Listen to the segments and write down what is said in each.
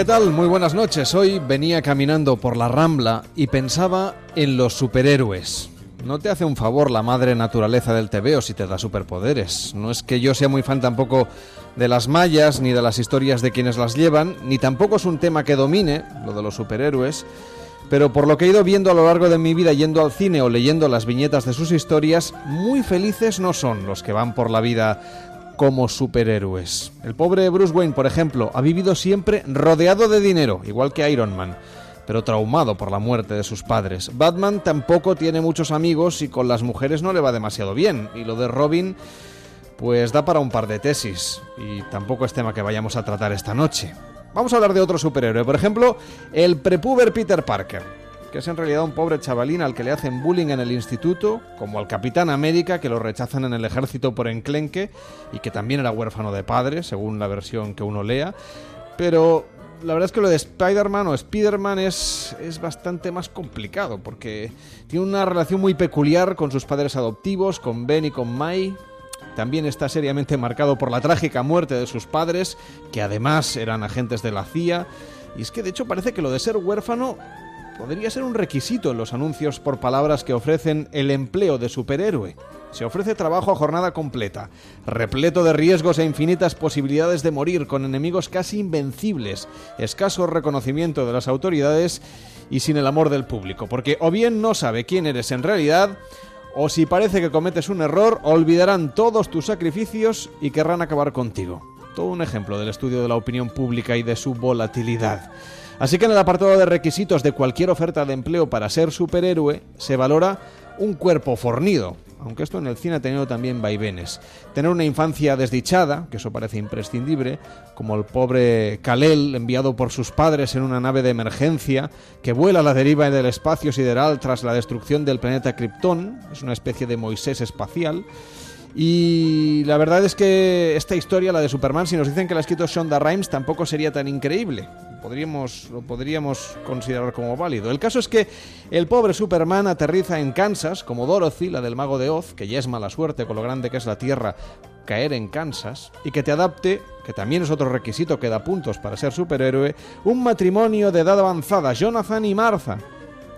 ¿Qué tal? Muy buenas noches. Hoy venía caminando por la Rambla y pensaba en los superhéroes. No te hace un favor la madre naturaleza del TVO si te da superpoderes. No es que yo sea muy fan tampoco de las mallas ni de las historias de quienes las llevan, ni tampoco es un tema que domine, lo de los superhéroes, pero por lo que he ido viendo a lo largo de mi vida yendo al cine o leyendo las viñetas de sus historias, muy felices no son los que van por la vida como superhéroes. El pobre Bruce Wayne, por ejemplo, ha vivido siempre rodeado de dinero, igual que Iron Man, pero traumado por la muerte de sus padres. Batman tampoco tiene muchos amigos y con las mujeres no le va demasiado bien, y lo de Robin pues da para un par de tesis, y tampoco es tema que vayamos a tratar esta noche. Vamos a hablar de otro superhéroe, por ejemplo, el prepuber Peter Parker que es en realidad un pobre chavalín al que le hacen bullying en el instituto, como al Capitán América, que lo rechazan en el ejército por enclenque y que también era huérfano de padre, según la versión que uno lea. Pero la verdad es que lo de Spider-Man o Spider-Man es, es bastante más complicado, porque tiene una relación muy peculiar con sus padres adoptivos, con Ben y con Mai. También está seriamente marcado por la trágica muerte de sus padres, que además eran agentes de la CIA. Y es que de hecho parece que lo de ser huérfano podría ser un requisito en los anuncios por palabras que ofrecen el empleo de superhéroe. Se ofrece trabajo a jornada completa, repleto de riesgos e infinitas posibilidades de morir con enemigos casi invencibles, escaso reconocimiento de las autoridades y sin el amor del público, porque o bien no sabe quién eres en realidad, o si parece que cometes un error, olvidarán todos tus sacrificios y querrán acabar contigo. Todo un ejemplo del estudio de la opinión pública y de su volatilidad. Así que en el apartado de requisitos de cualquier oferta de empleo para ser superhéroe se valora un cuerpo fornido, aunque esto en el cine ha tenido también vaivenes. Tener una infancia desdichada, que eso parece imprescindible, como el pobre Kalel enviado por sus padres en una nave de emergencia que vuela a la deriva del espacio sideral tras la destrucción del planeta Krypton, es una especie de Moisés espacial. Y la verdad es que esta historia, la de Superman, si nos dicen que la ha escrito Shonda Rhimes, tampoco sería tan increíble. Podríamos, lo podríamos considerar como válido. El caso es que el pobre Superman aterriza en Kansas, como Dorothy, la del mago de Oz, que ya es mala suerte con lo grande que es la Tierra, caer en Kansas, y que te adapte, que también es otro requisito que da puntos para ser superhéroe, un matrimonio de edad avanzada, Jonathan y Martha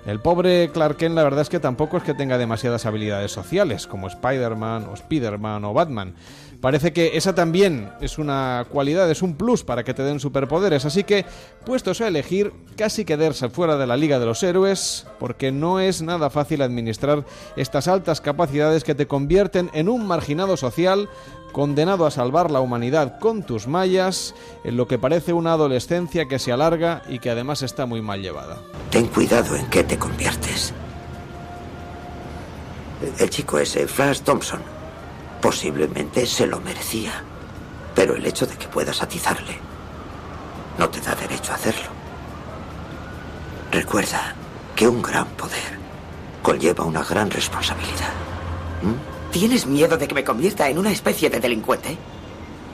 el pobre Clark Kent la verdad es que tampoco es que tenga demasiadas habilidades sociales, como Spider-Man o Spider-Man o Batman. Parece que esa también es una cualidad, es un plus para que te den superpoderes. Así que, puestos a elegir, casi quedarse fuera de la Liga de los Héroes, porque no es nada fácil administrar estas altas capacidades que te convierten en un marginado social condenado a salvar la humanidad con tus mallas, en lo que parece una adolescencia que se alarga y que además está muy mal llevada. Ten cuidado en qué te conviertes. El chico ese, Flash Thompson, posiblemente se lo merecía, pero el hecho de que puedas atizarle no te da derecho a hacerlo. Recuerda que un gran poder conlleva una gran responsabilidad. ¿Tienes miedo de que me convierta en una especie de delincuente?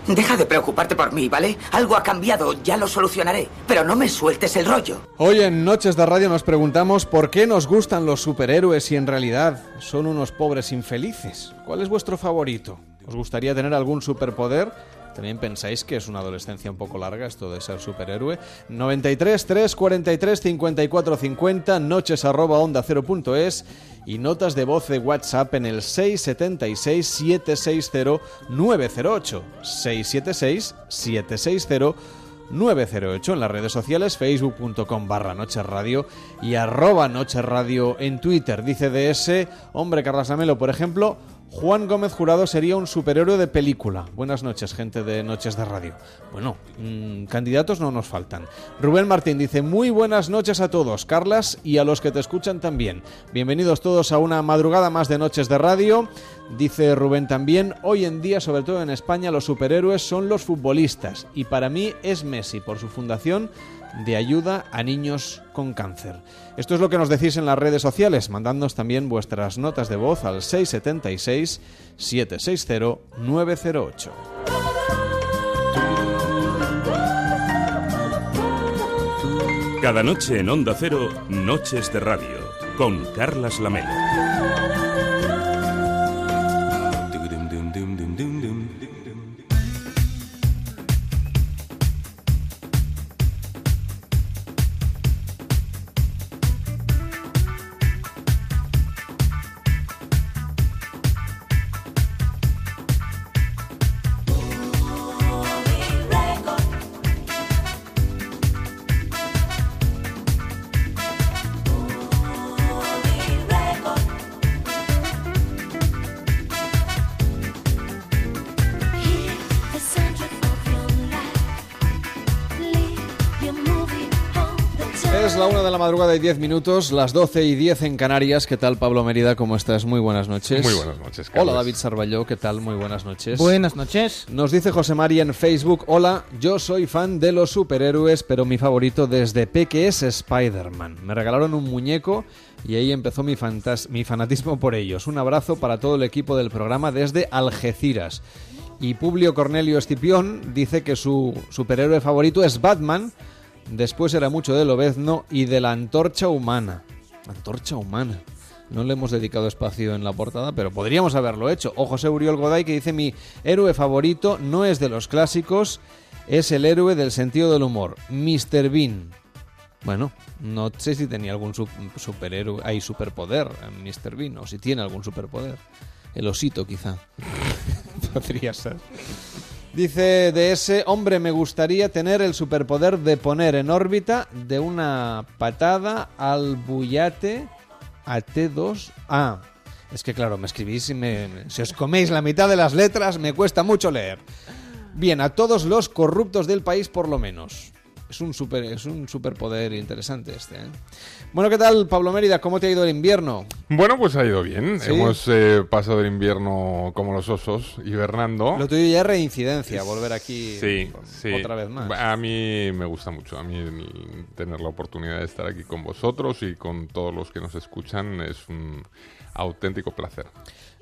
Deja de preocuparte por mí, ¿vale? Algo ha cambiado, ya lo solucionaré. Pero no me sueltes el rollo. Hoy en Noches de Radio nos preguntamos por qué nos gustan los superhéroes si en realidad son unos pobres infelices. ¿Cuál es vuestro favorito? ¿Os gustaría tener algún superpoder? ¿También pensáis que es una adolescencia un poco larga esto de ser superhéroe? 93 3 43 54 50 noches arroba onda 0.es y notas de voz de WhatsApp en el 676 760 908 676 760 908 en las redes sociales facebook.com barra noche radio y arroba noche radio en Twitter. Dice ese hombre Carlos Amelo, por ejemplo, Juan Gómez Jurado sería un superhéroe de película. Buenas noches, gente de Noches de Radio. Bueno, mmm, candidatos no nos faltan. Rubén Martín dice, muy buenas noches a todos, Carlas, y a los que te escuchan también. Bienvenidos todos a una madrugada más de Noches de Radio. Dice Rubén también, hoy en día, sobre todo en España, los superhéroes son los futbolistas, y para mí es Messi, por su fundación de ayuda a niños con cáncer. Esto es lo que nos decís en las redes sociales, mandándonos también vuestras notas de voz al 676 760 908. Cada noche en Onda Cero, Noches de Radio, con Carlas Lamelo. La madrugada y 10 minutos, las 12 y 10 en Canarias. ¿Qué tal, Pablo Mérida? ¿Cómo estás? Muy buenas noches. Muy buenas noches, Carlos. Hola, David Sarballó. ¿Qué tal? Muy buenas noches. Buenas noches. Nos dice José María en Facebook, hola, yo soy fan de los superhéroes, pero mi favorito desde peque es Spider-Man. Me regalaron un muñeco y ahí empezó mi, fantas- mi fanatismo por ellos. Un abrazo para todo el equipo del programa desde Algeciras. Y Publio Cornelio Escipión dice que su superhéroe favorito es Batman, después era mucho de Lobezno y de la antorcha humana. Antorcha humana. No le hemos dedicado espacio en la portada, pero podríamos haberlo hecho. O José Uriol Goday que dice mi héroe favorito no es de los clásicos, es el héroe del sentido del humor, Mr. Bean. Bueno, no sé si tenía algún su- superhéroe, hay superpoder en Mr. Bean, o si tiene algún superpoder. El osito, quizá. Podría ser. Dice de ese hombre me gustaría tener el superpoder de poner en órbita de una patada al bullate a T2. Ah, es que claro, me escribís y me, si os coméis la mitad de las letras me cuesta mucho leer. Bien, a todos los corruptos del país por lo menos. Es un super, es un superpoder interesante este. ¿eh? Bueno, ¿qué tal, Pablo Mérida? ¿Cómo te ha ido el invierno? Bueno, pues ha ido bien. ¿Sí? Hemos eh, pasado el invierno como los osos, hibernando. Lo tuyo ya es reincidencia, volver aquí Sí, sí. otra vez más. A mí me gusta mucho. A mí tener la oportunidad de estar aquí con vosotros y con todos los que nos escuchan es un auténtico placer.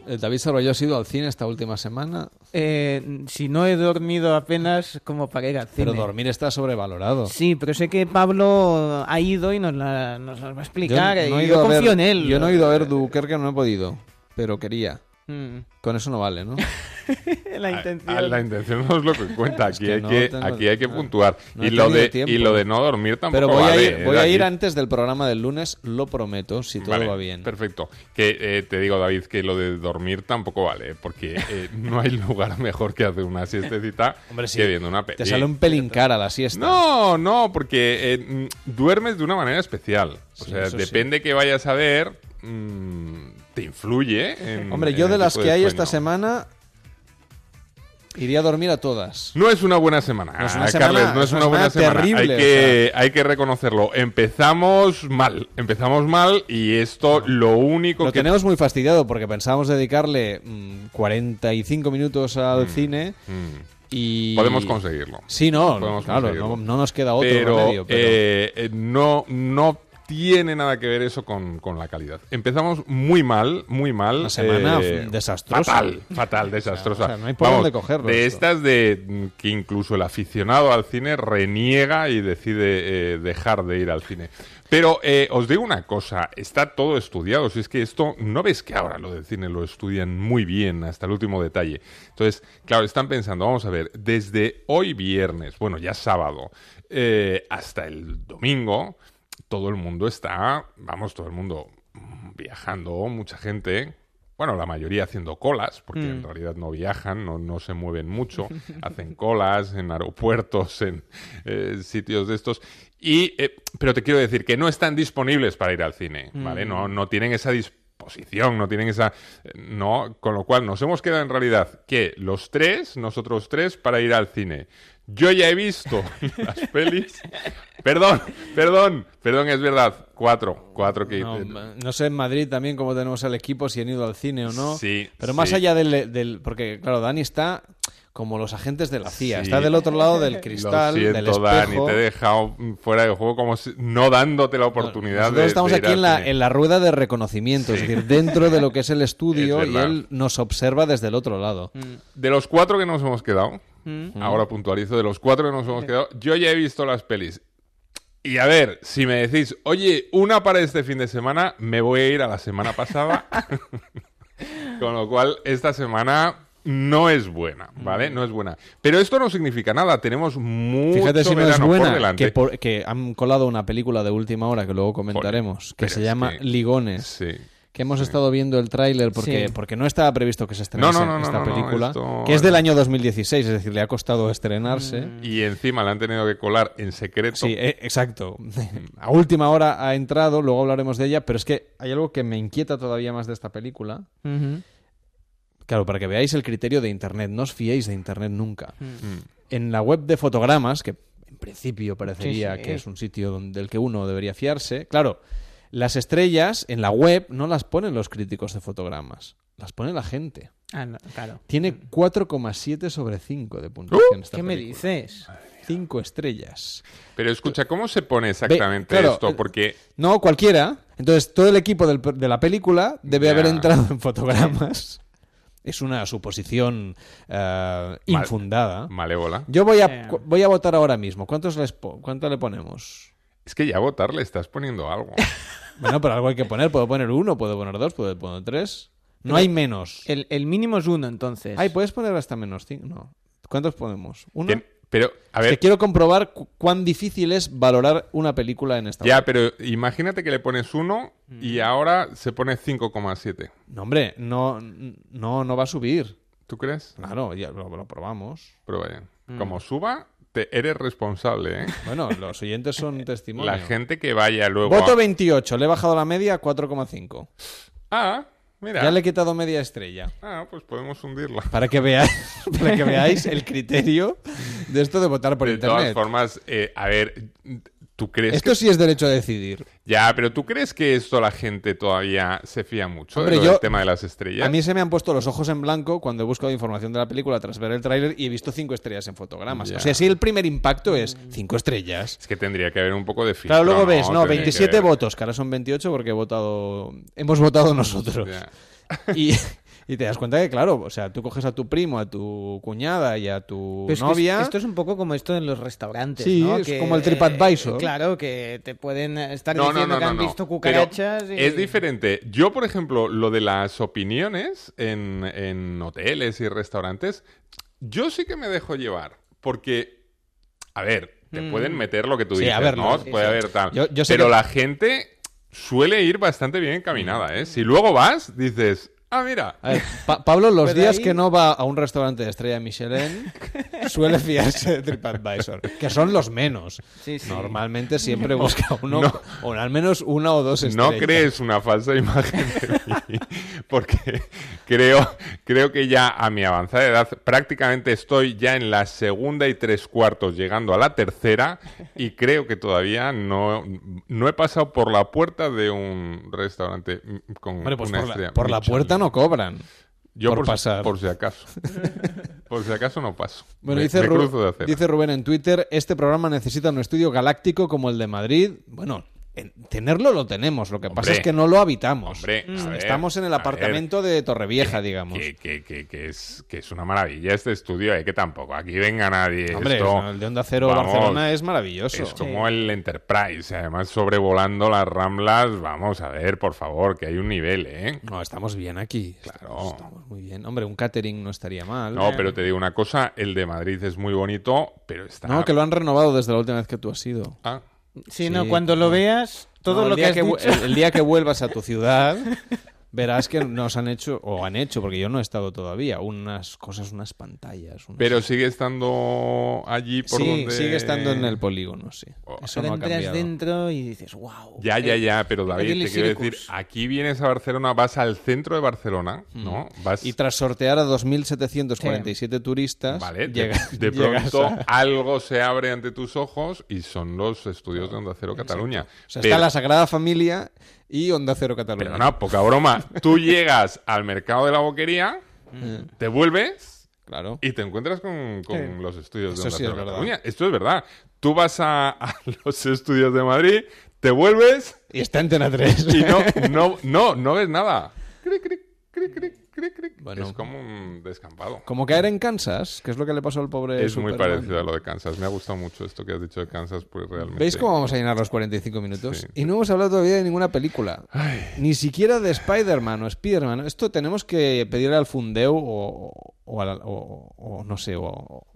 Eh, David Sarroyo ha ido al cine esta última semana, Eh, si no he dormido apenas como para ir al cine. pero dormir está sobrevalorado. Sí, pero sé que Pablo ha ido y nos, la, nos va a explicar. no he ido yo a confío ver- en él. Yo no he ido a ver Dunkerque, no he podido, pero quería. Mm. Con eso no vale, ¿no? la intención. La intención no es lo que cuenta. Aquí, que hay, no que, tengo- aquí hay que puntuar. no y, lo de, tiempo. y lo de no dormir tampoco Pero voy, a vale, ir, ¿eh? voy a ir antes del programa del lunes, lo prometo, si todo Vale, va bien. Perfecto. Que eh, te digo, David, que lo de dormir tampoco vale, porque eh, no hay lugar mejor que hacer una siestecita Hombre, sí. que viendo una peli. Te sale un pelín cara la siesta. No, no, porque eh, mm, duermes de una manera especial. O Sí, sea, sí. depende que vayas a ver, mm, te influye. En, Hombre, yo de las que hay esta semana iría a dormir a todas. No es una buena semana, No es una semana- Carles, no es una buena semana terrible, hay, que, hay que reconocerlo. Empezamos mal, empezamos mal y esto lo único Lo que... tenemos muy fastidiado porque pensábamos dedicarle mm, 45 minutos al cine Mm, y... podemos conseguirlo. Sí, no, Podemos claro, no, no nos queda otro pero, remedio. Pero... eh, eh, no, no tiene nada que ver eso con, con la calidad. Empezamos muy mal, muy mal. Una semana eh, desastrosa. Fatal, fatal, desastrosa. o sea, no hay por Vamos, dónde cogerlo De esto. estas de que incluso el aficionado al cine reniega y decide eh, dejar de ir al cine. Pero eh, os digo una cosa, está todo estudiado. Si es que esto, ¿no ves que ahora lo del cine lo estudian muy bien hasta el último detalle? Entonces, claro, están pensando, vamos a ver, desde hoy viernes, bueno, ya sábado, hasta el domingo, todo el mundo está, vamos, todo el mundo mm, viajando, mucha gente. Bueno, la mayoría haciendo colas, porque en realidad no viajan, no, no se mueven mucho, hacen colas en aeropuertos, en eh, sitios de estos. Y, eh, pero te quiero decir que no están disponibles para ir al cine, ¿vale? No, no tienen esa disposición, no tienen esa... eh, No, con lo cual nos hemos quedado en realidad que los tres, nosotros tres, para ir al cine. Yo ya he visto las pelis. Perdón, perdón, perdón, es verdad. Cuatro, cuatro que... No, no sé en Madrid también cómo tenemos el equipo, si han ido al cine o no. Sí, Pero más sí. allá del, del- Porque, claro, Dani está como los agentes de la CIA. Sí. Está del otro lado del Lo cristal, del siento, espejo. Dani, te he dejado fuera de juego como si- no dándote la oportunidad Nosotros de estamos de ir aquí en la, en la rueda de reconocimiento, es decir, dentro de lo que es el estudio Es y él nos observa desde el otro lado. De los cuatro que nos hemos quedado, Mm. ahora puntualizo, de los cuatro que nos hemos quedado, yo ya he visto las pelis. Y a ver, si me decís, oye, una para este fin de semana, me voy a ir a la semana pasada. Con lo cual, esta semana no es buena, ¿vale? No es buena. Pero esto no significa nada, tenemos mucho Fíjate si no es por buena, delante. que, por- que han colado una película de última hora que luego comentaremos, que se llama que- Ligones. Sí. Que hemos estado viendo el tráiler porque, Sí. porque no estaba previsto que se estrenase No, no, no, esta no, no, película, esto- que es del año 2016, es decir, le ha costado estrenarse. Y encima la han tenido que colar en secreto. Sí, eh, exacto. A última hora ha entrado, luego hablaremos de ella, pero es que hay algo que me inquieta todavía más de esta película. Claro, para que veáis el criterio de Internet, no os fiéis de Internet nunca. Mm. En la web de fotogramas, que en principio parecería Sí, sí. que es un sitio donde, del que uno debería fiarse, claro, las estrellas en la web no las ponen los críticos de fotogramas, las pone la gente. Ah, no, claro. Tiene 4,7 sobre 5 de puntuación. esta ¿Qué me dices? 5 estrellas. Pero escucha, ¿cómo se pone exactamente claro, esto? eh, Porque No, cualquiera. Entonces, todo el equipo del- de la película debe Ya. haber entrado en fotogramas. Es una suposición eh, infundada. malévola. Yo voy a, voy a votar ahora mismo. ¿Cuántos les po- ¿Cuánto le ponemos? Es que ya a votar le estás poniendo algo. Bueno, pero algo hay que poner. Puedo poner uno, puedo poner dos, puedo poner tres. No hay menos. El, el mínimo es uno, entonces. Ay, ¿puedes poner hasta menos cinco? No. ¿Cuántos ponemos? ¿Uno? Pero, a Es ver, que quiero comprobar cu- cuán difícil es valorar una película en esta ya, web. pero imagínate que le pones uno y ahora se pone 5,7. No, hombre, no, no, no va a subir. ¿Tú crees? Claro, ya lo, lo probamos. Pero vaya, como suba, te eres responsable, ¿eh? Bueno, los oyentes son testimonio. La gente que vaya luego... Voto a- 28, le he bajado la media a 4,5. Ah, mira. Ya le he quitado media estrella. Ah, pues podemos hundirla. Para que veáis, para que veáis el criterio de esto de votar por de todas internet. formas, eh, a ver, ¿tú crees Esto que... sí es derecho a decidir. Ya, pero ¿tú crees que esto la gente todavía se fía mucho Hombre, de lo yo- del tema de las estrellas? A mí se me han puesto los ojos en blanco cuando he buscado información de la película tras ver el tráiler y he visto cinco estrellas en fotogramas. Ya. O sea, si el primer impacto es cinco estrellas. Es que tendría que haber un poco de filtro, Claro, luego ves, no, que 27 haber- votos, que ahora son 28 porque he votado, hemos votado nosotros. Ya. Y, y te das cuenta que, claro, o sea, tú coges a tu primo, a tu cuñada y a tu Pero es que novia. es- esto es un poco como esto en los restaurantes, Sí, ¿no? es como el TripAdvisor. eh, claro, que te pueden estar No, diciendo no, que no, han visto Pero cucarachas y... Es diferente. Yo, por ejemplo, lo de las opiniones en, en hoteles y restaurantes, yo sí que me dejo llevar. Porque, a ver, te pueden meter lo que tú Mm. Sí, dices, a ver, ¿no? no, sí, Puede sí. haber tal. Yo- yo sé Pero que- la gente suele ir bastante bien encaminada, ¿eh? Si luego vas, dices, ah, mira. A ver, Pa- Pablo, los Pues días ahí- que no va a un restaurante de estrella Michelin, suele fiarse de TripAdvisor, que son los menos. Sí, sí. Normalmente siempre busca uno, no. o al menos una o dos estrellas. No crees una falsa imagen de mí, porque creo, creo que ya a mi avanzada edad prácticamente estoy ya en la segunda y tres cuartos, llegando a la tercera, y creo que todavía no, no he pasado por la puerta de un restaurante mm, con pues una por, estrella la, por la puerta no cobran. Yo por por, si- pasar. por si acaso. por si acaso no paso. Bueno, Me- dice, me dice Rubén en Twitter, este programa necesita un estudio galáctico como el de Madrid. Bueno, en- tenerlo lo tenemos, lo que pasa es que no lo habitamos. Hombre, a ver, Estamos en el ver. apartamento de Torrevieja, digamos. Que, que, que, que es, que es una maravilla este estudio, eh, que tampoco aquí venga nadie. Hombre, esto- el de Onda Cero vamos, Barcelona es maravilloso. Es como el Enterprise, además sobrevolando las ramblas, vamos a ver, por favor, que hay un nivel, ¿eh? No, estamos bien aquí. Claro. Estamos muy bien. Hombre, un catering no estaría mal. No, pero te digo una cosa, el de Madrid es muy bonito, pero está... No, que lo han renovado desde la última vez que tú has ido. Ah, Sí, no, cuando lo veas, todo No, lo que has dicho... el, el día que vuelvas a tu ciudad, verás que nos han hecho, o han hecho, porque yo no he estado todavía, unas cosas, unas pantallas. unas- Pero sigue estando allí por sí, donde... sigue estando en el polígono, sí. Oh. Eso Pero no ha entras cambiado. dentro y dices, wow. Ya, ya, ya, pero David, te quiero decir, aquí vienes a Barcelona, vas al centro de Barcelona, ¿no? Vas... Y tras sortear a 2.747 turistas, Vale, de- llega- de, llegas pronto a- algo se abre ante tus ojos y son los estudios de Onda Cero Cataluña. O sea, Pero- está la Sagrada Familia y Onda Cero Cataluña. Perdona, poca broma. Tú llegas al mercado de la boquería, te vuelves Claro. y te encuentras con, con Sí. los estudios de Onda sí es Cero verdad. Cataluña. Esto es verdad. Tú vas a, a los estudios de Madrid, te vuelves Y está Antena 3. y no, no, no, no ves nada. Cric, cric, cric, cric, cric, cric. Bueno. es como un descampado. Como caer en Kansas, que es lo que le pasó al pobre Es muy parecido a lo de Kansas. Me ha gustado mucho esto que has dicho de Kansas, pues realmente. ¿Veis cómo vamos a llenar los 45 minutos? Sí. Y no hemos hablado todavía de ninguna película. Ni siquiera de Spider-Man o Spider-Man. Esto tenemos que pedirle al Fundeu o, o a, la- o- o no sé, o,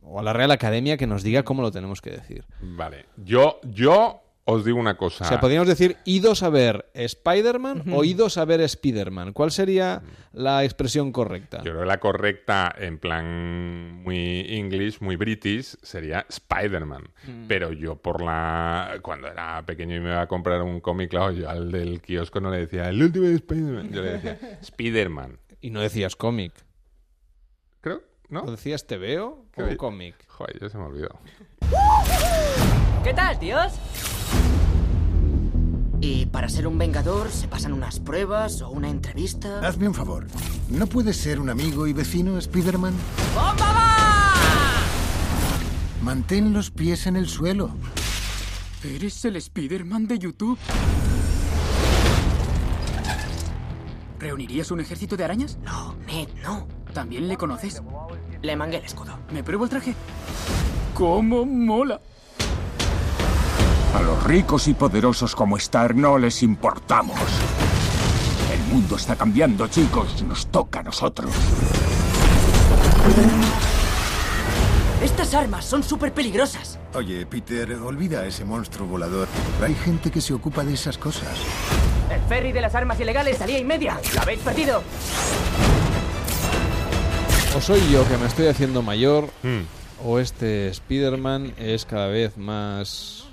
o a la Real Academia que nos diga cómo lo tenemos que decir. Vale. Yo, yo os digo una cosa. O sea, podríamos decir idos a ver Spider-Man o idos a ver Spider-Man. ¿Cuál sería la expresión correcta? Yo creo que la correcta, en plan muy English, muy British, sería Spider-Man. Mm. Pero yo por la... Cuando era pequeño y me iba a comprar un cómic, claro, yo al del kiosco no le decía el último de Spider-Man. Yo le decía Spider-Man. Y no decías cómic. Creo, ¿no? ¿O decías TVO ¿Qué o cómic? Joder, ya se me olvidó. ¿Qué tal, tíos? ¿Y para ser un vengador se pasan unas pruebas o una entrevista? Hazme un favor. ¿No puedes ser un amigo y vecino, Spider-Man? ¡Bomba va! Mantén los pies en el suelo. ¿Eres el Spider-Man de YouTube? ¿Reunirías un ejército de arañas? No, Ned, no. ¿También le conoces? Le mangué el escudo. ¿Me pruebo el traje? ¿Cómo mola? A los ricos y poderosos como Star no les importamos. El mundo está cambiando, chicos. Nos toca a nosotros. Estas armas son súper peligrosas. Oye, Peter, olvida a ese monstruo volador. Hay gente que se ocupa de esas cosas. El ferry de las armas ilegales salía y media. ¿Lo habéis perdido? O soy yo que me estoy haciendo mayor, Hmm. o este Spider-Man es cada vez más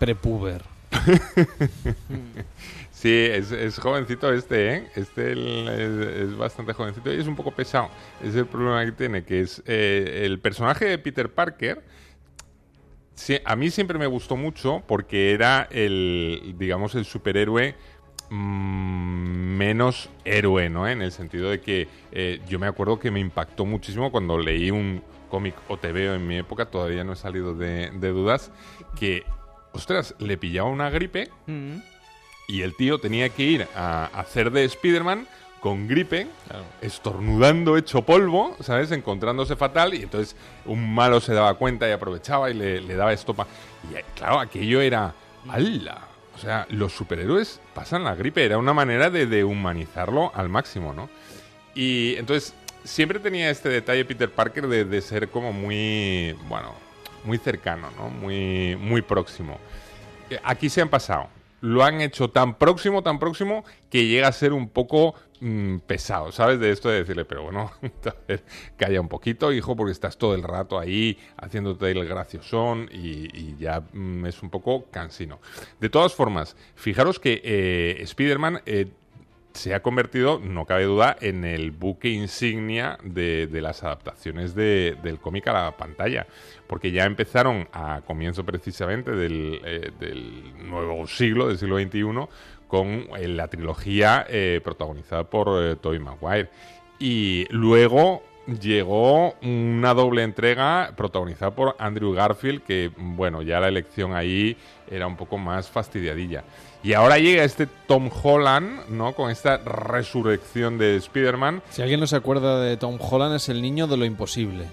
prepuber. Sí, es, es jovencito este, ¿eh? Este es, bastante jovencito y es un poco pesado. Es el problema que tiene, que es eh, el personaje de Peter Parker. sí, a mí siempre me gustó mucho porque era el, digamos, el superhéroe mm, menos héroe, ¿no? En el sentido de que eh, yo me acuerdo que me impactó muchísimo cuando leí un cómic o te veo en mi época, todavía no he salido de dudas, que, ostras, le pillaba una gripe Mm. y el tío tenía que ir a hacer de Spider-Man con gripe, estornudando hecho polvo, ¿sabes? Encontrándose fatal y entonces un malo se daba cuenta y aprovechaba y le, le daba estopa. Y eh, claro, aquello era... ¡Hala! O sea, los superhéroes pasan la gripe, era una manera de, de humanizarlo al máximo, ¿no? Y entonces siempre tenía este detalle Peter Parker de, de ser como muy, bueno, muy cercano, ¿no? Muy, muy próximo. Eh, Aquí se han pasado. Lo han hecho tan próximo, tan próximo, que llega a ser un poco mm, pesado, ¿sabes? De esto de decirle, pero bueno, calla un poquito, hijo, porque estás todo el rato ahí haciéndote el graciosón y, y ya mm, es un poco cansino. De todas formas, fijaros que eh, Spider-Man eh, se ha convertido, no cabe duda, en el buque insignia de, de las adaptaciones de- del cómic a la pantalla. Porque ya empezaron a comienzo precisamente del, eh, del nuevo siglo, del siglo XXI, con eh, la trilogía eh, protagonizada por Tobey Maguire. Y luego llegó una doble entrega protagonizada por Andrew Garfield, que, bueno, ya la elección ahí era un poco más fastidiadilla. Y ahora llega este Tom Holland, ¿no? Con esta resurrección de Spider-Man. Si alguien no se acuerda de Tom Holland, es el niño de lo imposible.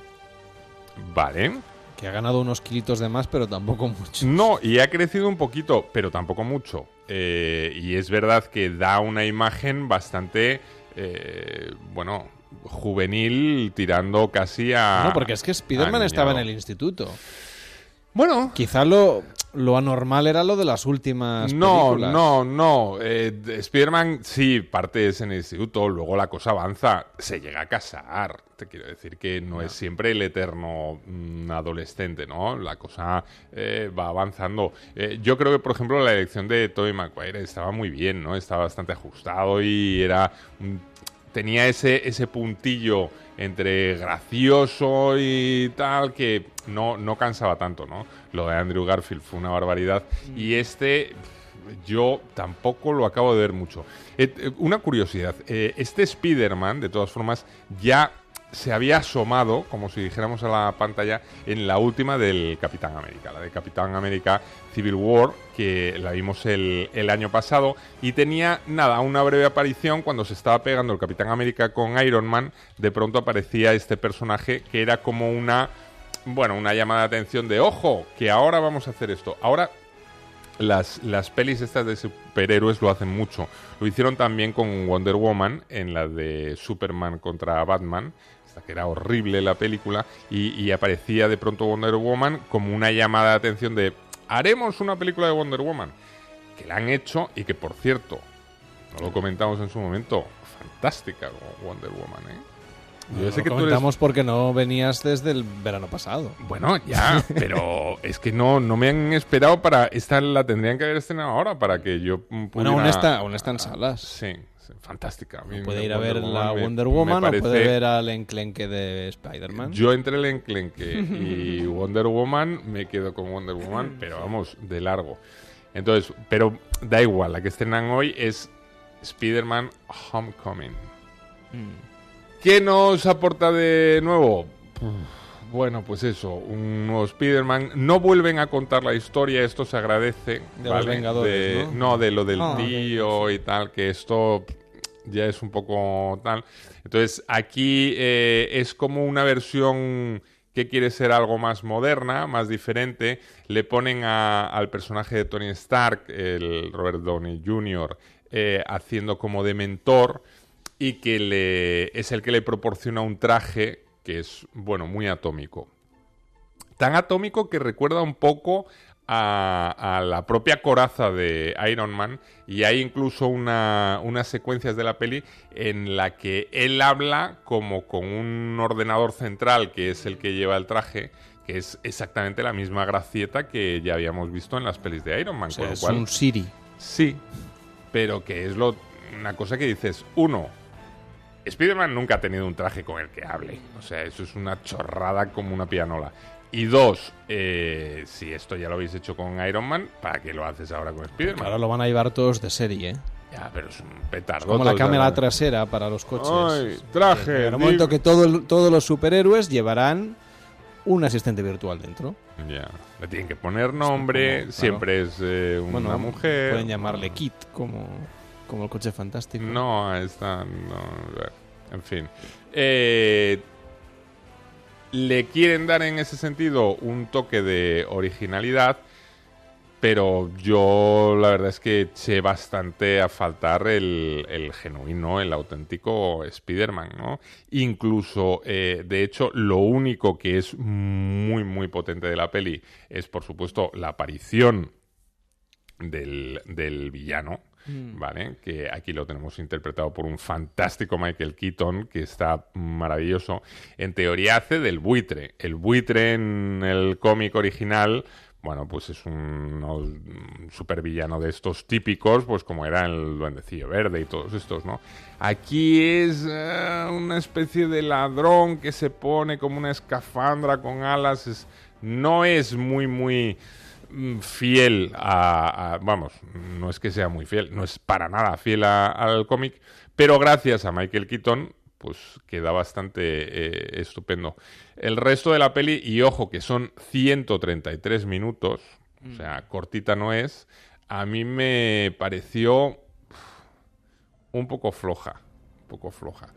Vale. Que ha ganado unos kilitos de más, pero tampoco mucho. No, y ha crecido un poquito, pero tampoco mucho. Eh, y es verdad que da una imagen bastante, eh, bueno, juvenil, tirando casi a... No, porque es que Spider-Man estaba en el instituto. Bueno, Quizá lo, lo anormal era lo de las últimas No, películas. no, no. Eh, de- Spider-Man sí parte es en el instituto, luego la cosa avanza, se llega a casar. Te quiero decir que no es siempre el eterno mm, adolescente, ¿no? La cosa eh, va avanzando. Eh, yo creo que, por ejemplo, la elección de Tobey Maguire estaba muy bien, ¿no? Estaba bastante ajustado y era un tenía ese, ese puntillo entre gracioso y tal que no, no cansaba tanto, ¿no? Lo de Andrew Garfield fue una barbaridad. Y este, yo tampoco lo acabo de ver mucho. Eh, una curiosidad, eh, este Spider-Man, de todas formas, ya se había asomado, como si dijéramos a la pantalla, en la última del Capitán América, la de Capitán América Civil War, que la vimos el, el año pasado, y tenía, nada, una breve aparición cuando se estaba pegando el Capitán América con Iron Man, de pronto aparecía este personaje que era como una, bueno, una llamada de atención de, ojo, que ahora vamos a hacer esto. Ahora las, las pelis estas de superhéroes lo hacen mucho. Lo hicieron también con Wonder Woman en la de Superman contra Batman, que era horrible la película, y, y aparecía de pronto Wonder Woman como una llamada de atención de haremos una película de Wonder Woman, que la han hecho y que por cierto, no lo comentamos en su momento, fantástica Wonder Woman, ¿eh? Yo No sé lo que eres comentamos porque no venías desde el verano pasado. bueno, ya, pero es que no, no me han esperado para... Esta la tendrían que haber estrenado ahora para que yo pudiera... Bueno, aún está, aún está en salas. Sí, fantástica. A Puede ir a ver la me- Wonder Woman o puede ver al enclenque de Spider-Man. Yo entre el enclenque y Wonder Woman me quedo con Wonder Woman, pero vamos, de largo. Entonces, pero da igual, la que estrenan hoy es Spider-Man Homecoming. ¿Qué nos aporta de nuevo? Bueno, pues eso, un nuevo Spider-Man. No vuelven a contar la historia, esto se agradece. De los Vengadores, De- ¿no? de lo del Ah, tío y tal, que esto ya es un poco tal. Entonces, aquí eh, es como una versión que quiere ser algo más moderna, más diferente. Le ponen a- al personaje de Tony Stark, el Robert Downey Jr., eh, haciendo como de mentor y que le, es el que le proporciona un traje que es, bueno, muy atómico. Tan atómico que recuerda un poco a, a la propia coraza de Iron Man y hay incluso una- unas secuencias de la peli en la que él habla como con un ordenador central que es el que lleva el traje que es exactamente la misma gracieta que ya habíamos visto en las pelis de Iron Man. O sea, con lo es un Siri. Sí, pero que es lo, una cosa que dices, uno, Spider-Man nunca ha tenido un traje con el que hable. O sea, eso es una chorrada como una pianola. Y dos, eh, si esto ya lo habéis hecho con Iron Man, ¿para qué lo haces ahora con Spider-Man? Ahora lo van a llevar todos de serie, ¿eh? Ya, pero es un petardo. Como la cámara trasera para los coches. Ay, traje, Llegará un momento que todo el- todos los superhéroes llevarán un asistente virtual dentro. Ya, le tienen que poner nombre, como, claro. siempre es eh, una Bueno, mujer. Pueden llamarle Kit, como, como el coche fantástico. No, está. En fin. Eh, le quieren dar en ese sentido un toque de originalidad, pero yo la verdad es que eché bastante a faltar el, el genuino, el auténtico Spider-Man, ¿no? Incluso, eh, de hecho, lo único que es muy, muy potente de la peli es, por supuesto, la aparición del, del villano, ¿vale? Que aquí lo tenemos interpretado por un fantástico Michael Keaton, que está maravilloso. En teoría hace del buitre. El buitre en el cómic original, bueno, pues es un, no, un supervillano de estos típicos, pues como era el Duendecillo Verde y todos estos, ¿no? Aquí es eh, una especie de ladrón que se pone como una escafandra con alas. no es muy, muy mm, fiel a, a- Vamos, no es que sea muy fiel, no es para nada fiel a- al cómic, pero gracias a Michael Keaton, pues queda bastante eh, estupendo. El resto de la peli, y ojo que son 133 minutos, o sea, cortita no es, a mí me pareció un poco floja, un poco floja.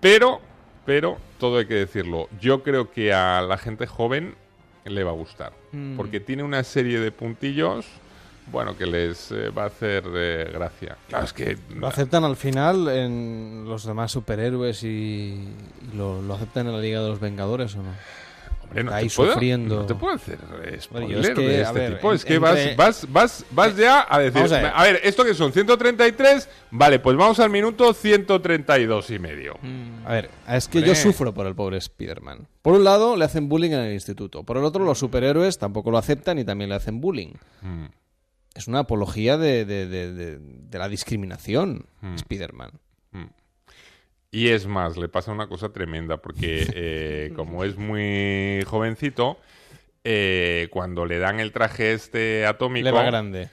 Pero, pero, todo hay que decirlo, yo creo que a la gente joven le va a gustar, Mm. porque tiene una serie de puntillos, bueno, que les eh, va a hacer eh, gracia. Claro, es que... ¿Lo aceptan al final en los demás superhéroes y, y lo, lo aceptan en la Liga de los Vengadores o no? Hombre, no está ahí puedo- sufriendo. No te puedo hacer Bueno, spoiler yo es que, de este ver, tipo. en- Es que entre- vas, vas, vas, vas ya a decir. A ver. A ver, ¿esto que son? 133. Vale, pues vamos al minuto 132 y medio. A ver, es que Hombre. yo sufro por el pobre Spider-Man. Por un lado, le hacen bullying en el instituto. Por el otro, los superhéroes tampoco lo aceptan y también le hacen bullying. Mm. Es una apología de, de- de- de- de la discriminación, Mm. Spider-Man. Y es más, le pasa una cosa tremenda, porque eh, como es muy jovencito, eh, cuando le dan el traje este atómico... Le va grande.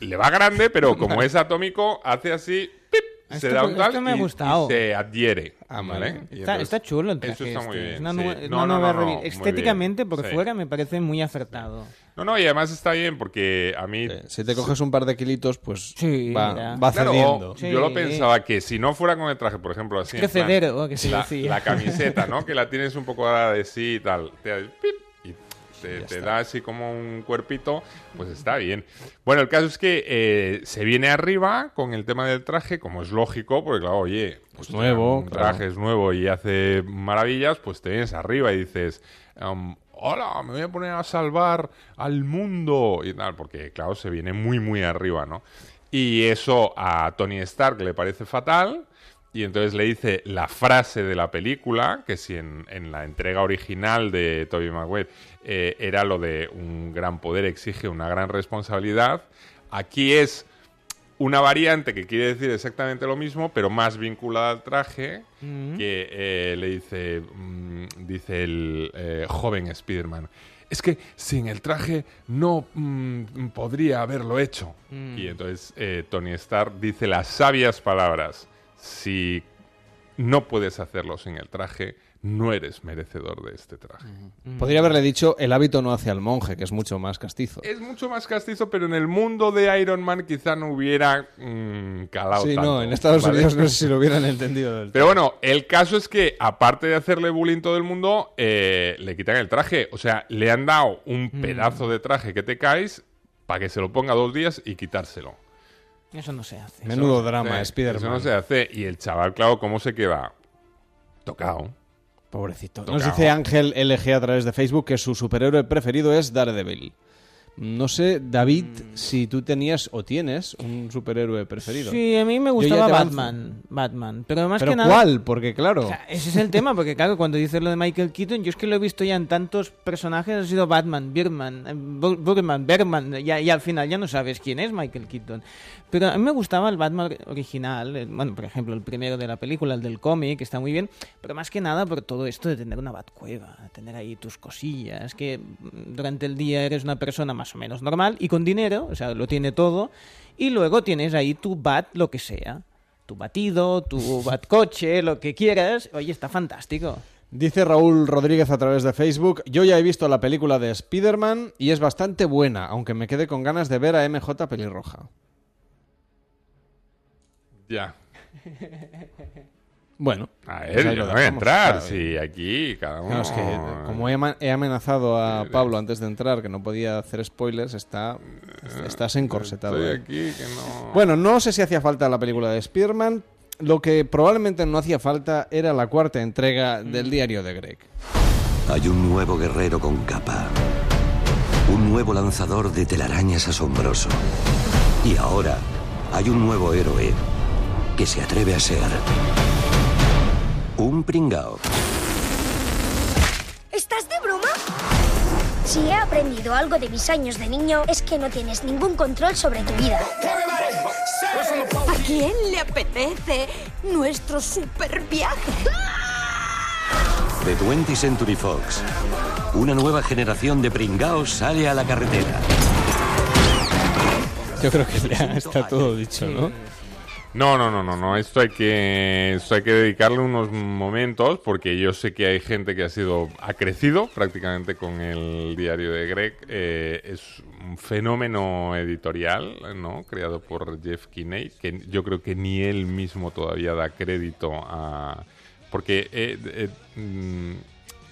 Le va grande, pero como es atómico, hace así... ¡pip! Se da un tal esto me ha y- gustado. y se adhiere. Ah, ¿vale? vale. Y Está, entonces- está chulo el traje Eso está muy este. bien. Es una, sí. nue- No, una no, nueva. Estéticamente, por Sí. fuera, me parece muy acertado. No, no, y además está bien porque a mí... Si te coges un par de kilitos, pues Sí, va, mira. va Claro, cediendo. Sí. yo lo pensaba que si no fuera con el traje, por ejemplo, así. en plan, Crecedero, que se la, decía. la camiseta, ¿no? Que la tienes un poco dada de sí y tal. Te, hace pip y te, te da así como un cuerpito, pues está bien. Bueno, el caso es que eh, se viene arriba con el tema del traje, como es lógico, porque claro, oye, pues nuevo, un claro. traje es nuevo y hace maravillas, pues te vienes arriba y dices. um, Hola, me voy a poner a salvar al mundo y tal, porque claro, se viene muy, muy arriba, ¿no? Y eso a Tony Stark le parece fatal. Y entonces le dice la frase de la película, que si en, la entrega original de Tobey Maguire eh, era lo de un gran poder exige una gran responsabilidad, aquí es una variante que quiere decir exactamente lo mismo, pero más vinculada al traje, que eh, le dice, mm, dice el eh, joven Spider-Man, es que sin el traje no mm, podría haberlo hecho. Y entonces eh, Tony Stark dice las sabias palabras, si no puedes hacerlo sin el traje, no eres merecedor de este traje. Podría haberle dicho el hábito no hace al monje, que es mucho más castizo. Es mucho más castizo, pero en el mundo de Iron Man quizá no hubiera mm, calado Sí, tanto, no, en Estados ¿vale? Unidos no sé si lo hubieran entendido del Pero bueno, el caso es que, aparte de hacerle bullying todo el mundo, eh, le quitan el traje. O sea, le han dado un Mm. pedazo de traje que te caes para que se lo ponga dos días y quitárselo. Eso no se hace. Menudo drama, Spider-Man. Eso no se hace. Y el chaval, claro, ¿cómo se queda? Tocado. Pobrecito. Nos dice Ángel LG a través de Facebook que su superhéroe preferido es Daredevil. No sé, David, Mm. si tú tenías o tienes un superhéroe preferido. Sí, a mí me gustaba. Batman. Batman. Pero más ¿Pero que nada. cuál? Porque claro... O sea, ese es el tema, porque claro, cuando dices lo de Michael Keaton, yo es que lo he visto ya en tantos personajes, ha sido Batman, Birman, eh, Bur- Burman, Berman, ya, y al final ya no sabes quién es Michael Keaton. Pero a mí me gustaba el Batman original, el- bueno, por ejemplo, el primero de la película, el del cómic, está muy bien, pero más que nada por todo esto de tener una Batcueva, tener ahí tus cosillas, que durante el día eres una persona más o menos normal y con dinero, o sea, lo tiene todo, y luego tienes ahí tu Bat, lo que sea. Tu batido, tu batcoche, lo que quieras. Oye, está fantástico. Dice Raúl Rodríguez a través de Facebook, yo ya he visto la película de Spider-Man y es bastante buena, aunque me quedé con ganas de ver a MJ pelirroja. Ya. Bueno. A pues ver, ahí yo no voy a entrar. claro. Sí, aquí cada uno... Claro, es que como he, ama- he amenazado a Pablo antes de entrar que no podía hacer spoilers, está, estás encorsetado. Estoy ¿eh? aquí que no... Bueno, no sé si hacía falta la película de Spearman. Lo que probablemente no hacía falta era la cuarta entrega del diario de Greg. Hay un nuevo guerrero con capa. Un nuevo lanzador de telarañas asombroso. Y ahora hay un nuevo héroe que se atreve a ser un pringao. ¿Estás de broma? Si he aprendido algo de mis años de niño es que no tienes ningún control sobre tu vida. ¿A quién le apetece nuestro super viaje? De 20th Century Fox. Una nueva generación de pringaos sale a la carretera. Yo creo que ya está todo dicho, ¿no? No, no, no, no, no. Esto hay que, esto hay que dedicarle unos momentos porque yo sé que hay gente que ha sido, ha crecido prácticamente con el diario de Greg. Eh, es un fenómeno editorial, ¿no? Creado por Jeff Kinney, que yo creo que ni él mismo todavía da crédito a, porque eh, eh, mm,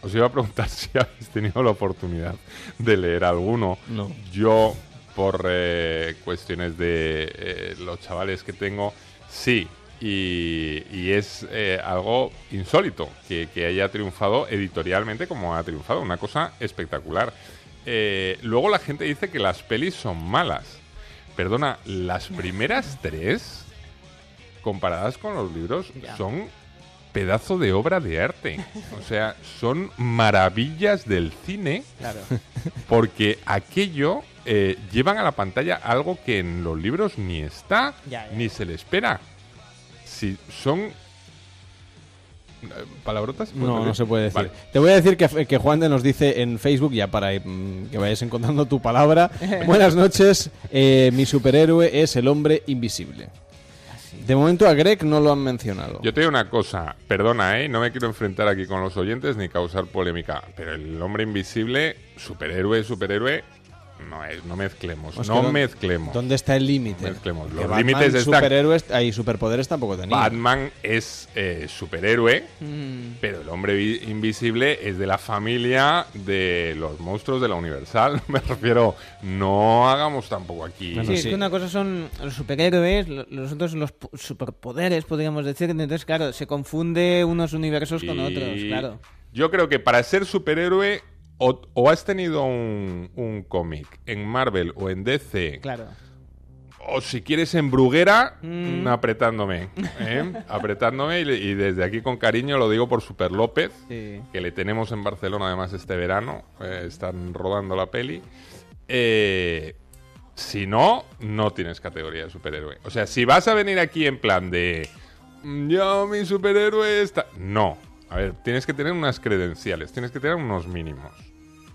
os iba a preguntar si habéis tenido la oportunidad de leer alguno. No. Yo por eh, cuestiones de eh, los chavales que tengo, sí, y, y es eh, algo insólito que, que haya triunfado editorialmente como ha triunfado, una cosa espectacular. Luego la gente dice que las pelis son malas. Perdona, las primeras tres, comparadas con los libros, son pedazo de obra de arte. O sea, son maravillas del cine. Claro. Porque aquello eh, llevan a la pantalla algo que en los libros ni está, Ya, ya. ni se le espera. Si son... eh, ¿Palabrotas? ¿Puedo No, no se puede decir. Vale. Te voy a decir que, que Juan de nos dice en Facebook, ya para mm, que vayas encontrando tu palabra. Buenas noches, eh, mi superhéroe es el hombre invisible. De momento a Greg no lo han mencionado. Yo te digo una cosa, perdona, ¿eh? No me quiero enfrentar aquí con los oyentes ni causar polémica, pero el hombre invisible, superhéroe, superhéroe, no es, no mezclemos, Pues no mezclemos. ¿Dónde está el límite? Mezclemos. Los Batman, límites están... superhéroes, hay superpoderes tampoco tenía. Batman es eh, superhéroe, Mm. pero el hombre vi- invisible es de la familia de los monstruos de la Universal. Me refiero, no hagamos tampoco aquí. sí, es que una cosa son los superhéroes, lo- los otros los superpoderes, podríamos decir. Entonces, claro, se confunde unos universos con otros, claro. Yo creo que para ser superhéroe o, o has tenido un, un cómic en Marvel o en DC, Claro. o si quieres en Bruguera, Mm. apretándome. ¿eh? apretándome y, desde aquí con cariño lo digo por Super López, Sí. que le tenemos en Barcelona además este verano. eh, están rodando la peli. Eh, si no, no tienes categoría de superhéroe. O sea, si vas a venir aquí en plan de... "Mm, Yo, mi superhéroe está... No. A ver, tienes que tener unas credenciales, tienes que tener unos mínimos.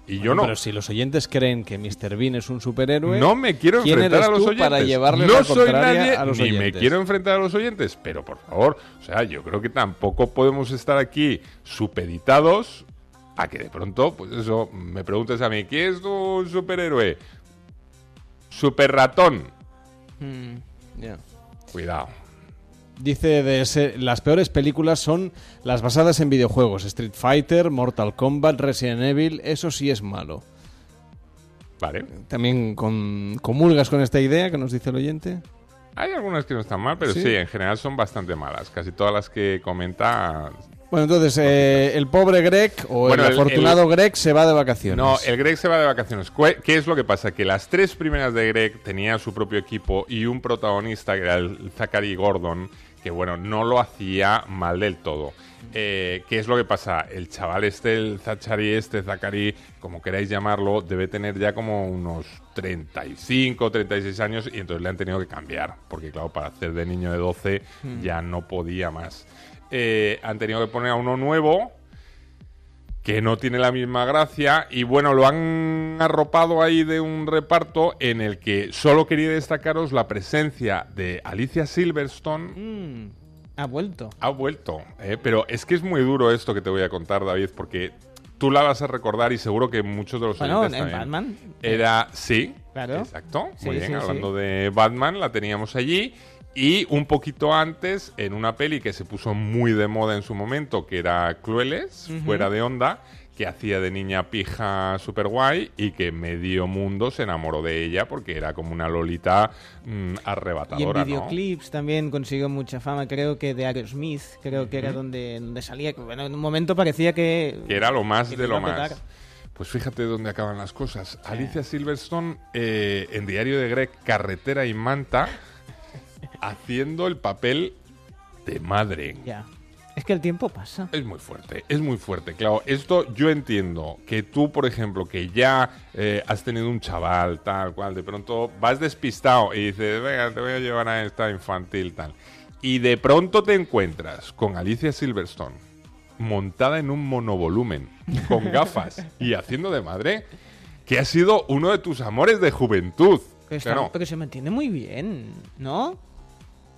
Y yo no. Pero si los oyentes creen que Mr. Bean es un superhéroe, No me quiero ¿quién enfrentar a los oyentes. para llevarle no la soy nadie, a los ni me quiero enfrentar a los oyentes, pero por favor, o sea, yo creo que tampoco podemos estar aquí supeditados a que de pronto, pues eso, me preguntes a mí, ¿quién es tu superhéroe? Super ratón. Mm. Ya. Cuidado. Dice de ese- las peores películas son las basadas en videojuegos, Street Fighter, Mortal Kombat, Resident Evil, eso sí es malo. Vale. También con, comulgas con esta idea que nos dice el oyente. Hay algunas que no están mal, pero ¿Sí? sí, en general son bastante malas. Casi todas las que comenta Bueno, entonces, eh, el pobre Greg o Bueno, el el- afortunado el- Greg se va de vacaciones. No, el Greg se va de vacaciones. ¿Qué es lo que pasa? Que las tres primeras de Greg tenía su propio equipo y un protagonista que era el Zachary Gordon, que bueno, no lo hacía mal del todo. Eh, ¿Qué es lo que pasa? El chaval este, el Zachary este, Zachary, como queráis llamarlo, debe tener ya como unos 35, 36 años y entonces le han tenido que cambiar, porque claro, para hacer de niño de 12 Mm. ya no podía más. Eh, han tenido que poner a uno nuevo, que no tiene la misma gracia y bueno, lo han arropado ahí de un reparto en el que solo quería destacaros la presencia de Alicia Silverstone. Mm. Ha vuelto. Ha vuelto, ¿eh? pero es que es muy duro esto que te voy a contar, David, porque tú la vas a recordar y seguro que muchos de los Bueno, en también. Batman. Era, sí, Claro. exacto, Sí, muy bien, sí, hablando de Batman, la teníamos allí. Y un poquito antes, en una peli que se puso muy de moda en su momento, que era Crueles, fuera de onda, que hacía de niña pija super guay y que medio mundo se enamoró de ella porque era como una lolita mm, Y en arrebatadora, ¿no? videoclips también consiguió mucha fama, creo que de Aerosmith, creo que era donde, donde salía. Bueno, en un momento parecía que... Que era lo más de lo más. Pues fíjate dónde acaban las cosas. Alicia Silverstone eh, en Diario de Greg, Carretera y Manta, haciendo el papel de madre. Ya. Es que el tiempo pasa. Es muy fuerte, es muy fuerte. Claro, esto yo entiendo que tú, por ejemplo, que ya eh, has tenido un chaval, tal cual, de pronto vas despistado y dices, venga, te voy a llevar a esta infantil, tal. Y de pronto te encuentras con Alicia Silverstone montada en un monovolumen, con gafas y haciendo de madre, que ha sido uno de tus amores de juventud. Pero, está- Claro. pero se mantiene muy bien, ¿no?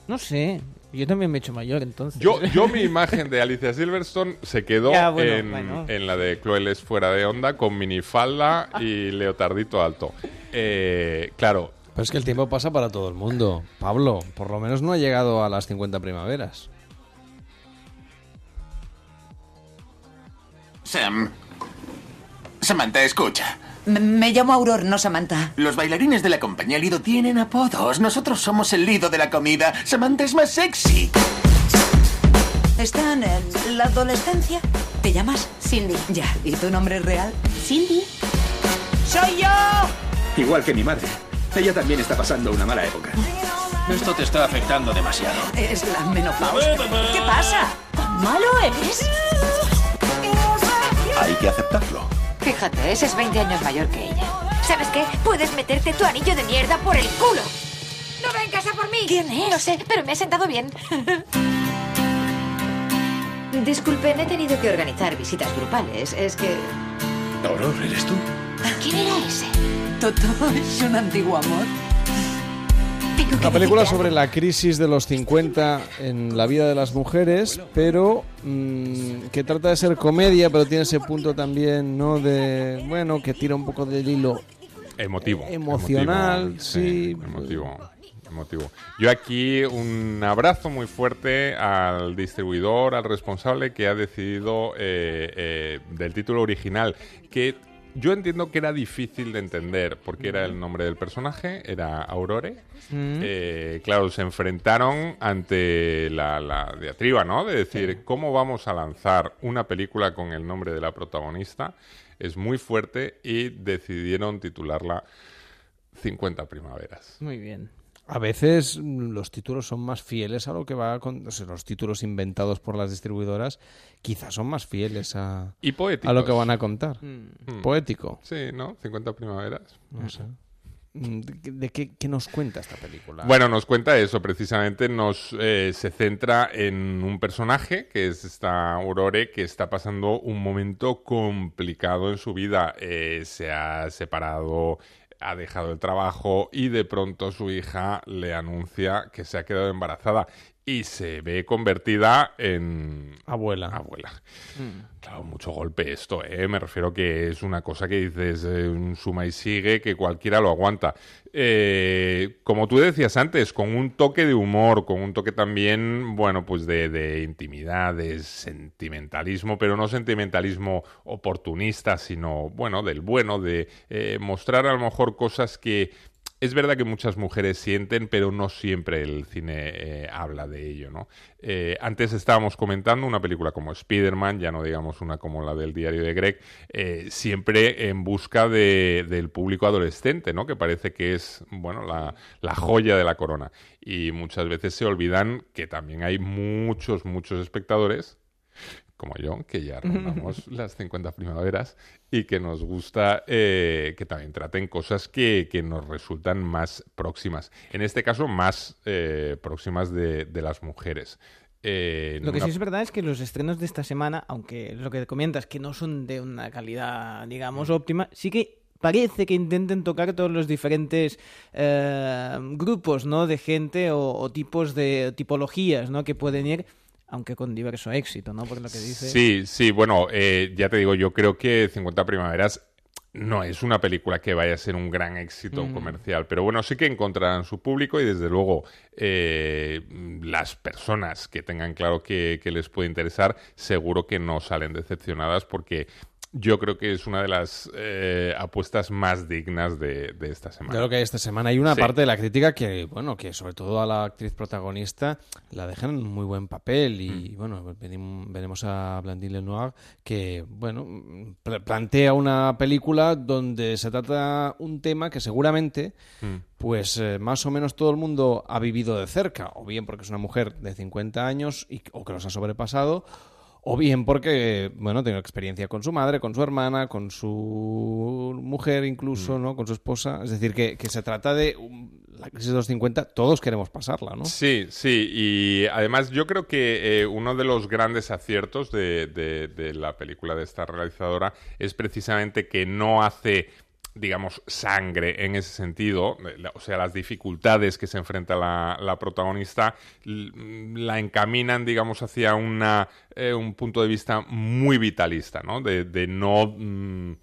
No sé. Yo también me he hecho mayor entonces. Yo, yo mi imagen de Alicia Silverstone se quedó Ya, bueno, en, bueno. en la de Crueles fuera de onda con minifalda y leotardito alto. Eh, claro, Pero es que el tiempo pasa para todo el mundo. Pablo, por lo menos no ha llegado a las 50 primaveras. Sam. Samantha, escucha. Me, me llamo Auror, no Samantha. Los bailarines de la compañía Lido tienen apodos. Nosotros somos el Lido de la comida. Samantha es más sexy. ¿Están en la adolescencia? ¿Te llamas? Cindy. Ya, ¿y tu nombre es real? Cindy. ¡Soy yo! Igual que mi madre. Ella también está pasando una mala época. Esto te está afectando demasiado. Es la menopausia. ¿Qué pasa? ¿Tan malo eres? Hay que aceptarlo. Fíjate, ese es 20 años mayor que ella. ¿Sabes qué? Puedes meterte tu anillo de mierda por el culo. ¡No vengas a por mí! ¿Quién es? No sé, pero me ha sentado bien. Disculpen, he tenido que organizar visitas grupales. Es que... Auror, ¿eres tú? ¿Quién era ese? Toto es un antiguo amor. La película sobre la crisis de los 50 en la vida de las mujeres, pero mm, que trata de ser comedia, pero tiene ese punto también, ¿no? De, bueno, que tira un poco del hilo Emotivo. emocional, emotivo, sí. Emotivo. Emotivo. Yo aquí un abrazo muy fuerte al distribuidor, al responsable que ha decidido eh, eh, del título original, que yo entiendo que era difícil de entender porque era el nombre del personaje, era Aurore. Mm. Eh, claro, se enfrentaron ante la, la diatriba, ¿no? De decir, ¿cómo vamos a lanzar una película con el nombre de la protagonista? Es muy fuerte y decidieron titularla 50 primaveras. Muy bien. A veces mm, los títulos son más fieles a lo que va con o sea, los títulos inventados por las distribuidoras, quizás son más fieles a, Y a lo que van a contar. Mm. Poético. Sí, ¿no? 50 primaveras. No sé. Mm, ¿De, de qué, qué nos cuenta esta película? Bueno, nos cuenta eso, precisamente nos eh, se centra en un personaje que es esta Aurore que está pasando un momento complicado en su vida. Eh, se ha separado, ha dejado el trabajo y de pronto su hija le anuncia que se ha quedado embarazada y se ve convertida en abuela. Abuela. Claro, mucho golpe esto, ¿eh? Me refiero que es una cosa que dices, eh, un suma y sigue, que cualquiera lo aguanta. Eh, como tú decías antes, con un toque de humor, con un toque también, bueno, pues de, de intimidad, de sentimentalismo, pero no sentimentalismo oportunista, sino, bueno, del bueno, de eh, mostrar a lo mejor cosas que es verdad que muchas mujeres sienten, pero no siempre el cine eh, habla de ello, ¿no? Eh, antes estábamos comentando una película como Spider-Man, ya no digamos una como la del diario de Greg, eh, siempre en busca de- del público adolescente, ¿no? Que parece que es, bueno, la, la joya de la corona. Y muchas veces se olvidan que también hay muchos, muchos espectadores como yo, que ya rondamos las 50 primaveras y que nos gusta eh, que también traten cosas que, que nos resultan más próximas. En este caso, más eh, próximas de, de las mujeres. Eh, Lo que una- sí es verdad es que los estrenos de esta semana, aunque lo que comentas que no son de una calidad, digamos, Mm. óptima, sí que parece que intenten tocar todos los diferentes eh, grupos, ¿no? De gente o, o tipos de tipologías, ¿no? Que pueden ir, aunque con diverso éxito, ¿no? Por lo que dice. Sí, sí, bueno, eh, ya te digo, yo creo que 50 primaveras no es una película que vaya a ser un gran éxito Mm. comercial, pero bueno, sí que encontrarán su público y desde luego eh, las personas que tengan claro que, que les puede interesar, seguro que no salen decepcionadas porque yo creo que es una de las eh, apuestas más dignas de, de esta semana. Lo que esta semana. Hay una Sí. parte de la crítica que, bueno, que sobre todo a la actriz protagonista la dejan en muy buen papel y, Mm. bueno, venim- veremos a Blandine Lenoir que, bueno, pl- plantea una película donde se trata un tema que seguramente, Mm. pues eh, más o menos todo el mundo ha vivido de cerca, o bien porque es una mujer de 50 años y, o que los ha sobrepasado, o bien porque, bueno, tengo experiencia con su madre, con su hermana, con su mujer incluso, ¿no? Con su esposa. Es decir, que, que se trata de la crisis de los 50, todos queremos pasarla, ¿no? Sí, sí, y además yo creo que eh, uno de los grandes aciertos de, de- de la película de esta realizadora es precisamente que no hace digamos, sangre en ese sentido, o sea, las dificultades que se enfrenta la, la protagonista la encaminan, digamos, hacia una, eh, un punto de vista muy vitalista, ¿no? De, de no... mm,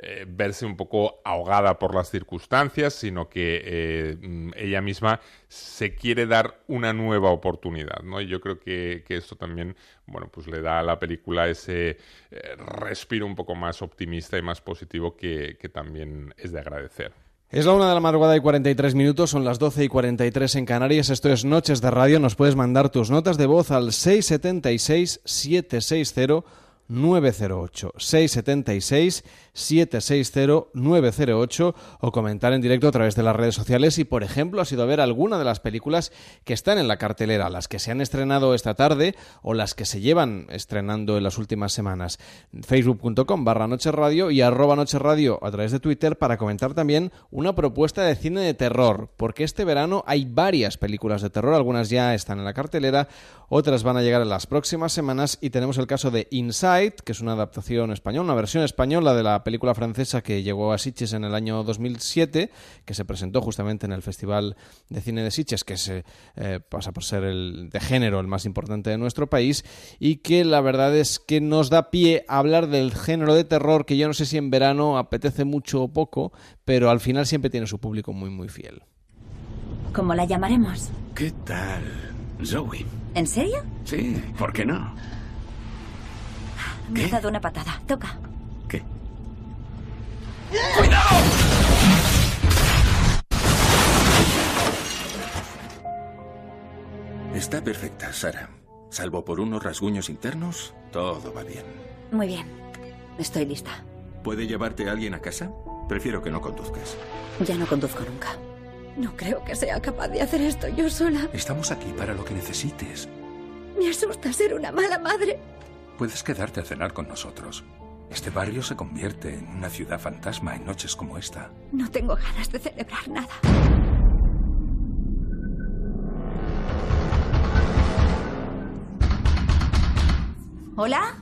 eh, verse un poco ahogada por las circunstancias, sino que eh, ella misma se quiere dar una nueva oportunidad, ¿no? Y yo creo que, que esto también, bueno, pues le da a la película ese eh, respiro un poco más optimista y más positivo que, que también es de agradecer. Es la una de la madrugada y 43 minutos, son las 12 y 43 en Canarias. Esto es Noches de Radio. Nos puedes mandar tus notas de voz al 676 760 908 676 760 908 o comentar en directo a través de las redes sociales y por ejemplo has ido a ver alguna de las películas que están en la cartelera, las que se han estrenado esta tarde o las que se llevan estrenando en las últimas semanas. facebook.com barra Noche Radio y arroba Noche Radio a través de Twitter para comentar también una propuesta de cine de terror, porque este verano hay varias películas de terror, algunas ya están en la cartelera, otras van a llegar en las próximas semanas y tenemos el caso de Inside que es una adaptación española, una versión española de la película francesa que llegó a Sitges en el año 2007, que se presentó justamente en el Festival de Cine de Sitges, que se eh, pasa por ser el de género el más importante de nuestro país, y que la verdad es que nos da pie a hablar del género de terror, que yo no sé si en verano apetece mucho o poco, pero al final siempre tiene su público muy, muy fiel. ¿Cómo la llamaremos? ¿Qué tal, Zoe? ¿En serio? Sí, ¿por qué no? Me ha dado una patada. Toca. ¿Qué? ¡Cuidado! Está perfecta, Sara. Salvo por unos rasguños internos, todo va bien. Muy bien. Estoy lista. ¿Puede llevarte alguien a casa? Prefiero que no conduzcas. Ya no conduzco nunca. No creo que sea capaz de hacer esto yo sola. Estamos aquí para lo que necesites. Me asusta ser una mala madre. Puedes quedarte a cenar con nosotros. Este barrio se convierte en una ciudad fantasma en noches como esta. No tengo ganas de celebrar nada. ¿Hola?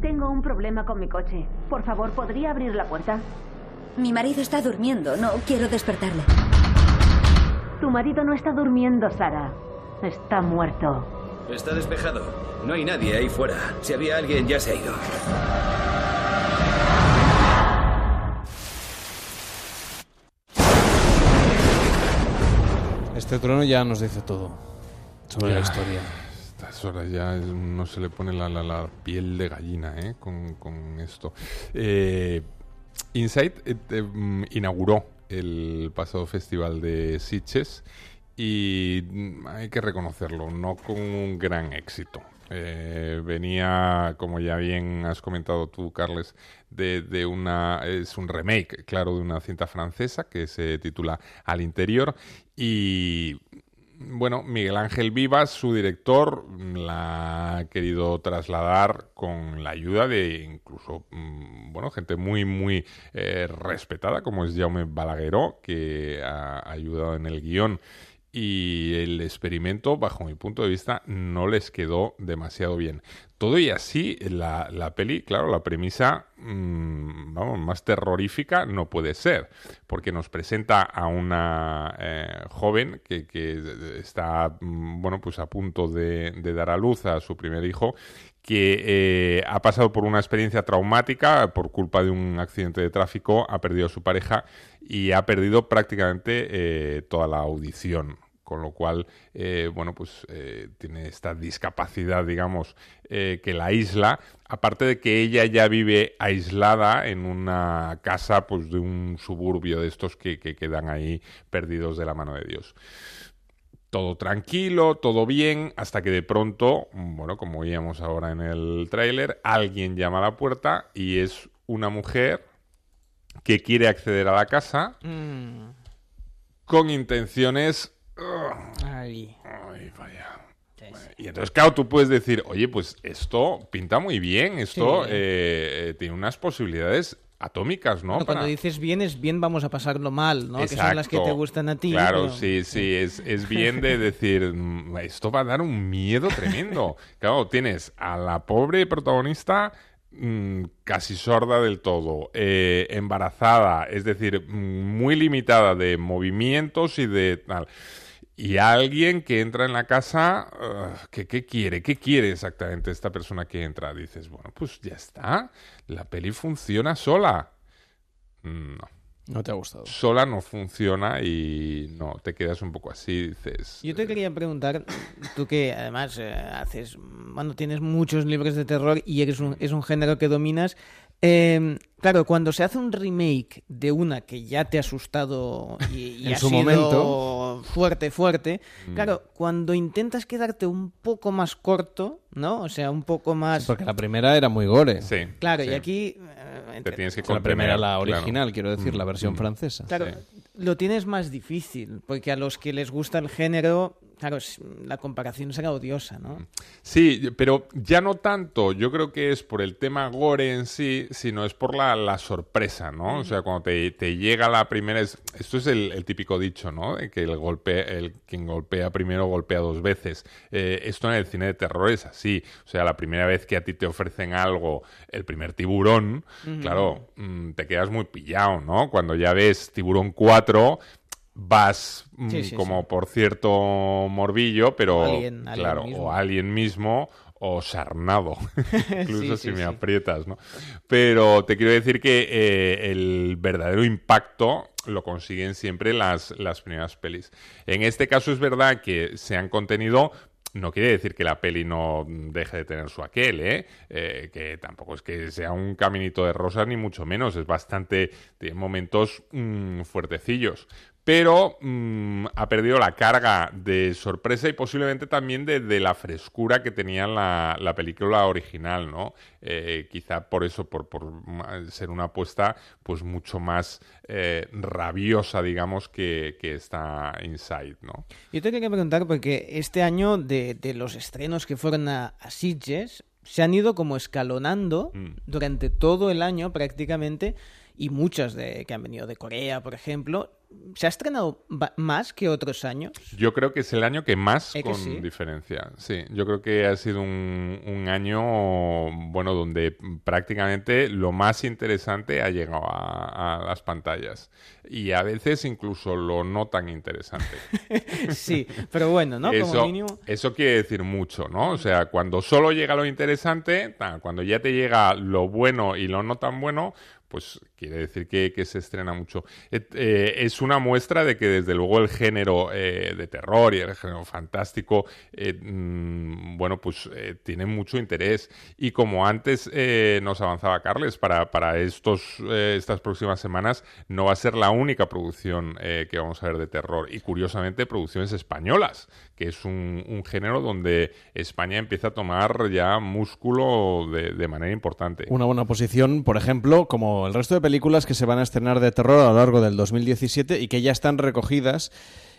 Tengo un problema con mi coche. Por favor, ¿podría abrir la puerta? Mi marido está durmiendo. No quiero despertarle. Tu marido no está durmiendo, Sara. Está muerto. Está despejado. No hay nadie ahí fuera. Si había alguien, ya se ha ido. Este trono ya nos dice todo sobre la historia. Estas horas ya no se le pone la, la- la piel de gallina ¿eh? con, con esto. Eh, Insight eh, eh, mm, inauguró el pasado festival de Sitges y mm, hay que reconocerlo, no con un gran éxito. Eh, venía, como ya bien has comentado tú, Carles, de, una es un remake, claro, de una cinta francesa que se titula Al interior y bueno, Miguel Ángel Vivas, su director, la ha querido trasladar con la ayuda de incluso, mm, bueno, gente muy, muy eh, respetada, como es Jaume Balagueró, que ha ayudado en el guion. Y el experimento, bajo mi punto de vista, no les quedó demasiado bien. Todo y así, la, la peli, claro, la premisa, mm, vamos, más terrorífica no puede ser, porque nos presenta a una eh, joven que, está, mm, bueno, pues a punto de, de dar a luz a su primer hijo, que eh, ha pasado por una experiencia traumática por culpa de un accidente de tráfico, ha perdido a su pareja y ha perdido prácticamente eh, toda la audición con lo cual, eh, bueno, pues eh, tiene esta discapacidad, digamos, eh, que la aísla, aparte de que ella ya vive aislada en una casa, pues de un suburbio de estos que, que quedan ahí perdidos de la mano de Dios. Todo tranquilo, todo bien, hasta que de pronto, bueno, como veíamos ahora en el tráiler, alguien llama a la puerta y es una mujer que quiere acceder a la casa Mm. con intenciones Ay. Ay, vaya. Y entonces, claro, tú puedes decir, oye, pues esto pinta muy bien, esto Sí. eh, eh, tiene unas posibilidades atómicas, ¿no? Cuando dices bien es bien vamos a pasarlo mal, ¿no? Que son las que te gustan a ti. Claro, pero- sí, sí, es, es bien de decir, "Mm, esto va a dar un miedo tremendo. claro, tienes a la pobre protagonista mm, casi sorda del todo, eh, embarazada, es decir, mm, muy limitada de movimientos y de tal. Y alguien que entra en la casa, uh, ¿qué, ¿qué quiere? ¿Qué quiere exactamente esta persona que entra? Dices, bueno, pues ya está, la peli funciona sola. No. No te ha gustado. Sola no funciona y no, te quedas un poco así, dices... Yo te quería preguntar, tú que además eh, haces, bueno, tienes muchos libros de terror y eres un, es un género que dominas, eh, claro, cuando se hace un remake de una que ya te ha asustado y, y En ha su sido momento. fuerte, fuerte, Mm. claro, cuando intentas quedarte un poco más corto, ¿no? O sea, un poco más... Porque la primera era muy gore. Sí. Claro, sí. y aquí... eh, Te tienes que la primera, la claro. original, quiero decir, la Mm, versión mm. francesa. Claro, lo tienes más difícil, porque a los que les gusta el género, claro, la comparación será odiosa, ¿no? Sí, pero ya no tanto, yo creo que es por el tema gore en sí, sino es por la, la sorpresa, ¿no? O sea, cuando te, te llega la primera... es- esto es el, el típico dicho, ¿no? De que el golpe, el quien golpea primero golpea dos veces. Eh, esto en el cine de terror es así. O sea, la primera vez que a ti te ofrecen algo, el primer tiburón, claro, mm, te quedas muy pillado, ¿no? Cuando ya ves tiburón 4 vas mm, Sí, sí, como por cierto morbillo, pero Alien, Alien claro, mismo. o alguien mismo o sarnado, incluso si me aprietas, ¿no? Pero te quiero decir que eh, el verdadero impacto lo consiguen siempre las, las primeras pelis. En este caso es verdad que se han contenido no quiere decir que la peli no deje de tener su aquel, ¿eh? Eh, que tampoco es que sea un caminito de rosas, ni mucho menos. Es bastante. Tiene momentos mm, fuertecillos. Pero mm, ha perdido la carga de sorpresa y posiblemente también de, de la frescura que tenía la, la película original, ¿no? Eh, quizá por eso, por, por ser una apuesta pues mucho más eh, rabiosa, digamos, que, que esta Inside, ¿no? Yo te quería preguntar porque este año de, de los estrenos que fueron a, a Sitges se han ido como escalonando Mm. durante todo el año prácticamente y muchas de que han venido de Corea, por ejemplo, se ha estrenado más que otros años. Yo creo que es el año que más ¿Eh que con sí? diferencia. Sí, yo creo que ha sido un, un año, bueno, donde prácticamente lo más interesante ha llegado a, a las pantallas. Y a veces incluso lo no tan interesante. sí, pero bueno, ¿no? Como Eso, mínimo. eso quiere decir mucho, ¿no? O sea, cuando solo llega lo interesante, cuando ya te llega lo bueno y lo no tan bueno, pues quiere decir que, que se estrena mucho. Eh, es una muestra de que desde luego el género eh, de terror y el género fantástico, eh, mm, bueno, pues tiene mucho interés. Y como antes nos avanzaba Carles, para, para estos, estas próximas semanas no va a ser la única producción que vamos a ver de terror. Y curiosamente producciones españolas, que es un, un género donde España empieza a tomar ya músculo de, de manera importante. Una buena posición, por ejemplo, como el resto de películas que se van a estrenar de terror a lo largo del 2017 y que ya están recogidas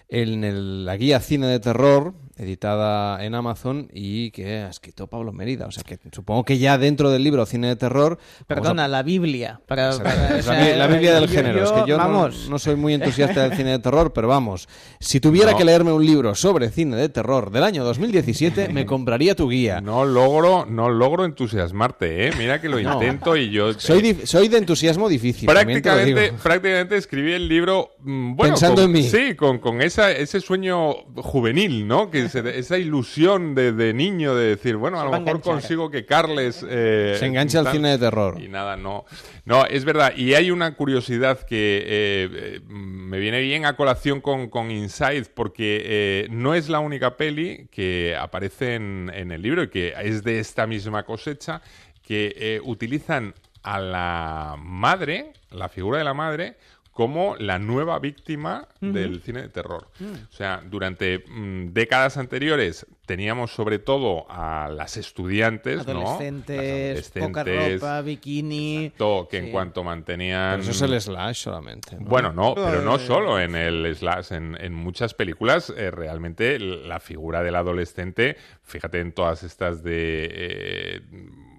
en el- la guía Cine de Terror, editada en Amazon y que ha escrito Pablo Mérida. O sea que supongo que ya dentro del libro Cine de Terror... a- Perdona, la Biblia. Para, la, sea, bi- la Biblia del yo- género. es que yo no- vamos. no, soy muy entusiasta del cine de terror, pero vamos, si tuviera No. que leerme un libro sobre cine de terror del año 2017, me compraría tu guía. No logro, no logro entusiasmarte, ¿eh? Mira que lo No. intento y yo... Soy, soy de entusiasmo difícil. Prácticamente, prácticamente escribí el libro mm, bueno, Pensando con- en mí. Sí, con, con esa, ese sueño juvenil, ¿no? Que se- esa ilusión de, de niño de decir, bueno, a lo mejor consigo que Carles... eh, Se engancha al cine de terror. Y nada, no. No, es verdad. Y hay una curiosidad que eh, eh, me viene bien a colación con, con Inside, porque eh, no es la única peli que aparece en, en el libro y que es de esta misma cosecha, que eh, utilizan a la madre, la figura de la madre, como la nueva víctima del cine de terror. Mm. O sea, durante mm, décadas anteriores teníamos sobre todo a las estudiantes, ¿no? Las Adolescentes, poca adolescentes, ropa, bikini. Exacto, que en cuanto mantenían... Pero eso es el slash solamente. ¿no? Bueno, no, pero no Eh. solo en el slash, en, en muchas películas eh, realmente la figura del adolescente, fíjate en todas estas de... eh,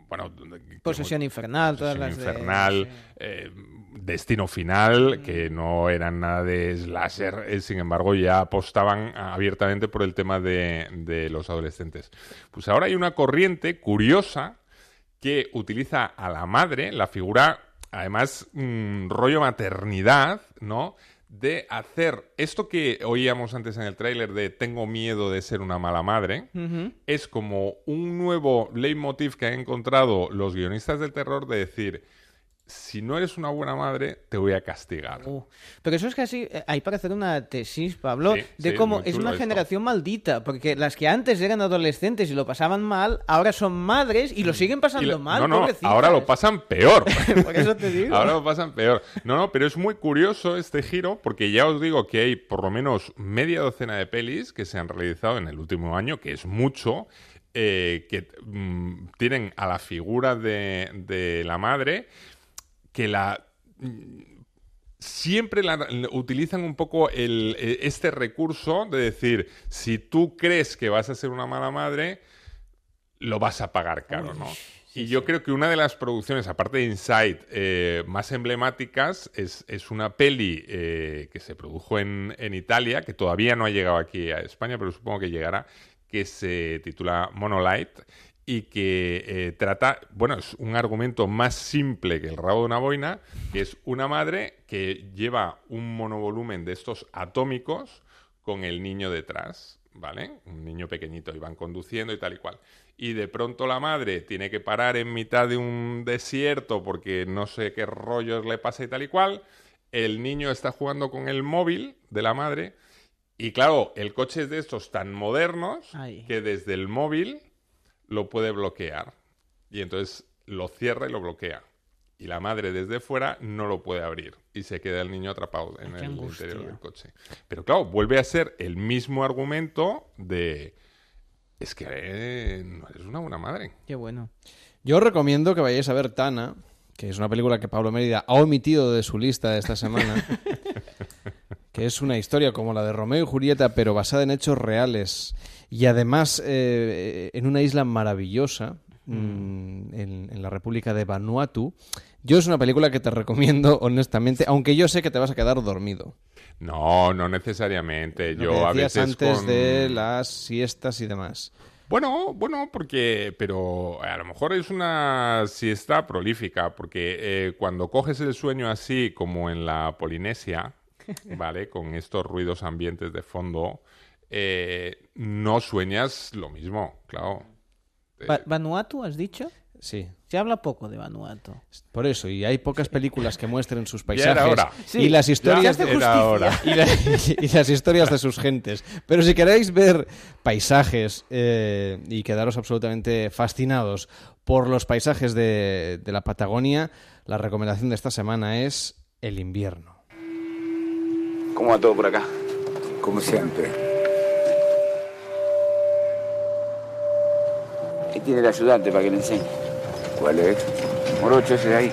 bueno, Posesión infernal, todas las infernal, eh, Destino Final, que no eran nada de slasher, eh, sin embargo ya apostaban abiertamente por el tema de, de los adolescentes. Pues ahora hay una corriente curiosa que utiliza a la madre, la figura, además, mm, rollo maternidad, ¿no? De hacer esto que oíamos antes en el tráiler de tengo miedo de ser una mala madre, es como un nuevo leitmotiv que han encontrado los guionistas del terror de decir, si no eres una buena madre, te voy a castigar. Pero eso es casi, eh, hay para hacer una tesis, Pablo, Sí, de sí, cómo es una esto. generación maldita, porque las que antes eran adolescentes y lo pasaban mal, ahora son madres y lo siguen Y pasando la- mal. no, no, ahora lo pasan peor. Por eso te digo. Ahora lo pasan peor. No, no, pero es muy curioso este giro porque ya os digo que hay por lo menos media docena de pelis que se han realizado en el último año, que es mucho, eh, que mm, tienen a la figura de, de la madre que la siempre la- la- utilizan un poco el, eh, este recurso de decir, si tú crees que vas a ser una mala madre, lo vas a pagar caro, ¿no? y yo creo que una de las producciones, aparte de Inside, eh, más emblemáticas es, es una peli eh, que se produjo en, en Italia, que todavía no ha llegado aquí a España, pero supongo que llegará, que se titula Monolight y que eh, trata, bueno, es un argumento más simple que el rabo de una boina, que es una madre que lleva un monovolumen de estos atómicos con el niño detrás, ¿vale? Un niño pequeñito, y van conduciendo y tal y cual. Y de pronto la madre tiene que parar en mitad de un desierto porque no sé qué rollos le pasa y tal y cual. El niño está jugando con el móvil de la madre. Y claro, el coche es de estos tan modernos Ay. que desde el móvil lo puede bloquear. Y entonces lo cierra y lo bloquea. Y la madre desde fuera no lo puede abrir. Y se queda el niño atrapado en el angustia. interior del coche. Pero claro, vuelve a ser el mismo argumento de... Es que eh, no eres una buena madre. Qué bueno. Yo os recomiendo que vayáis a ver Tana, que es una película que Pablo Mérida ha omitido de su lista de esta semana, que es una historia como la de Romeo y Julieta, pero basada en hechos reales y además eh, en una isla maravillosa, mm, en, en la República de Vanuatu. Yo es una película que te recomiendo, honestamente, aunque yo sé que te vas a quedar dormido. No, no necesariamente. Lo Yo que a veces antes con- de las siestas y demás. Bueno, bueno, porque, pero a lo mejor es una siesta prolífica, porque eh, cuando coges el sueño así como en la Polinesia, ¿vale? Con estos ruidos ambientes de fondo, eh, no sueñas lo mismo, claro. Va- ¿Vanuatu has dicho? Sí. Se habla poco de Vanuatu. Por eso, y hay pocas películas que muestren sus paisajes y las historias de, y, la- y las historias de sus gentes. Pero si queréis ver paisajes eh, y quedaros absolutamente fascinados por los paisajes de, de la Patagonia, la recomendación de esta semana es el invierno. ¿Cómo va todo por acá? Como siempre. Ahí tiene el ayudante para que le enseñe. ¿Cuál es? Morocho ese de ahí.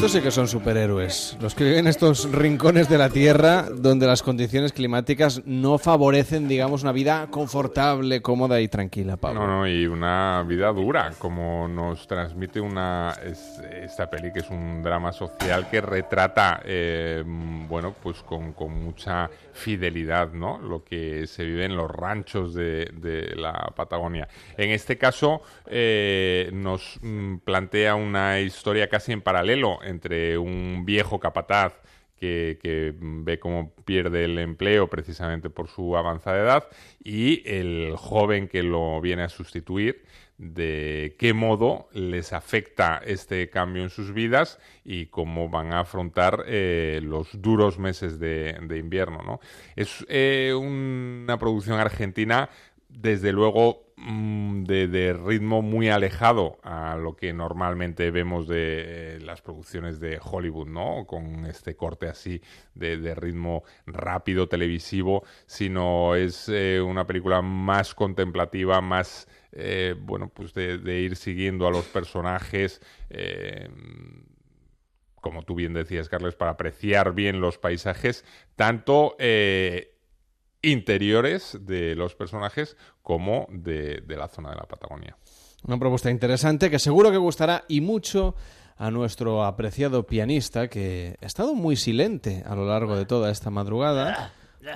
Estos sí que son superhéroes. Los que viven en estos rincones de la Tierra donde las condiciones climáticas no favorecen, digamos, una vida confortable, cómoda y tranquila, Pablo. No, no, y una vida dura, como nos transmite una es- esta peli, que es un drama social que retrata, eh, bueno, pues con, con mucha fidelidad, ¿no? Lo que se vive en los ranchos de, de la Patagonia. En este caso, eh, nos mm, plantea una historia casi en paralelo entre un viejo capataz que, que ve cómo pierde el empleo precisamente por su avanzada edad y el joven que lo viene a sustituir, de qué modo les afecta este cambio en sus vidas y cómo van a afrontar eh, los duros meses de, invierno. ¿no? Es eh, una producción argentina desde luego mm, de, ritmo muy alejado a lo que normalmente vemos de eh, las producciones de Hollywood, ¿no? Con este corte así de, ritmo rápido, televisivo, sino es eh, una película más contemplativa, más, eh, bueno, pues de, de ir siguiendo a los personajes. como tú bien decías, Carles, para apreciar bien los paisajes, tanto eh, interiores de los personajes como de, de la zona de la Patagonia. Una propuesta interesante que seguro que gustará y mucho a nuestro apreciado pianista que ha estado muy silente a lo largo de toda esta madrugada,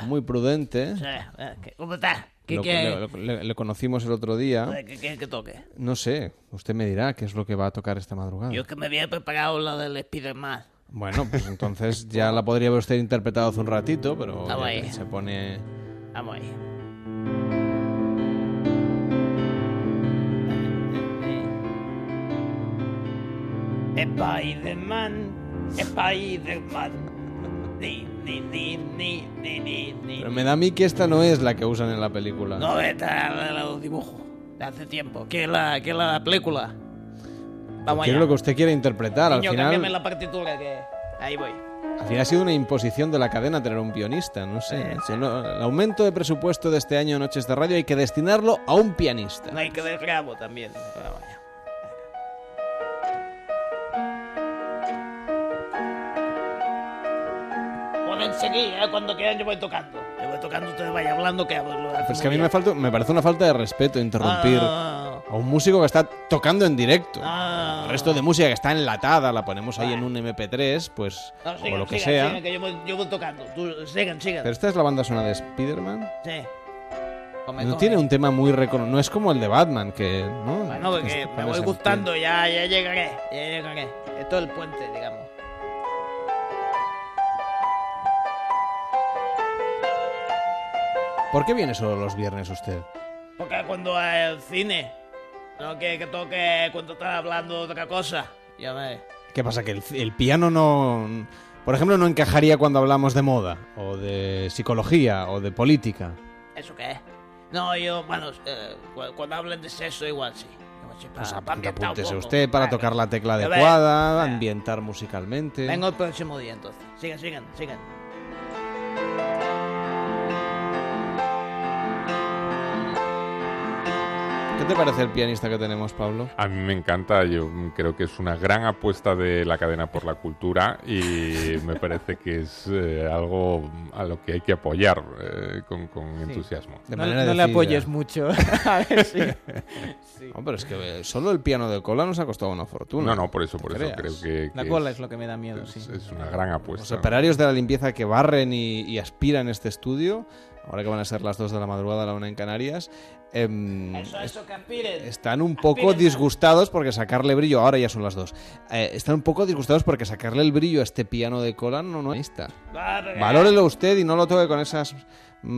muy prudente. Eh, ¿qué- ¿Cómo está? ¿Qué, Lo- qué- le, le- le conocimos el otro día. qué- qué- qué toque? No sé, usted me dirá qué es lo que va a tocar esta madrugada. Yo que me había preparado la del Spider-Man. Bueno, pues entonces ya la podría haber usted interpretado hace un ratito, pero Ah, vaya. se pone... Vamos ahí. Spider-Man, Spider-Man. Ni, ni, ni, ni, ni, ni, ni. Pero me da a mí que esta no es la que usan en la película. No, esta es la del dibujo. De hace tiempo. ¿Qué es la, qué es la película? Vamos ¿Qué es allá. lo que usted quiere interpretar? Niño, al final, la partitura que... Ahí voy. al final ha sido una imposición de la cadena tener un pianista, no sé. Si no- el aumento de presupuesto de este año Noches de Radio hay que destinarlo a un pianista. No hay que ver grabo también. Vamos allá. Seguir, ¿eh? Cuando quieran yo voy tocando. Yo voy tocando, ustedes vayan hablando que hablo. Pero es que a mí me, falta, me parece una falta de respeto interrumpir Ah. A un músico que está tocando en directo. Ah. El resto de música que está enlatada la ponemos ahí en un MP3, pues, No, o sigan, lo que sigan, sea. sigan, que yo voy, yo voy tocando. Tú, sigan, sigan. Pero esta es la banda sonora de Spider-Man. Sí. Come, No come. tiene un tema muy reconocido. No es como el de Batman, que. ¿no? Bueno, porque Que me voy gustando, ya, ya llegaré, ya llegaré. Esto es el puente, digamos. ¿Por qué viene solo los viernes usted? Porque cuando el cine, no que, que toque cuando están hablando de otra cosa. Ya me... ¿Qué pasa? ¿Que el, el piano no. Por ejemplo, no encajaría cuando hablamos de moda, o de psicología, o de política? ¿Eso qué es? No, yo, bueno, eh, cu- cuando hablen de sexo igual sí. Sí, Pues pa- ap- pa ambientar un apúntese poco. usted para Vale. tocar la tecla adecuada, eh, ambientar musicalmente. Vengo el próximo día entonces. Sigan, sigan, sigan. ¿Qué te parece el pianista que tenemos, Pablo? A mí me encanta, yo creo que es una gran apuesta de la cadena por la cultura y me parece que es eh, algo a lo que hay que apoyar eh, con, con entusiasmo. De No, manera no le apoyes mucho. A ver si... No, pero es que eh, solo el piano de cola nos ha costado una fortuna. No, no, por eso, por eso creas. creo que, La cola es, es lo que me da miedo, sí. es- es una gran Los apuesta. operarios de la limpieza que barren y, y aspiran este estudio, ahora que van a ser las 2 de la madrugada, la una en Canarias, em, Eso, eso, que aspiren. están un poco Aspiren. disgustados porque sacarle brillo, ahora ya son las 2, están un poco disgustados porque sacarle el brillo a este piano de cola no, no está. Valórelo usted y no lo toque con esas mm,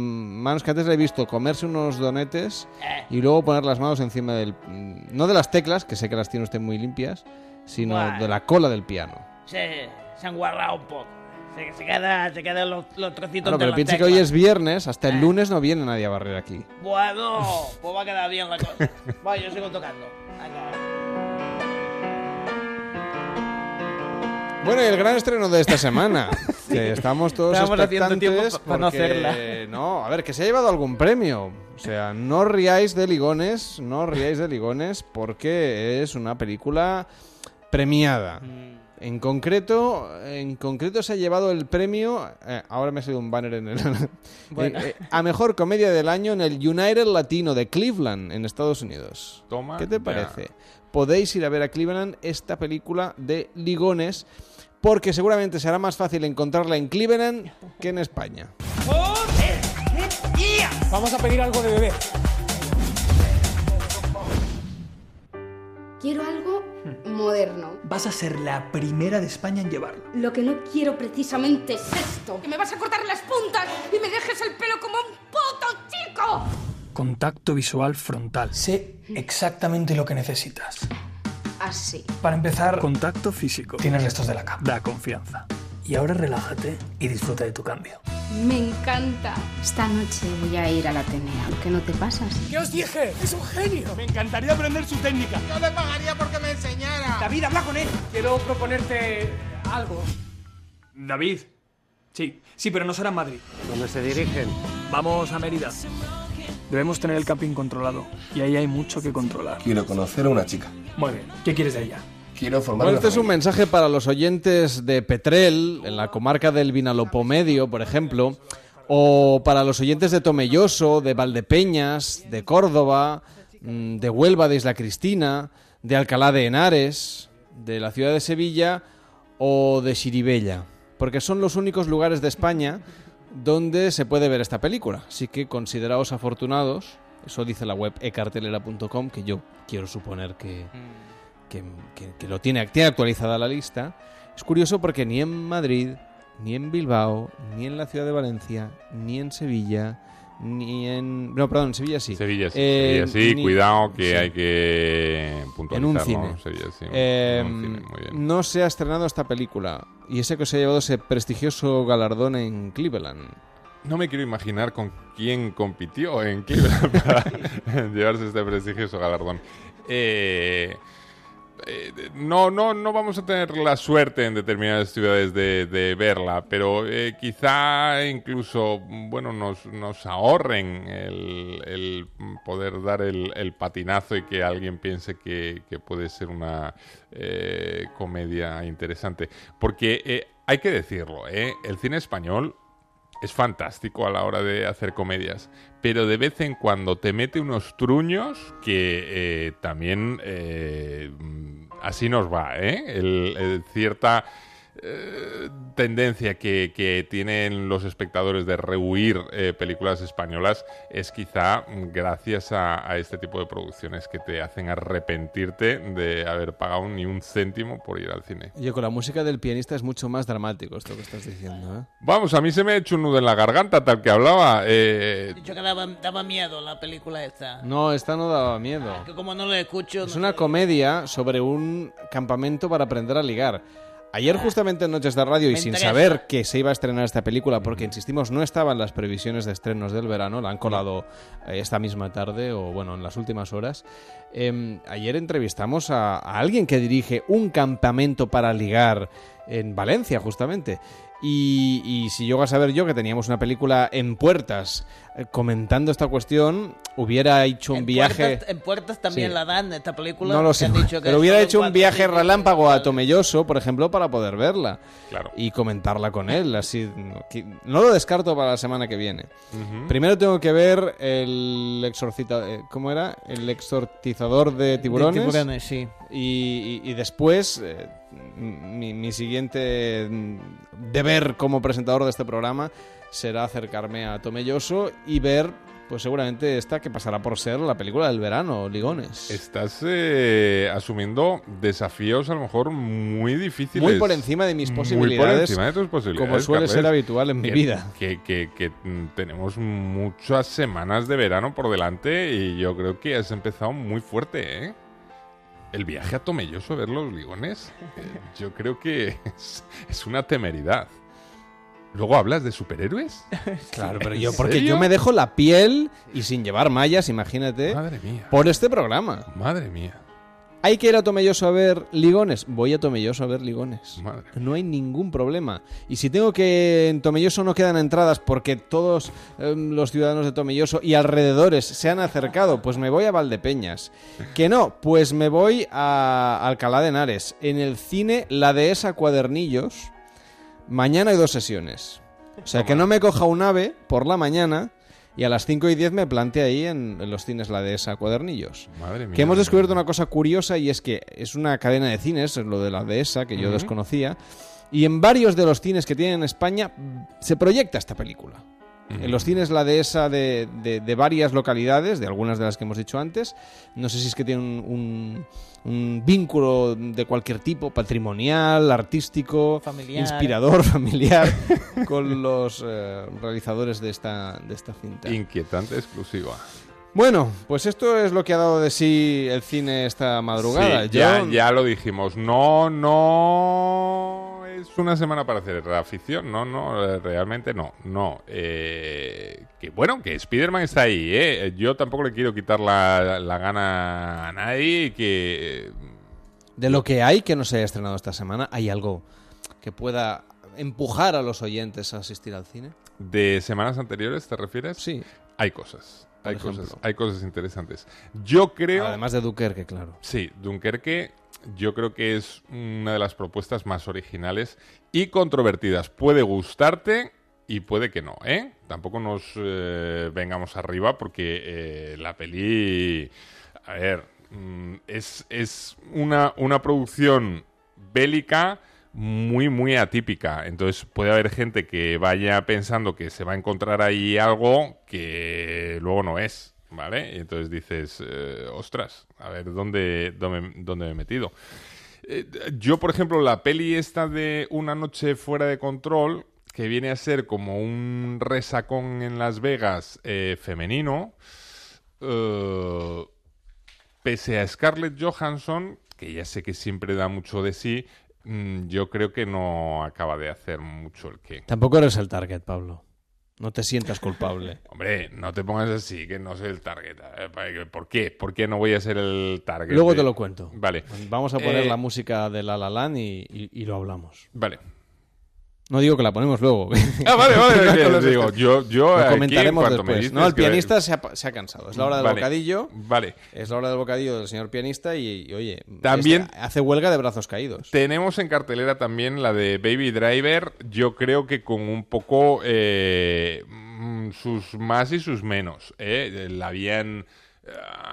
manos que antes le he visto comerse unos donetes Eh. y luego poner las manos encima del... No de las teclas, que sé que las tiene usted muy limpias, sino Bueno. de la cola del piano. Se, se han guardado un poco. Se, se queda, se quedan los, los trocitos de pero la piense que hoy es viernes, hasta el lunes no viene nadie a barrer aquí. Bueno, pues va a quedar bien la cosa. Vaya, yo sigo tocando. Bueno, y el gran estreno de esta semana, que estamos todos haciendo expectantes tiempo no hacerla. No, a ver, que se ha llevado algún premio. O sea, no riáis de ligones, no riáis de ligones, porque es una película premiada. Mm. En concreto, en concreto se ha llevado el premio, eh, ahora me ha salido un banner en el Bueno. eh, eh, a mejor comedia del año en el United Latino de Cleveland en Estados Unidos. Toma ¿Qué te ya. parece? Podéis ir a ver a Cleveland esta película de ligones porque seguramente será más fácil encontrarla en Cleveland que en España. Vamos a pedir algo de beber. Quiero algo moderno. Vas a ser la primera de España en llevarlo. Lo que no quiero precisamente es esto. Que me vas a cortar las puntas y me dejes el pelo como un puto chico. Contacto visual frontal. Sé exactamente lo que necesitas. Así. Para empezar, contacto físico. Tienes restos de la cama. Da confianza. Y ahora relájate y disfruta de tu cambio. Me encanta. Esta noche voy a ir al Ateneo. ¿Qué no te pasas? ¿Qué os dije? ¡Es un genio! Me encantaría aprender su técnica. Yo le pagaría porque me enseñara. David, habla con él. Quiero proponerte algo. David. Sí, sí, pero no será en Madrid. ¿Dónde se dirigen? Vamos a Mérida. Debemos tener el camping controlado. Y ahí hay mucho que controlar. Quiero conocer a una chica. Muy bien. ¿Qué quieres de ella? Quiero formar Bueno, una este es un mensaje para los oyentes de Petrel, en la comarca del Vinalopó Medio, por ejemplo, o para los oyentes de Tomelloso, de Valdepeñas, de Córdoba, mm, de Huelva, de Isla Cristina, de Alcalá de Henares, de la ciudad de Sevilla o de Xiribella, porque son los únicos lugares de España donde se puede ver esta película. Así que consideraos afortunados, eso dice la web ecartelera.com, que yo quiero suponer que, que, que- que lo tiene, tiene actualizada la lista. Es curioso porque ni en Madrid, ni en Bilbao, ni en la ciudad de Valencia, ni en Sevilla, ni en... No, perdón, en Sevilla sí. Sevilla sí, Eh, Sevilla sí, ni- cuidado que sí. hay que En puntualizarlo. un cine. Sevilla sí, Eh, en un cine, muy bien. no se ha estrenado esta película. Y ese que se ha llevado ese prestigioso galardón en Cleveland. No me quiero imaginar con quién compitió en Cleveland para llevarse este prestigioso galardón. Eh, eh, no, no, no vamos a tener la suerte en determinadas ciudades de, verla, pero eh, quizá incluso, bueno, nos, ahorren el, poder dar el, patinazo y que alguien piense que, puede ser una eh, comedia interesante. Porque hay que decirlo, el cine español es fantástico a la hora de hacer comedias, pero de vez en cuando te mete unos truños que eh, también eh, mm, así nos va, ¿eh? El- el cierta eh, tendencia que, que tienen los espectadores de rehuir eh, películas españolas es quizá gracias a, a este tipo de producciones que te hacen arrepentirte de haber pagado ni un céntimo por ir al cine. Oye, con la música del pianista es mucho más dramático esto que estás diciendo, ¿eh? Vamos, a mí se me ha hecho un nudo en la garganta tal que hablaba. Eh, Dicho que daba, daba miedo la película esta. No, esta no daba miedo. Que como no lo escucho... Es no una sé. comedia sobre un campamento para aprender a ligar. Ayer justamente en Noches de Radio y sin saber que se iba a estrenar esta película, porque insistimos, no estaba en las previsiones de estrenos del verano, la han colado eh, esta misma tarde o bueno, en las últimas horas. Eh, ayer entrevistamos a, a alguien que dirige un campamento para ligar en Valencia, justamente. Y, y si yo a saber yo que teníamos una película en puertas eh, comentando esta cuestión, hubiera hecho un En viaje... Puertas, en Puertas también Sí. la dan, esta película. No lo sé, han dicho que pero hubiera hecho un viaje relámpago a Tomelloso, por ejemplo, para poder verla Claro. y comentarla con él. Así, no, que- no lo descarto para la semana que viene. Primero tengo que ver el exorcita, eh, ¿cómo era? El exorcizador de tiburones. tiburones, sí. Y, y- y después eh, mi, mi siguiente deber como presentador de este programa será acercarme a Tomelloso y ver, pues seguramente esta que pasará por ser la película del verano, Ligones. Estás eh, asumiendo desafíos a lo mejor muy difíciles. Muy por encima de mis Muy por posibilidades, encima de tus posibilidades, como suele Carles. ser habitual en mi Que- vida. Que, que- que, tenemos muchas semanas de verano por delante y yo creo que has empezado muy fuerte, ¿eh? El viaje a Tomelloso a ver los ligones, eh, yo creo que es, es una temeridad. ¿Luego hablas de superhéroes? Claro, pero ¿En yo, porque serio? yo me dejo la piel y sin llevar mallas, imagínate, Madre mía. por este programa. Madre mía. ¿Hay que ir a Tomelloso a ver ligones? Voy a Tomelloso a ver ligones. Madre. No hay ningún problema. Y si tengo que en Tomelloso no quedan entradas porque todos eh, los ciudadanos de Tomelloso y alrededores se han acercado, pues me voy a Valdepeñas. Que no, pues me voy a Alcalá de Henares. En el cine La Dehesa Cuadernillos, mañana hay dos sesiones. O sea, que no me coja un ave por la mañana y a las 5 y 10 me plante ahí en, en los cines La Dehesa Cuadernillos. Madre mía. Que hemos descubierto una cosa curiosa y es que es una cadena de cines, es lo de la dehesa, que yo desconocía, y en varios de los cines que tienen en España se proyecta esta película. En los cines la dehesa de, de, de varias localidades, de algunas de las que hemos dicho antes, no sé si es que tiene un, un- un vínculo de cualquier tipo, patrimonial, artístico, Familiar. inspirador, familiar, con los eh, realizadores de esta, de esta cinta. Inquietante exclusiva. Bueno, pues esto es lo que ha dado de sí el cine esta madrugada. Sí, Yo- ya, ya lo dijimos. No, no es una semana para hacer la afición. No, no, eh, realmente no. No. Eh, que bueno, que Spider-Man está ahí, ¿eh? Yo tampoco le quiero quitar la, la gana a nadie que... De lo que hay que no se haya estrenado esta semana, ¿hay algo que pueda empujar a los oyentes a asistir al cine? ¿De semanas anteriores te refieres? Sí. Hay cosas. Hay ejemplo. cosas, hay cosas interesantes. Yo creo... Además de Dunkerque, claro. Sí, Dunkerque yo creo que es una de las propuestas más originales y controvertidas. Puede gustarte y puede que no, ¿eh? Tampoco nos eh, vengamos arriba porque eh, la peli... A ver, Mm, es, es una, una producción bélica muy, muy atípica. Entonces puede haber gente que vaya pensando que se va a encontrar ahí algo que luego no es, ¿vale? Y entonces dices, eh, ostras, a ver, ¿dónde, dónde, me he metido? Eh, yo, por ejemplo, la peli esta de Una noche fuera de control, que viene a ser como un resacón en Las Vegas eh, femenino, pese a Scarlett Johansson, que ya sé que siempre da mucho de sí, mm, yo creo que no acaba de hacer mucho el que. Tampoco eres el target, Pablo. No te sientas culpable. Hombre, no te pongas así, que no soy el target. Eh, ¿Por qué? ¿Por qué no voy a ser el target? Luego de- te lo cuento. Vale. Vamos a poner Eh, la música de La La Land y, y- y lo hablamos. Vale. No digo que la ponemos luego. Ah, vale, vale, No digo, yo- yo Lo aquí, comentaremos en cuanto me después. dices No, el que- pianista se ha, se ha cansado. Es la hora del Vale. bocadillo. Vale. Es la hora del bocadillo del señor pianista y, y, oye, También- este hace huelga de brazos caídos. Tenemos en cartelera también la de Baby Driver, yo creo que con un poco eh, mm, sus más y sus menos. ¿eh? La habían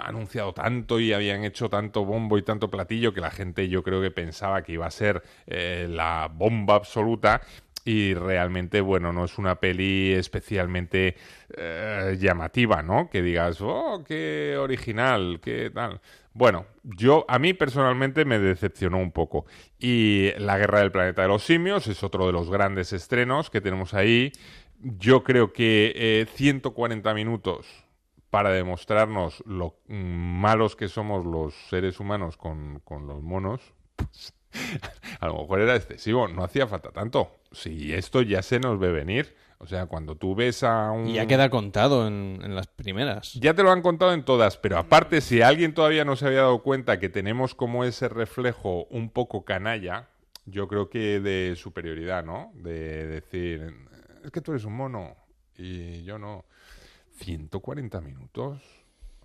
anunciado tanto y habían hecho tanto bombo y tanto platillo que la gente yo creo que pensaba que iba a ser eh, la bomba absoluta y realmente, bueno, no es una peli especialmente eh, llamativa, ¿no? Que digas, oh, qué original, qué tal. Bueno, yo, a mí personalmente me decepcionó un poco. Y La Guerra del Planeta de los Simios es otro de los grandes estrenos que tenemos ahí. Yo creo que eh, 140 minutos para demostrarnos lo malos que somos los seres humanos con, con los monos, pues, a lo mejor era excesivo, no hacía falta tanto. Si esto ya se nos ve venir, o sea, cuando tú ves a un... Y ya queda contado en, en las primeras. Ya te lo han contado en todas, pero aparte, si alguien todavía no se había dado cuenta que tenemos como ese reflejo un poco canalla, yo creo que de superioridad, ¿no? De decir, es que tú eres un mono y yo no. 140 minutos.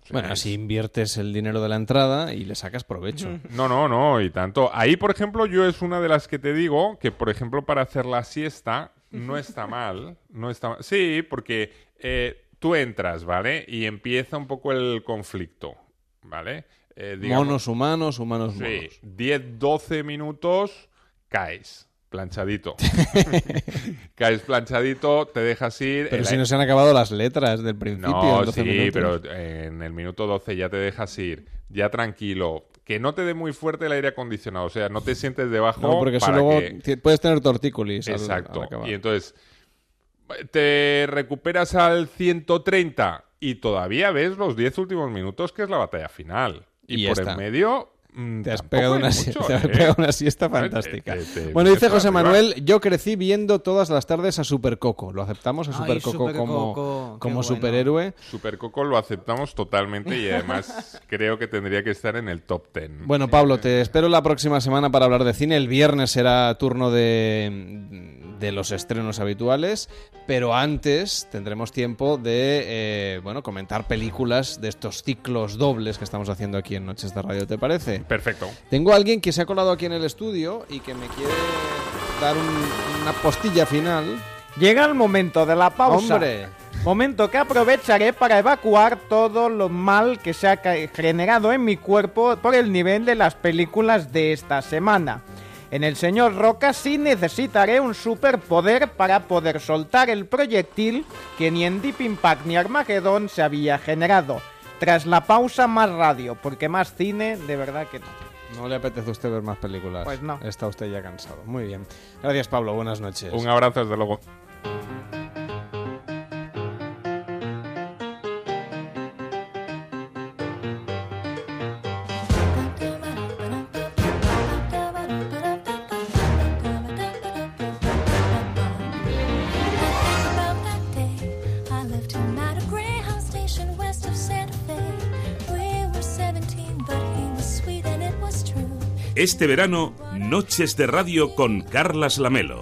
O sea, Bueno, así inviertes el dinero de la entrada y le sacas provecho. No, no, no, y tanto. Ahí, por ejemplo, yo es una de las que te digo que, por ejemplo, para hacer la siesta no está mal. No está mal. Sí, porque eh, tú entras, ¿vale? Y empieza un poco el conflicto, ¿vale? Eh, digamos- Monos humanos, humanos Sí, monos. 10, 12 minutos, caes. Planchadito. caes planchadito, te dejas ir. Pero el si no se han acabado las letras del principio. no, en 12 sí, minutos. pero en el minuto 12 ya te dejas ir, ya tranquilo. Que no te dé muy fuerte el aire acondicionado, o sea, no te sientes debajo. No, porque eso para luego que- puedes tener tortícolis. Exacto. al y entonces te recuperas al 130 y todavía ves los 10 últimos minutos, que es la batalla final. Y, por está. en medio. Mm, Te has, tampoco pegado hay una, mucho, sie- te has ¿eh? pegado una siesta fantástica. te bueno, dice José. Manuel, yo crecí viendo todas las tardes a Super Coco. ¿Lo aceptamos a Ay, Super Coco Super como, como bueno. superhéroe? Super Coco lo aceptamos totalmente y además creo que tendría que estar en el top 10. Bueno, Pablo, te espero la próxima semana para hablar de cine. El viernes será turno de, de los estrenos habituales, pero antes tendremos tiempo de eh, bueno comentar películas de estos ciclos dobles que estamos haciendo aquí en Noches de Radio, ¿te parece? Perfecto. Tengo a alguien que se ha colado aquí en el estudio y que me quiere dar un- una postilla final. Llega el momento de la pausa. ¡Hombre! Momento que aprovecharé para evacuar todo lo mal que se ha ca- generado en mi cuerpo por el nivel de las películas de esta semana. En el señor Roca sí necesitaré un superpoder para poder soltar el proyectil que ni en Deep Impact ni Armageddon se había generado. Tras la pausa más radio, porque más cine de verdad que no. ¿No le apetece a usted ver más películas? Pues no. Está usted ya cansado. Muy bien. Gracias, Pablo. Buenas noches. Un abrazo, desde luego. Este verano, Noches de Radio con Carlas Lamelo.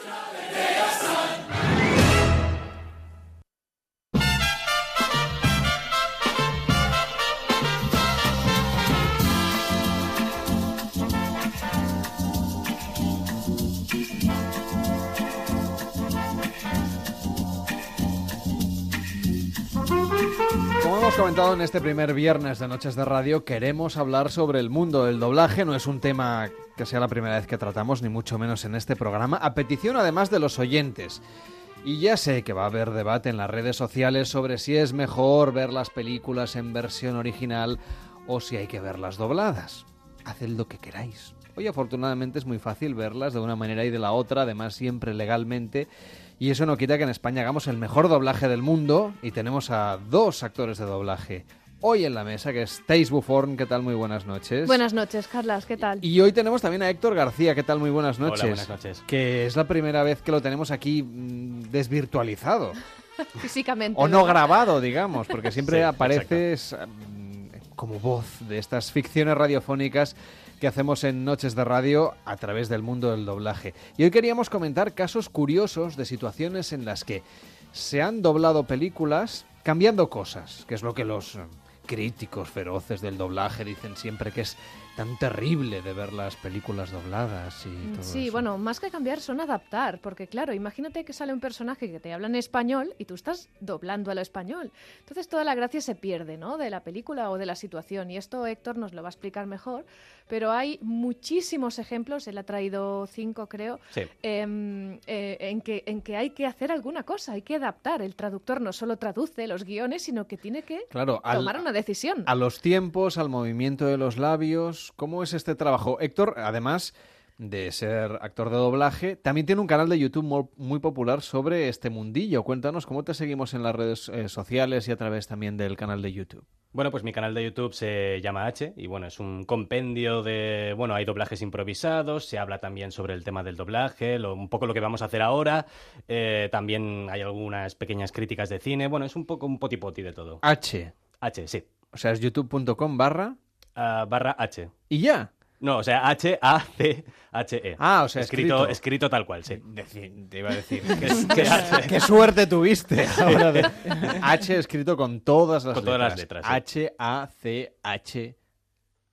Comentado en este primer viernes de Noches de Radio, queremos hablar sobre el mundo del doblaje. No es un tema que sea la primera vez que tratamos, ni mucho menos en este programa, a petición además de los oyentes. Y ya sé que va a haber debate en las redes sociales sobre si es mejor ver las películas en versión original o si hay que verlas dobladas. Haced lo que queráis. Hoy afortunadamente es muy fácil verlas de una manera y de la otra, además siempre legalmente. Y eso no quita que en España hagamos el mejor doblaje del mundo y tenemos a dos actores de doblaje hoy en la mesa, que es Thais Buffon. ¿Qué tal? Muy buenas noches. Buenas noches, Carlas, ¿qué tal? Y hoy tenemos también a Héctor García. ¿Qué tal? Muy buenas Hola, noches. buenas noches. Que es la primera vez que lo tenemos aquí mm, desvirtualizado. Físicamente. O no grabado, digamos, porque siempre Sí, apareces mm, como voz de estas ficciones radiofónicas que hacemos en Noches de Radio a través del mundo del doblaje. Y hoy queríamos comentar casos curiosos de situaciones en las que se han doblado películas cambiando cosas, que es lo que los eh, críticos feroces del doblaje dicen siempre que es tan terrible de ver las películas dobladas y todo Sí, eso. bueno, más que cambiar son adaptar, porque claro, imagínate que sale un personaje que te habla en español y tú estás doblando al español. Entonces toda la gracia se pierde, ¿no? De la película o de la situación. Y esto Héctor nos lo va a explicar mejor, pero hay muchísimos ejemplos, él ha traído cinco creo, Sí. em, eh, en, que, en que hay que hacer alguna cosa, hay que adaptar. El traductor no solo traduce los guiones, sino que tiene que Claro, al- tomar una decisión. A los tiempos, al movimiento de los labios. ¿Cómo es este trabajo? Héctor, además de ser actor de doblaje, también tiene un canal de YouTube muy popular sobre este mundillo. Cuéntanos cómo te seguimos en las redes eh, sociales y a través también del canal de YouTube. Bueno, pues mi canal de YouTube se llama H y bueno, es un compendio de, bueno, hay doblajes improvisados, se habla también sobre el tema del doblaje, lo- un poco lo que vamos a hacer ahora, eh, también hay algunas pequeñas críticas de cine, bueno, es un poco un potipoti de todo. H. H, sí. O sea, es youtube.com barra... Ah, barra H. ¿Y ya? No, o sea, H-A-C-H-E. Ah, o sea, escrito, escrito. escrito tal cual, sí. te iba a decir. Que- qué, que qué suerte tuviste. ahora de- H escrito con todas las Con todas las letras. letras, sí. H-A-C-H.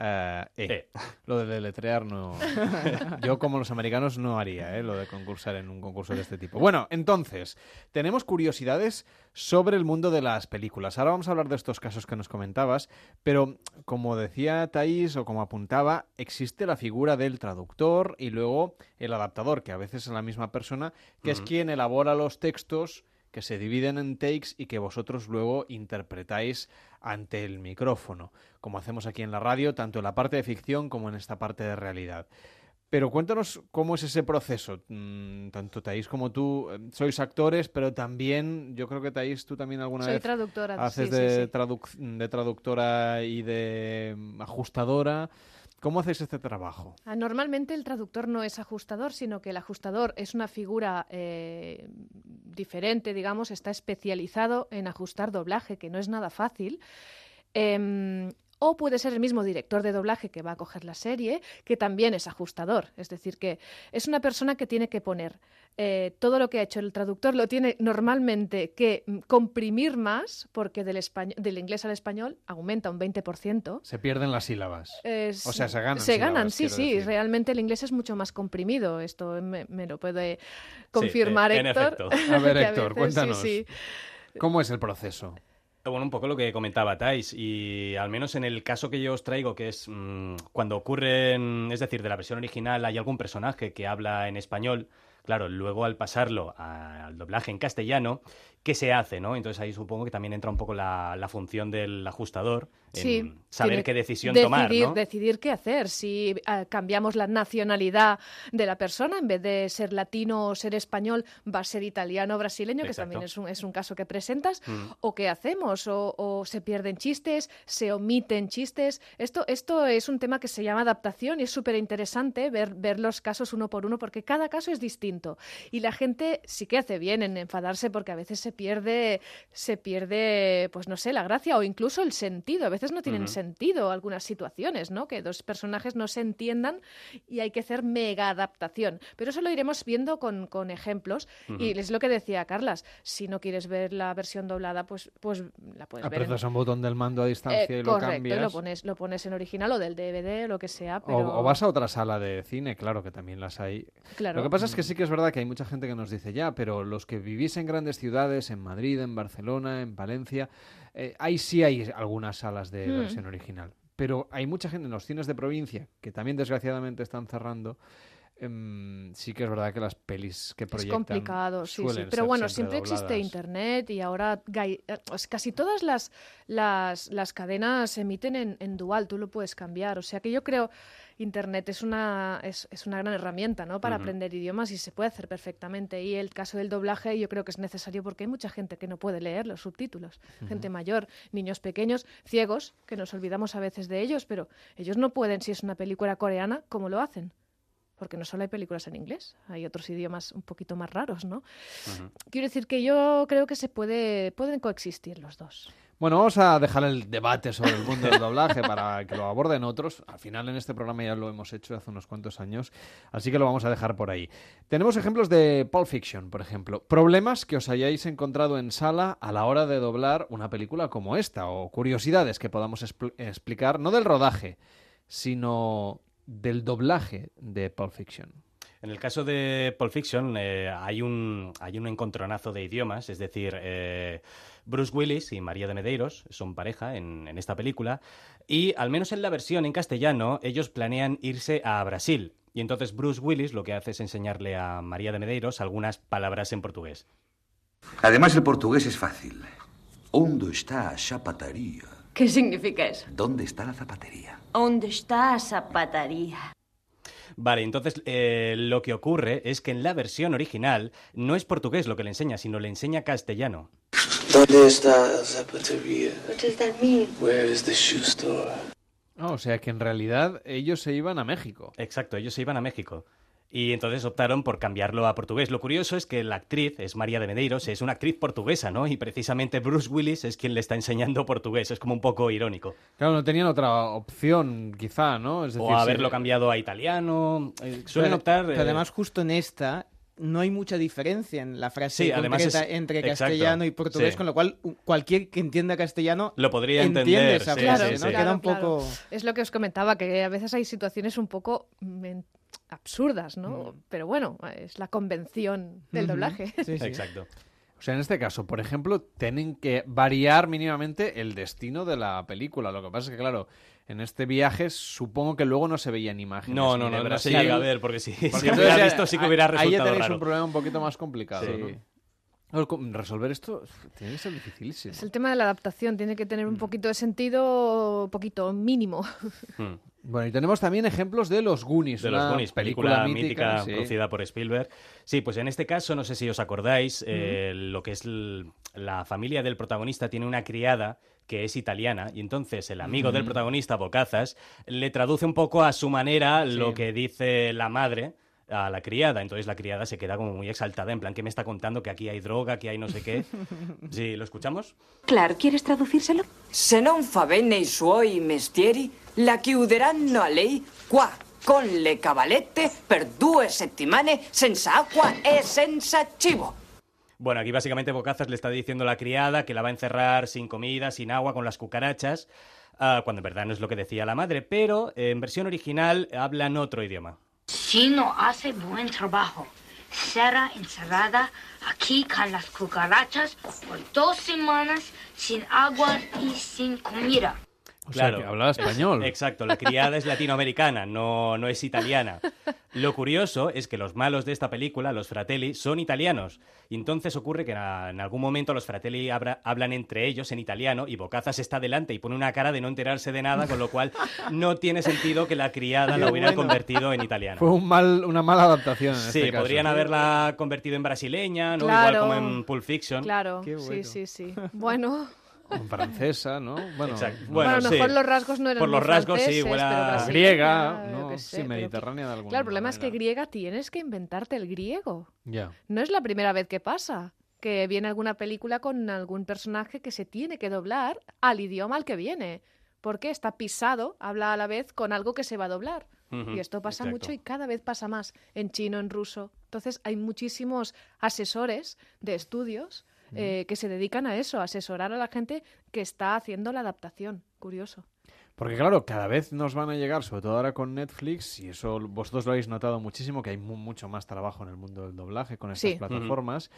Eh, E. Lo de deletrear no. Yo, como los americanos, no haría ¿eh? lo de concursar en un concurso de este tipo. Bueno, entonces, tenemos curiosidades sobre el mundo de las películas. Ahora vamos a hablar de estos casos que nos comentabas, pero como decía Thais o como apuntaba, existe la figura del traductor y luego el adaptador, que a veces es la misma persona, que es quien elabora los textos que se dividen en takes y que vosotros luego interpretáis ante el micrófono, como hacemos aquí en la radio, tanto en la parte de ficción como en esta parte de realidad. Pero cuéntanos cómo es ese proceso. Mm, Tanto Thais como tú eh, sois actores, pero también, yo creo que Thais, tú también alguna Soy vez traductora, haces sí, de, sí. traduc- de traductora y de mm, ajustadora. ¿Cómo hacéis este trabajo? Ah, Normalmente el traductor no es ajustador, sino que el ajustador es una figura eh, diferente, digamos, está especializado en ajustar doblaje, que no es nada fácil. Em, o puede ser el mismo director de doblaje que va a coger la serie, que también es ajustador. Es decir, que es una persona que tiene que poner eh, todo lo que ha hecho el traductor, lo tiene normalmente que mm, comprimir más, porque del, español, del inglés al español aumenta un 20%. Se pierden las sílabas. Eh, o sea, se ganan. Se ganan, sí, sí. decir. Realmente el inglés es mucho más comprimido. Esto me, me lo puede confirmar eh, en Héctor. efecto. A ver, Héctor, veces sí, cuéntanos. sí. ¿Cómo es el proceso? Bueno, un poco lo que comentaba Thais, y al menos en el caso que yo os traigo, que es mm, cuando ocurren, es decir, de la versión original hay algún personaje que habla en español, claro, luego al pasarlo al doblaje en castellano, ¿qué se hace, no? Entonces ahí supongo que también entra un poco la, la función del ajustador, en Sí, saber qué decisión decidir, tomar, ¿no? Decidir qué hacer. Si ah, cambiamos la nacionalidad de la persona, en vez de ser latino o ser español, va a ser italiano o brasileño, que Exacto. también es un, es un caso que presentas. Mm. ¿O qué hacemos? O, o se pierden chistes, se omiten chistes. Esto, esto es un tema que se llama adaptación y es súper interesante ver, ver los casos uno por uno porque cada caso es distinto. Y la gente sí que hace bien en enfadarse porque a veces se pierde, se pierde, pues no sé, la gracia o incluso el sentido. A veces no tienen sentido algunas situaciones, ¿no? Que dos personajes no se entiendan y hay que hacer mega adaptación. Pero eso lo iremos viendo con, con ejemplos. Y es lo que decía Carlas. Si no quieres ver la versión doblada, pues, pues la puedes ver. Apretas un botón del mando a distancia Eh, y lo correcto, cambias. y lo pones, lo pones en original o del DVD o lo que sea. O- vas a otra sala de cine, claro que también las hay. Claro. Lo que pasa es que sí que es verdad que hay mucha gente que nos dice, ya, pero los que vivís en grandes ciudades, en Madrid, en Barcelona, en Valencia, eh, ahí sí hay algunas salas de Hmm. versión original. Pero hay mucha gente en los cines de provincia, que también desgraciadamente están cerrando. Em, sí que es verdad que las pelis que Es proyectan complicado, sí, sí. Pero bueno, siempre siempre existe. Internet y ahora eh, pues casi todas las, las, las cadenas se emiten en, en dual, tú lo puedes cambiar. O sea que yo creo Internet es una, es, es una gran herramienta ¿no? para aprender idiomas y se puede hacer perfectamente. Y el caso del doblaje yo creo que es necesario porque hay mucha gente que no puede leer los subtítulos. Gente mayor, niños pequeños, ciegos, que nos olvidamos a veces de ellos, pero ellos no pueden, si es una película coreana, ¿cómo lo hacen? Porque no solo hay películas en inglés, hay otros idiomas un poquito más raros, ¿no? Quiero decir que yo creo que se puede, pueden coexistir los dos. Bueno, vamos a dejar el debate sobre el mundo del doblaje para que lo aborden otros. Al final en este programa ya lo hemos hecho hace unos cuantos años, así que lo vamos a dejar por ahí. Tenemos ejemplos de Pulp Fiction, por ejemplo. Problemas que os hayáis encontrado en sala a la hora de doblar una película como esta, o curiosidades que podamos expl- explicar, no del rodaje, sino del doblaje de Pulp Fiction. En el caso de Pulp Fiction eh, hay, un, hay un encontronazo de idiomas, es decir, eh, Bruce Willis y María de Medeiros son pareja en, en esta película y al menos en la versión en castellano ellos planean irse a Brasil y entonces Bruce Willis lo que hace es enseñarle a María de Medeiros algunas palabras en portugués. Además, el portugués es fácil. ¿Dónde está a zapataría? ¿Qué significa eso? ¿Dónde está la zapatería? ¿Dónde está a zapataría? Vale, entonces eh, lo que ocurre es que en la versión original no es portugués lo que le enseña, sino le enseña castellano. ¿Dónde está la zapatería? What does that mean? Where is the shoe store? Ah, o sea que en realidad ellos se iban a México. Exacto, ellos se iban a México. Y entonces optaron por cambiarlo a portugués. Lo curioso es que la actriz es María de Medeiros, es una actriz portuguesa, ¿no? Y precisamente Bruce Willis es quien le está enseñando portugués. Es como un poco irónico. Claro, no tenían otra opción, quizá, ¿no? Es decir, o si- haberlo cambiado a italiano. Eh, Suelen Pero- optar. pero eh, además, justo en esta, no hay mucha diferencia en la frase Sí, concreta es- entre exacto, castellano y portugués, sí. con lo cual cualquier que entienda castellano Lo podría entiende entender, esa sí, frase, sí, ¿no? sí. Queda un Claro, poco... claro. Es lo que os comentaba, que a veces hay situaciones un poco absurdas, ¿no? Pero bueno, es la convención del doblaje. Exacto. O sea, en este caso, por ejemplo, tienen que variar mínimamente el destino de la película. Lo que pasa es que, claro, en este viaje supongo que luego no se veían imágenes. No, no, no, no se llega a ver, porque si- hubiera entonces visto, sí que ahí- hubiera Ahí ya resultado tenéis raro. un problema un poquito más complicado, Sí. ¿no? Resolver esto tiene que ser dificilísimo. Es el tema de la adaptación, tiene que tener un poquito de sentido, un poquito mínimo. Bueno, y tenemos también ejemplos de Los Goonies. De los Goonies, película, mítica, sí. producida por Spielberg. Sí, pues en este caso, no sé si os acordáis, eh, lo que es la familia del protagonista tiene una criada que es italiana y entonces el amigo del Ujú. protagonista, Bocazas, le traduce un poco a su manera Sí. lo que dice la madre a la criada. Entonces la criada se queda como muy exaltada, en plan, que me está contando que aquí hay droga, que hay no sé qué. Sí, ¿lo escuchamos? Clar, ¿quieres traducírselo? Se non fa bene i suoi mestieri, la chiuderanno a lei qua, con le cavalette, per due settimane, senza acqua e senza cibo. Bueno, aquí básicamente Bocazas le está diciendo a la criada que la va a encerrar sin comida, sin agua, con las cucarachas, ah, cuando en verdad no es lo que decía la madre, pero eh, en versión original hablan otro idioma. Si no hace buen trabajo, será encerrada aquí con las cucarachas por dos semanas sin agua y sin comida. O sea, que hablaba español. Exacto, la criada es latinoamericana, no, no es italiana. Lo curioso es que los malos de esta película, los fratelli, son italianos. Y entonces ocurre que en algún momento los fratelli habra- hablan entre ellos en italiano y Bocazas está delante y pone una cara de no enterarse de nada, con lo cual no tiene sentido que la criada la hubiera bueno. convertido en italiana. Fue un mal, una mala adaptación en Sí, este caso. podrían haberla convertido en brasileña, ¿no? Claro. Igual como en Pulp Fiction. Claro, Qué sí, bueno. sí, sí. Bueno, En francesa, ¿no? Bueno, Exacto. Bueno, a lo sí. mejor los rasgos no eran Por los rasgos sí, franceses, igual pero a- brasileña, griega, no, sí, sé, pero mediterránea de alguna Claro, el problema es que griega tienes que inventarte el griego. Ya. No es la primera vez que pasa que viene alguna película con algún personaje que se tiene que doblar al idioma al que viene. Porque está pisado, habla a la vez con algo que se va a doblar. Y esto pasa exacto. mucho y cada vez pasa más en chino, en ruso. Entonces hay muchísimos asesores de estudios eh, que se dedican a eso, a asesorar a la gente que está haciendo la adaptación. Curioso. Porque claro, cada vez nos van a llegar, sobre todo ahora con Netflix, y eso vosotros lo habéis notado muchísimo, que hay mu- mucho más trabajo en el mundo del doblaje con estas Sí. plataformas.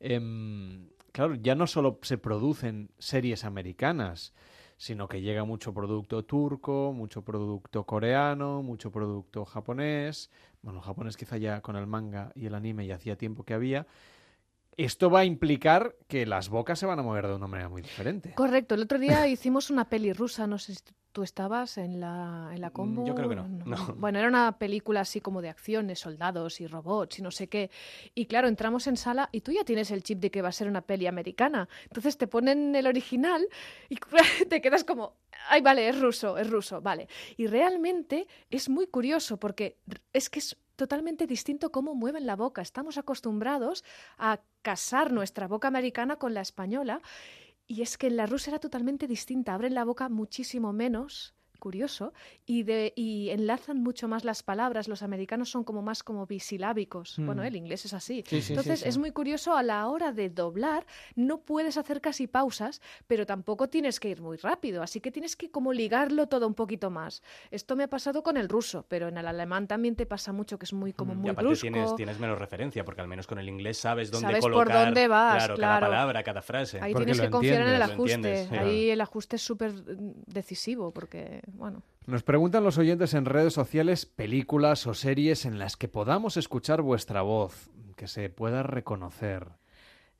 Em, claro, ya no solo se producen series americanas, sino que llega mucho producto turco, mucho producto coreano, mucho producto japonés. Bueno, japonés quizá ya con el manga y el anime ya hacía tiempo que había. Esto va a implicar que las bocas se van a mover de una manera muy diferente. Correcto, el otro día hicimos una peli rusa, no sé si tú estabas en la, en la combo. Mm, yo creo que no, no. Bueno, era una película así como de acciones, soldados y robots y no sé qué. Y claro, entramos en sala y tú ya tienes el chip de que va a ser una peli americana. Entonces te ponen el original y te quedas como, ay, vale, es ruso, es ruso, vale. Y realmente es muy curioso porque es que es totalmente distinto cómo mueven la boca. Estamos acostumbrados a casar nuestra boca americana con la española y es que en la rusa era totalmente distinta. Abren la boca muchísimo menos, curioso, y, de, y enlazan mucho más las palabras. Los americanos son como más como bisilábicos. Mm. Bueno, el inglés es así. Sí, sí, Entonces sí, sí. es muy curioso a la hora de doblar. No puedes hacer casi pausas, pero tampoco tienes que ir muy rápido. Así que tienes que como ligarlo todo un poquito más. Esto me ha pasado con el ruso, pero en el alemán también te pasa mucho que es muy como Mm, y muy aparte brusco. tienes, tienes menos referencia, porque al menos con el inglés sabes dónde Sabes por colocar dónde vas, claro, claro. cada palabra, cada frase. Ahí tienes que confiar en el ajuste. Ahí el ajuste es súper decisivo porque, bueno. Nos preguntan los oyentes en redes sociales películas o series en las que podamos escuchar vuestra voz, que se pueda reconocer.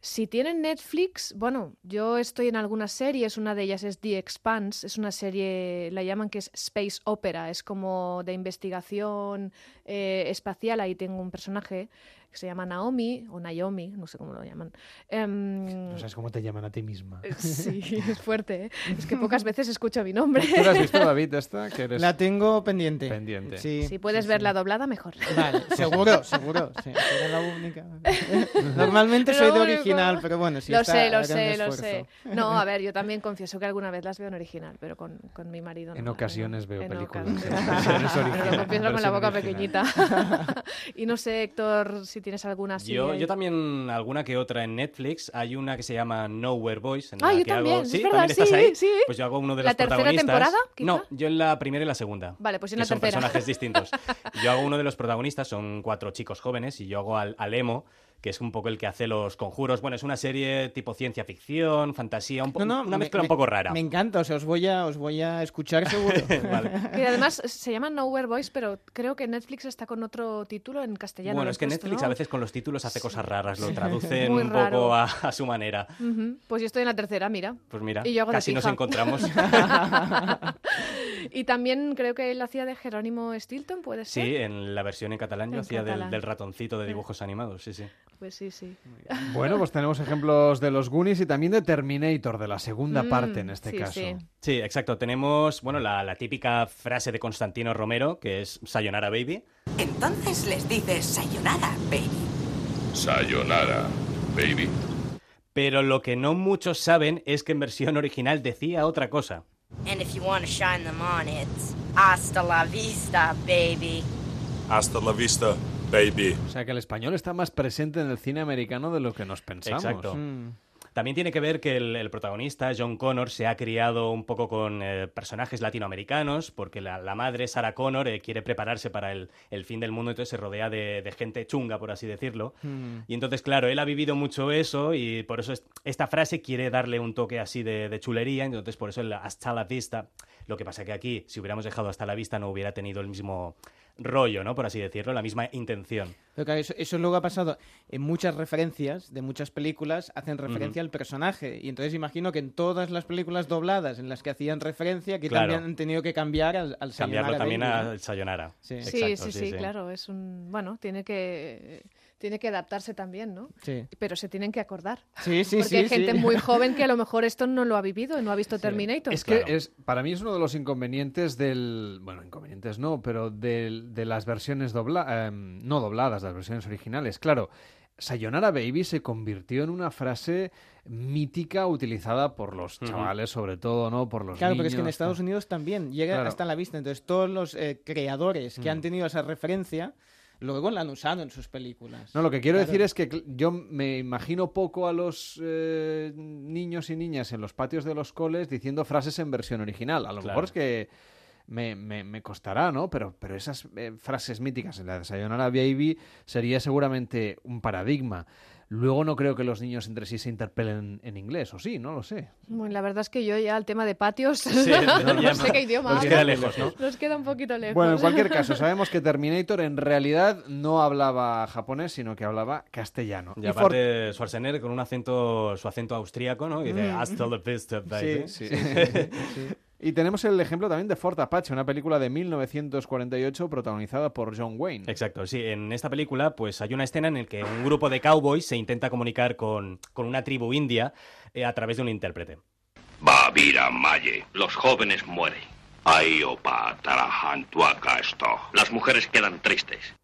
Si tienen Netflix, bueno, yo estoy en algunas series, una de ellas es The Expanse, es una serie, la llaman que es Space Opera, es como de investigación eh, espacial, ahí tengo un personaje que se llama Naomi, o Naomi, no sé cómo lo llaman. Em, No sabes cómo te llaman a ti misma. Sí, es fuerte, ¿eh? es que pocas veces escucho mi nombre. ¿Tú la has visto, David, esta? Que eres La tengo pendiente. pendiente. Sí, Si puedes sí, verla sí. doblada, mejor. Vale, seguro, seguro. Sí, era la única. Normalmente Lo soy de original, pero bueno, si lo está, sé, lo sé, lo esfuerzo. sé. No, a ver, yo también confieso que alguna vez las veo en original, pero con, con mi marido no. En ocasiones veo En películas ocasiones. en Pero lo originales, confieso con la boca original. pequeñita. y no sé, Héctor, si si tienes alguna así. Yo, yo también alguna que otra en Netflix. Hay una que se llama Nowhere Boys. En Ah, la yo que hago- también, ¿Sí? verdad, ¿También estás sí, ahí? sí. Pues yo hago uno de ¿La los tercera protagonistas. temporada, quizá? No, yo en la primera y la segunda. Vale, pues en la son tercera. personajes distintos. Yo hago uno de los protagonistas, son cuatro chicos jóvenes, y yo hago al, al emo, que es un poco el que hace los conjuros. Bueno, es una serie tipo ciencia ficción, fantasía, un No, no, una me- mezcla un poco rara. Me encanta, o sea, os voy a, os voy a escuchar seguro. Que además se llama Nowhere Boys, pero creo que Netflix está con otro título en castellano. bueno, es que Netflix ¿no? a veces con los títulos hace cosas raras, lo traducen un poco a, a su manera. Pues yo estoy en la tercera, mira. Pues mira, Y yo hago casi nos encontramos. y también creo que él hacía de Jerónimo Stilton, ¿puede ser? Sí, en la versión en catalán yo En hacía del ratoncito de dibujos animados, sí, sí. Pues sí, sí. Bueno, pues tenemos ejemplos de los Goonies y también de Terminator, de la segunda Mm, parte en este sí, caso. sí. Sí, exacto. Tenemos, bueno, la, la típica frase de Constantino Romero, que es Sayonara Baby. Entonces les dices sayonara, baby. Sayonara, baby. Pero lo que no muchos saben es que en versión original decía otra cosa. And if you want to shine them on, it's hasta la vista, baby. Hasta la vista, baby. O sea que el español está más presente en el cine americano de lo que nos pensamos. Exacto. Mm. También tiene que ver que el, el protagonista, John Connor, se ha criado un poco con eh, personajes latinoamericanos, porque la, la madre, Sarah Connor, eh, quiere prepararse para el, el fin del mundo, entonces se rodea de, de gente chunga, por así decirlo. Mm. Y entonces, claro, él ha vivido mucho eso y por eso es- esta frase quiere darle un toque así de, de chulería, entonces por eso el hasta la vista. Lo que pasa que aquí, si hubiéramos dejado hasta la vista, no hubiera tenido el mismo rollo, ¿no? Por así decirlo, la misma intención. Pero claro, eso, eso luego ha pasado en muchas referencias de muchas películas, hacen referencia al personaje. Y entonces imagino que en todas las películas dobladas en las que hacían referencia, que Claro. también han tenido que cambiar al, al Cambiarlo Sayonara también al Sayonara. Sí. Sí, Exacto, sí, sí, claro, es un... Bueno, tiene que... Tiene que adaptarse también, ¿no? Sí. Pero se tienen que acordar. Sí, sí, Porque sí, hay gente sí. muy joven que a lo mejor esto no lo ha vivido, no ha visto Terminator. Es que es, para mí es uno de los inconvenientes del... Bueno, inconvenientes no, pero del- de, las versiones dobla, em, no dobladas, las versiones originales. Claro, Sayonara Baby se convirtió en una frase mítica utilizada por los chavales, sobre todo, ¿no? Por los Claro, niños. pero es que en Estados Unidos también llega Claro. hasta la vista. Entonces, todos los eh, creadores que Mm. han tenido esa referencia, luego la han usado en sus películas. No, lo que quiero Claro. decir es que yo me imagino poco a los eh, niños y niñas en los patios de los coles diciendo frases en versión original. A lo Claro. mejor es que me, me- me costará, ¿no? Pero, pero esas eh, frases míticas en la de Sayonara Baby sería seguramente un paradigma. Luego no creo que los niños entre sí se interpelen en inglés, o sí, no lo sé. Bueno, la verdad es que yo ya el tema de patios, Sí, no, sé qué idioma nos queda lejos, ¿no? Nos queda un poquito lejos. Bueno, en cualquier caso, sabemos que Terminator en realidad no hablaba japonés, sino que hablaba castellano. Y Y Ford- aparte Schwarzenegger con un acento, su acento austríaco, ¿no? Y dice, Mm. hasta la vista, baby. Sí, sí. Y tenemos el ejemplo también de Fort Apache, una película de 1948 protagonizada por John Wayne. Exacto, sí. En esta película, pues hay una escena en la que un grupo de cowboys se intenta comunicar con, con una tribu india eh, a través de un intérprete. Bavira Maye, los jóvenes mueren. Aiopa Tarahan Tuaca esto. Las mujeres quedan tristes.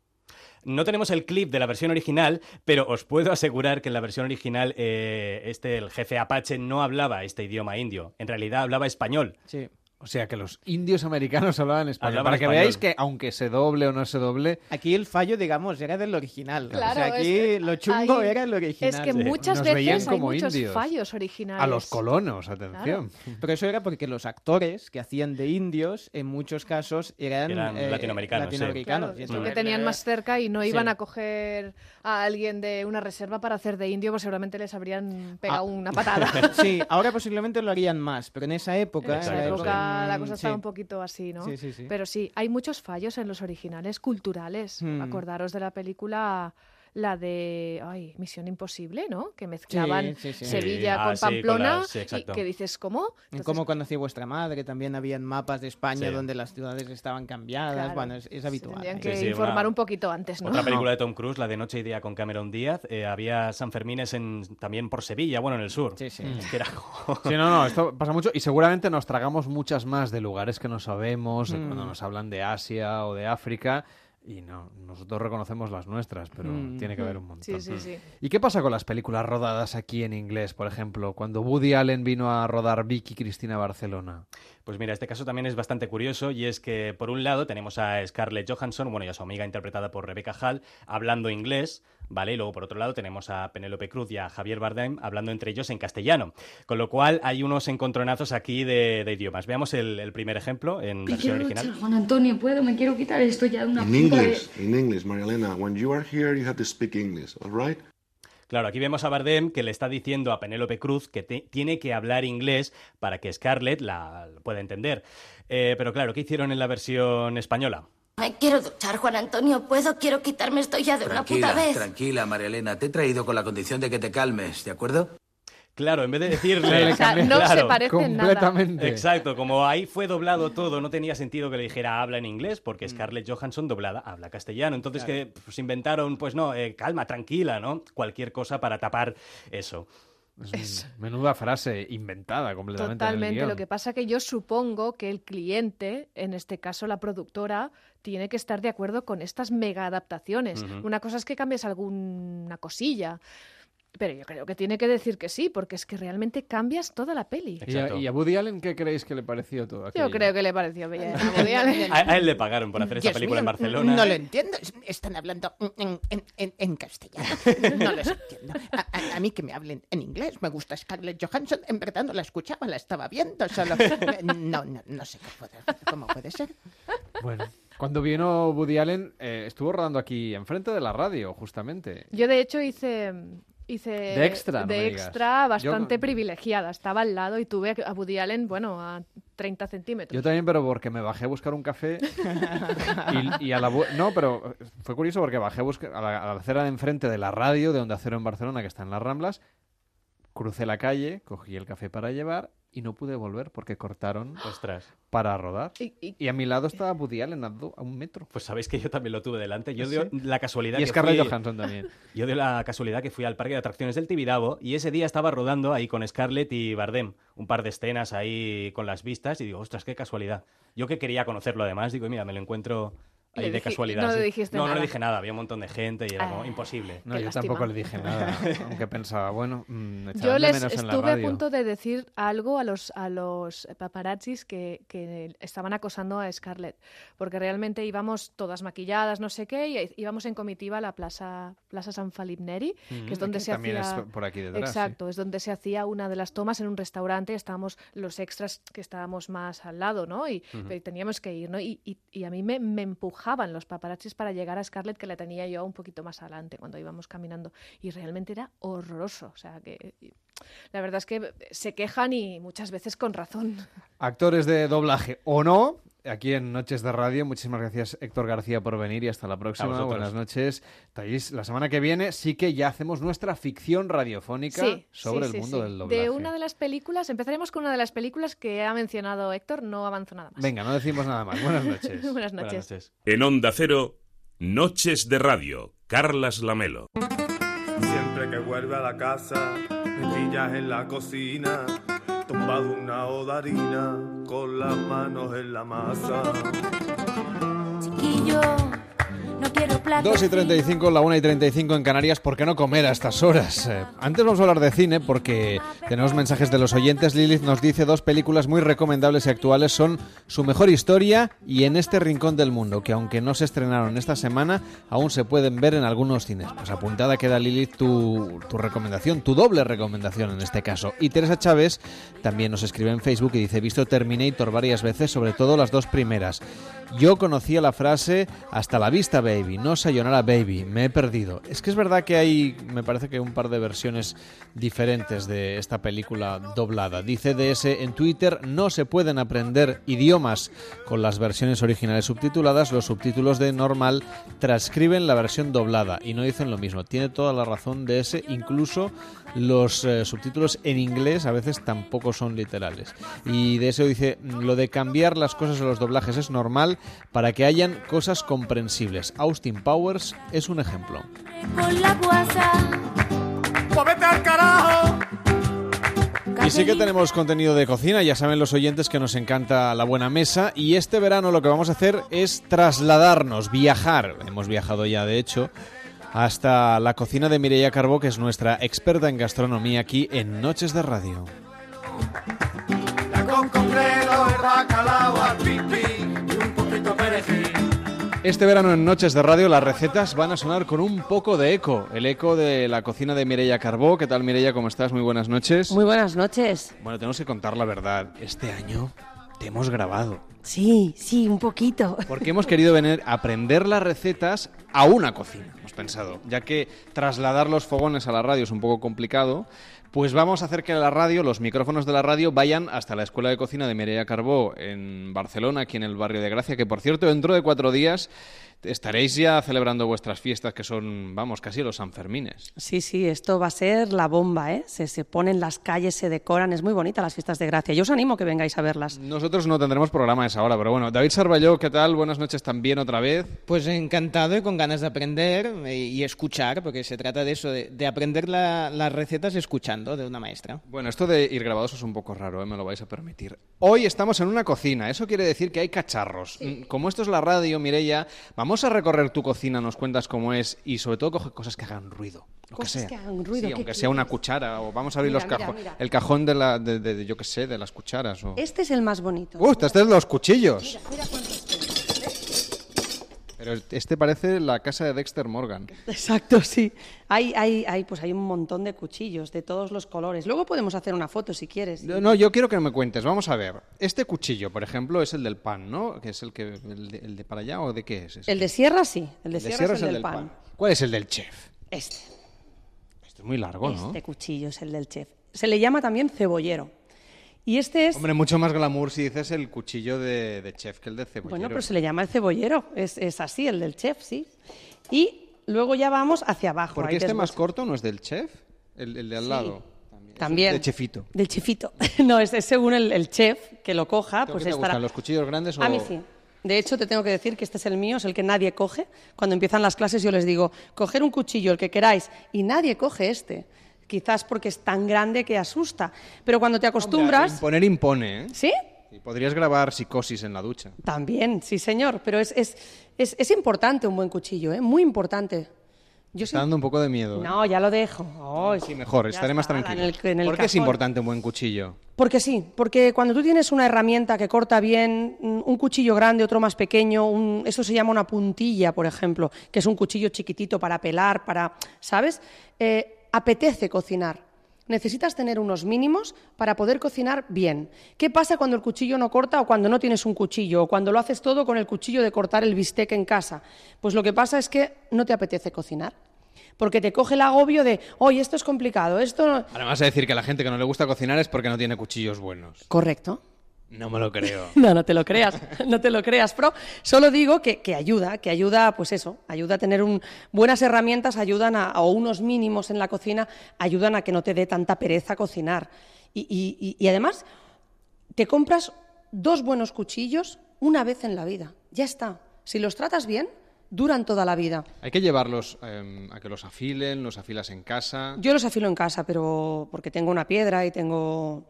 No tenemos el clip de la versión original, pero os puedo asegurar que en la versión original eh, este, el jefe Apache no hablaba este idioma indio. En realidad hablaba español. Sí. O sea que los indios americanos hablaban español. Hablaban Para que español. veáis que aunque se doble o no se doble, Aquí el fallo, digamos, era del original. Claro, o sea, aquí es- lo chungo ahí- era el original. Es que muchas veces hay como muchos indios. fallos originales. a los colonos, atención. Pero eso era porque los actores que hacían de indios, en muchos casos, eran, Eran eh, latinoamericanos, sí. latinoamericanos. Claro, entonces, tenían más cerca y no iban sí. a coger a alguien de una reserva para hacer de indio, pues seguramente les habrían pegado Ah. una patada. Sí, ahora posiblemente lo harían más, pero en esa época... En esa época la mm, cosa sí. estaba un poquito así, ¿no? Sí, sí, sí. Pero sí, hay muchos fallos en los originales culturales. Hmm. Acordaros de la película, la de ay, Misión Imposible, ¿no? Que mezclaban sí, sí. Sevilla Sí. Ah, con sí, con Pamplona y que dices, ¿cómo? En cómo conocí vuestra madre, también habían mapas de España Sí. donde las ciudades estaban cambiadas. Claro. Bueno, es, es habitual. Tendrían ¿eh? que Sí, sí, informar una- un poquito antes, ¿no? Otra película de Tom Cruise, la de Noche y Día con Cameron Díaz, eh, había San Fermines en, también por Sevilla, bueno, en el sur. Sí, sí. Es que era como- Sí, no, no, esto pasa mucho y seguramente nos tragamos muchas más de lugares que no sabemos, de Mm. cuando nos hablan de Asia o de África y no, nosotros reconocemos las nuestras, pero Mm. tiene que haber un montón. Sí, sí, sí. ¿Y qué pasa con las películas rodadas aquí en inglés, por ejemplo, cuando Woody Allen vino a rodar Vicky Cristina Barcelona? Pues mira, este caso también es bastante curioso y es que por un lado tenemos a Scarlett Johansson, bueno, y a su amiga interpretada por Rebecca Hall, hablando inglés, ¿vale? Y luego, por otro lado, tenemos a Penélope Cruz y a Javier Bardem hablando entre ellos en castellano. Con lo cual, hay unos encontronazos aquí de, de idiomas. Veamos el, el primer ejemplo en versión quiero original. Juan Antonio, puedo, me quiero quitar esto ya de una In puta English, vez. in English, Maria Elena. When you are here, you have to speak English, all right? Claro, aquí vemos a Bardem que le está diciendo a Penélope Cruz que te- tiene que hablar inglés para que Scarlett la pueda entender. Eh, pero claro, ¿qué hicieron en la versión española? Me quiero duchar, Juan Antonio. Puedo, quiero quitarme esto ya de una puta Tranquila, vez. tranquila, María Elena. Te he traído con la condición de que te calmes, ¿de acuerdo? Claro, en vez de decirle... O sea, no se Claro. parecen nada. Exacto, como ahí fue doblado todo, no tenía sentido que le dijera habla en inglés, Mm. porque Scarlett Johansson doblada habla castellano. Entonces que pues, inventaron, pues no, eh, calma, tranquila, ¿no? Cualquier cosa para tapar eso. Es un- menuda frase inventada completamente. en el Totalmente. Lo que pasa que yo supongo que el cliente, en este caso la productora, tiene que estar de acuerdo con estas mega adaptaciones. Una cosa es que cambies alguna cosilla. Pero yo creo que tiene que decir que sí, porque es que realmente cambias toda la peli. ¿Y a, y a Woody Allen qué creéis que le pareció todo Yo aquello? creo que le pareció bien. a Woody Allen. A, a él le pagaron por hacer Dios película en Barcelona. No lo entiendo. es- Están hablando en, en- en- en castellano. No los entiendo. A, a- a mí que me hablen en inglés. Me gusta Scarlett Johansson. En verdad no la escuchaba, la estaba viendo. Solo... No, no, no sé qué puede- cómo puede ser. Bueno, cuando vino Woody Allen, eh, estuvo rodando aquí enfrente de la radio, justamente. Yo de hecho hice hice De extra, no de extra Yo- bastante privilegiada. Estaba al lado y tuve a Woody Allen, bueno, a 30 centímetros. Yo también, pero porque me bajé a buscar un café y, y a la... No, pero fue curioso porque bajé a buscar a la, a la acera de enfrente de la radio de Onda Cero en Barcelona, que está en las Ramblas, crucé la calle, cogí el café para llevar y no pude volver porque cortaron Ostras. Para rodar. Y, y- Y a mi lado estaba Woody Allen a, do- a un metro. Pues sabéis que yo también lo tuve delante. Yo ¿Ah, dio la casualidad Y que Scarlett fui- Johansson también. Yo de la casualidad que fui al parque de atracciones del Tibidabo y ese día estaba rodando ahí con Scarlett y Bardem. Un par de escenas ahí con las vistas y digo, ostras, qué casualidad. Yo que quería conocerlo además, digo, mira, me lo encuentro ahí Le de dije- casualidad. no le sí. dijiste no, no le dije nada. Había un montón de gente y era como Ah, imposible. No, yo tampoco le dije nada, aunque pensaba, bueno, mm, Yo les menos en la estuve a punto de decir algo a los, a los paparazzis que, que estaban acosando a Scarlett, porque realmente íbamos todas maquilladas, no sé qué, y íbamos en comitiva a la plaza, plaza San Felip Neri, Mm, que es donde aquí se también hacía... es por aquí detrás, sí. Exacto, es donde se hacía una de las tomas en un restaurante, estábamos los extras que estábamos más al lado, ¿no? Y, y teníamos que ir, ¿no? Y, y- y a mí me, me los paparazzis para llegar a Scarlett, que la tenía yo un poquito más adelante cuando íbamos caminando. Y realmente era horroroso. O sea, que la verdad es que se quejan y muchas veces con razón. Actores de doblaje o no, aquí en Noches de Radio. Muchísimas gracias, Héctor García, por venir y hasta la próxima. Buenas noches. Thais, la semana que viene sí que ya hacemos nuestra ficción radiofónica Sí, sobre sí, sí, el mundo sí. del doblaje. De una de las películas, empezaremos con una de las películas que ha mencionado Héctor, no avanzo nada más. Venga, no decimos nada más. Buenas noches. Buenas noches. En Onda Cero, Noches de Radio, Carlas Lamelo. Siempre que vuelve a la casa, me pillas en la cocina, tumbado una hoda harina, con las manos en la masa. Chiquillo. 2 y 35, la 1 y 35 en Canarias, ¿por qué no comer a estas horas? Eh, antes vamos a hablar de cine porque tenemos mensajes de los oyentes. Lilith nos dice dos películas muy recomendables y actuales son Su mejor historia y En este rincón del mundo, que aunque no se estrenaron esta semana, aún se pueden ver en algunos cines. Pues apuntada queda Lilith tu, tu recomendación, tu doble recomendación en este caso. Y Teresa Chávez también nos escribe en Facebook y dice, visto Terminator varias veces, sobre todo las dos primeras. Yo conocía la frase hasta la vista baby, no sayonara baby, me he perdido. Es que es verdad que hay, me parece que un par de versiones diferentes de esta película doblada. Dice DS en Twitter, no se pueden aprender idiomas con las versiones originales subtituladas, los subtítulos de normal transcriben la versión doblada y no dicen lo mismo. Tiene toda la razón DS, incluso los eh, subtítulos en inglés a veces tampoco son literales. Y de eso dice, lo de cambiar las cosas en los doblajes es normal para que hayan cosas comprensibles. Austin Powers es un ejemplo. Con la guasa. ¡Pues vete al carajo! Y sí que tenemos contenido de cocina, ya saben los oyentes que nos encanta la buena mesa y este verano lo que vamos a hacer es trasladarnos, viajar, hemos viajado ya de hecho, hasta la cocina de Mireia Carbó, que es nuestra experta en gastronomía aquí en Noches de Radio. La con Este verano en Noches de Radio las recetas van a sonar con un poco de eco. El eco de la cocina de Mireia Carbó. ¿Qué tal Mireia? ¿Cómo estás? Muy buenas noches. Muy buenas noches. Bueno, tenemos que contar la verdad. Este año te hemos grabado. Sí, sí, un poquito. Porque hemos querido venir a aprender las recetas a una cocina, hemos pensado. Ya que trasladar los fogones a la radio es un poco complicado, pues vamos a hacer que la radio, los micrófonos de la radio, vayan hasta la Escuela de Cocina de Mireia Carbó en Barcelona, aquí en el barrio de Gracia, que por cierto, dentro de cuatro días estaréis ya celebrando vuestras fiestas, que son, vamos, casi los Sanfermines. Sí, sí, esto va a ser la bomba, ¿eh? Se, se ponen las calles, se decoran, es muy bonita las fiestas de Gracia. Yo os animo que vengáis a verlas. Nosotros no tendremos programa a esa hora, pero bueno, David Sarballó, ¿qué tal? Buenas noches también otra vez. Pues encantado y con ganas de aprender eh, y escuchar, porque se trata de eso, de, de aprender la- las recetas escuchando de una maestra. Bueno, esto de ir grabados es un poco raro, ¿eh? me lo vais a permitir. Hoy estamos en una cocina, eso quiere decir que hay cacharros. Como esto es la radio, Mireia, vamos a recorrer tu cocina, nos cuentas cómo es y sobre todo coge cosas que hagan ruido. Lo Cosas que que sea. hagan ruido, Sí, ¿qué aunque sea una cuchara o vamos a abrir Mira, los mira, cajones. mira. El cajón de, la, de, de- de- yo qué sé, de las cucharas. O... Este es el más bonito. ¡Uh! Este es de los cuchillos. Mira cuántos tengo, ¿ves? Pero este parece la casa de Dexter Morgan. Exacto, sí. Hay, hay, hay, pues hay un montón de cuchillos de todos los colores. Luego podemos hacer una foto si quieres. No, no, yo quiero que me cuentes. Vamos a ver. Este cuchillo, por ejemplo, es el del pan, ¿no? Que es el que el de, el de para allá o de qué es? ese? El de sierra sí, el de El de sierra, sierra es el del pan. ¿Cuál es el del chef? Este. Este es muy largo, ¿no? Este cuchillo es el del chef. Se le llama también cebollero. Y este es... Hombre, mucho más glamour si dices el cuchillo de, de chef que el de cebollero. Bueno, pero se le llama el cebollero. Es, es así, el del chef, sí. Y luego ya vamos hacia abajo. ¿Por Ahí qué este más corto no es del chef? El, el de al Sí, lado. También. De chefito. Del chefito. no, es, es según el, el chef que lo coja, ¿Qué pues te estará... gustan, los cuchillos grandes o...? A mí sí. De hecho, te tengo que decir que este es el mío, es el que nadie coge. Cuando empiezan las clases yo les digo, coger un cuchillo, el que queráis, y nadie coge este. Quizás porque es tan grande que asusta. Pero cuando te acostumbras... Imponer impone, ¿eh? ¿Sí? Y podrías grabar psicosis en la ducha. También, sí señor. Pero es, es, es, es importante un buen cuchillo, ¿eh? Muy importante. Yo Está sí- dando un poco de miedo. ¿eh? No, ya lo dejo. Ay, Sí, mejor, estaré más tranquilo. en el- en el ¿Por qué es importante un buen cuchillo? Porque sí, porque cuando tú tienes una herramienta que corta bien, un un cuchillo grande, otro más pequeño, un- eso se llama una puntilla, por ejemplo, que es un cuchillo chiquitito para pelar, para, ¿sabes? Eh, apetece cocinar. Necesitas tener unos mínimos para poder cocinar bien. ¿Qué pasa cuando el cuchillo no corta o cuando no tienes un cuchillo o cuando lo haces todo con el cuchillo de cortar el bistec en casa? Pues lo que pasa es que no te apetece cocinar. Porque te coge el agobio de, oye, esto es complicado, esto no... Ahora vas a decir que a la gente que no le gusta cocinar es porque no tiene cuchillos buenos. Correcto. No me lo creo. No, no te lo creas, no te lo creas, pero solo digo que, que ayuda, que ayuda, pues eso, ayuda a tener un, buenas herramientas, ayudan a, o unos mínimos en la cocina, ayudan a que no te dé tanta pereza cocinar. Y, y- y- y además, te compras dos buenos cuchillos una vez en la vida, ya está. Si los tratas bien, duran toda la vida. Hay que llevarlos eh, a que los afilen, los afilas en casa. Yo los afilo en casa, pero porque tengo una piedra y tengo...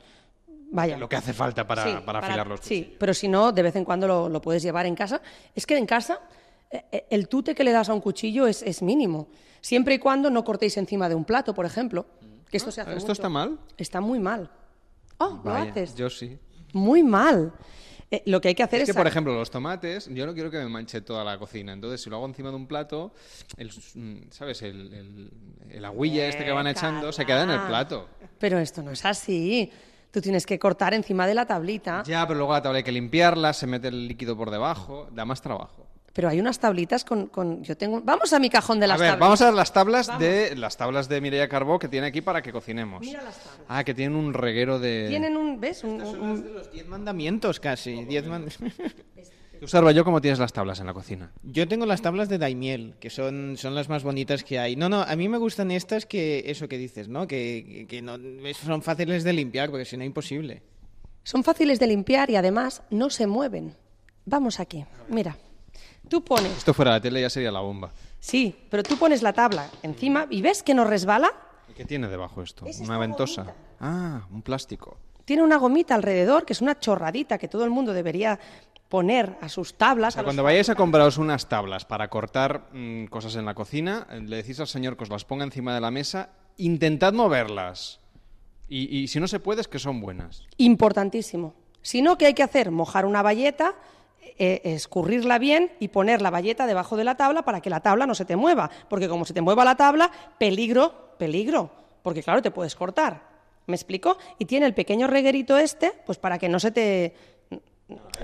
Vaya. Lo que hace falta para, Sí, para afilar los cuchillos. Sí, pero si no, de vez en cuando lo, lo puedes llevar en casa. Es que en casa eh, eh, el tute que le das a un cuchillo es, es mínimo. Siempre y cuando no cortéis encima de un plato, por ejemplo. Que esto se hace ¿Esto mucho. está mal? Está muy mal. Oh, Vaya, lo haces. Yo sí. Muy mal. Eh, lo que hay que hacer Es es... que, por ejemplo, los tomates, yo no quiero que me manche toda la cocina. Entonces, si lo hago encima de un plato, el, mm, ¿sabes? El, el, el agüilla este que van echando se queda en el plato. Pero esto no es así. Tú tienes que cortar encima de la tablita. Ya, pero luego la tabla hay que limpiarla, se mete el líquido por debajo, da más trabajo. Pero hay unas tablitas con... con- Yo tengo... Vamos a mi cajón de las a ver, vamos a ver las tablas Vamos. de las tablas de Mireia Carbó que tiene aquí para que cocinemos. Mira las tablas. Ah, que tienen un reguero de. Tienen un... ¿Ves? Un- un- un- Los diez mandamientos casi. diez man- Tú, Sarballo, ¿cómo tienes las tablas en la cocina? Yo tengo las tablas de Daimiel, que son, son las más bonitas que hay. No, no, a mí me gustan estas que, eso que dices, ¿no? Que, que no, son fáciles de limpiar, porque si no, imposible. Son fáciles de limpiar y además no se mueven. Vamos aquí. Mira. Tú pones... Esto fuera de la tele ya sería la bomba. Sí, pero tú pones la tabla encima y ves que no resbala. ¿Y qué tiene debajo esto? Es ¿Una ventosa? Ah, un plástico. Tiene una gomita alrededor, que es una chorradita que todo el mundo debería poner a sus tablas. O sea, a cuando vayáis a compraros unas tablas para cortar mm, cosas en la cocina, eh, le decís al señor que os las ponga encima de la mesa, intentad moverlas. Y, y si no se puede, es que son buenas. Importantísimo. Si no, ¿qué hay que hacer? Mojar una bayeta eh, escurrirla bien y poner la bayeta debajo de la tabla para que la tabla no se te mueva. Porque como se te mueva la tabla, peligro, peligro. Porque claro, te puedes cortar. ¿Me explico? Y tiene el pequeño reguerito este, pues para que no se te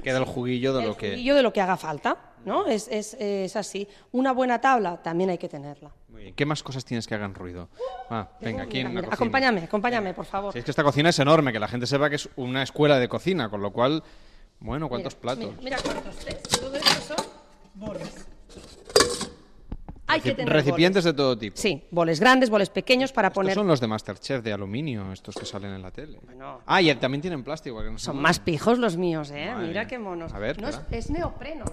Queda el juguillo de lo que... juguillo de lo que haga falta, ¿no? Es, es- es así. Una buena tabla también hay que tenerla. Muy bien. ¿Qué más cosas tienes que hagan ruido? Ah, venga, aquí en la cocina. acompáñame, acompáñame, por favor. Es que esta cocina es enorme, que la gente sepa que es una escuela de cocina, con lo cual, bueno, ¿cuántos platos? Mira, mira cuántos. ¿ves? Todo esto son boles. Hay que Reci- tener Recipientes de todo tipo. Sí, boles grandes, boles pequeños para Estos poner... son los de Masterchef de aluminio, estos que salen en la tele. Ah, y también tienen plástico. que no Son más pijos los míos, ¿eh? Madre Mira qué monos. A ver, No, es, neopreno.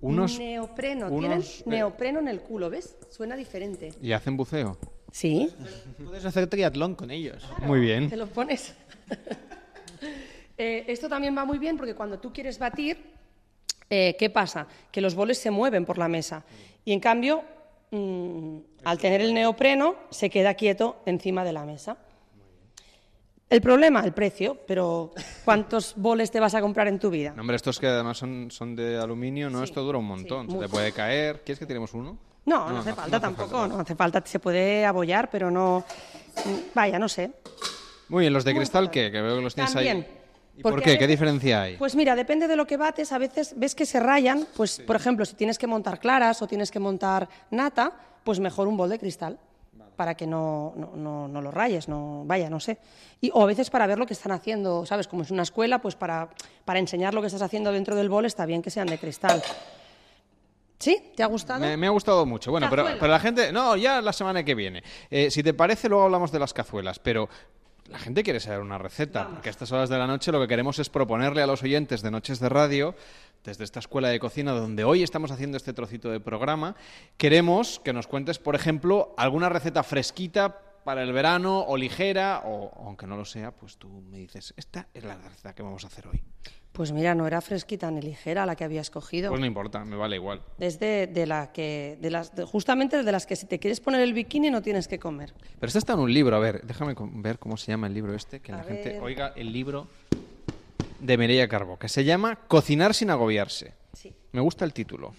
Unos... Neopreno. unos, Tienen eh, neopreno en el culo, ¿ves? Suena diferente. ¿Y hacen buceo? Sí. Puedes hacer triatlón con ellos. Muy bien. Te lo pones. Eh, esto también va muy bien porque cuando tú quieres batir, eh, ¿qué pasa? Que los boles se mueven por la mesa. Y en cambio, mm, al tener el neopreno, se queda quieto encima de la mesa. El problema, el precio, pero ¿cuántos boles te vas a comprar en tu vida? No, hombre, estos que además son, son de aluminio, ¿no? Esto dura un montón. se te puede caer. ¿Quieres que tiremos uno? No, no, hace falta tampoco, no hace falta, se puede abollar, pero no... Vaya, no sé. Muy bien, los de cristal, ¿qué? Que veo que los tienes También. ahí. ¿Y Porque por qué? ¿Qué diferencia hay? Pues mira, depende de lo que bates, a veces ves que se rayan, pues por ejemplo, si tienes que montar claras o tienes que montar nata, pues mejor un bol de cristal para que no, no, no, no lo rayes, no, vaya, no sé. Y, o a veces para ver lo que están haciendo, ¿sabes? Como es una escuela, pues para, para enseñar lo que estás haciendo dentro del bol está bien que sean de cristal. ¿Sí? ¿Te ha gustado? Me, me ha gustado mucho. Bueno, pero, pero la gente... No, ya la semana que viene. Eh, si te parece, luego hablamos de las cazuelas, pero... La gente quiere saber una receta, porque a estas horas de la noche lo que queremos es proponerle a los oyentes de Noches de Radio, desde esta escuela de cocina donde hoy estamos haciendo este trocito de programa, queremos que nos cuentes, por ejemplo, alguna receta fresquita para el verano o ligera, o aunque no lo sea, pues tú me dices, esta es la receta que vamos a hacer hoy. Pues mira, no era fresquita ni ligera la que había escogido. Pues no importa, me vale igual. Es de, de la que, de las, de- justamente de las que si te quieres poner el bikini no tienes que comer. Pero esta está en un libro, a ver, déjame ver cómo se llama el libro este, que A la gente oiga el libro de Mireia Carbó, que se llama Cocinar sin agobiarse. Sí. Me gusta el título.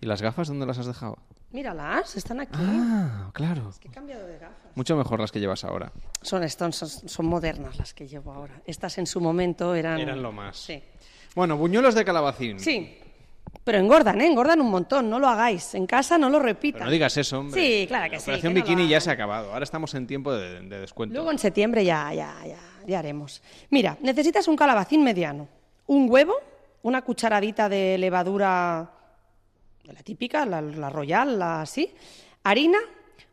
¿Y las gafas dónde las has dejado? Míralas, están aquí. Ah, claro. Es que he cambiado de gafas. Mucho mejor las que llevas ahora. Son, son, son modernas las que llevo ahora. Estas en su momento eran... Eran lo más. Sí. Bueno, buñuelos de calabacín. Sí. Pero engordan, ¿eh? Engordan un montón. No lo hagáis. En casa no lo repitan. Pero no digas eso, hombre. Sí, claro que La sí. Operación que no lo Bikini ya se ha acabado. Ahora estamos en tiempo de, de descuento. Luego en septiembre ya, ya, ya, ya haremos. Mira, necesitas un calabacín mediano, un huevo, una cucharadita de levadura, la típica, la, la royal, la así, harina,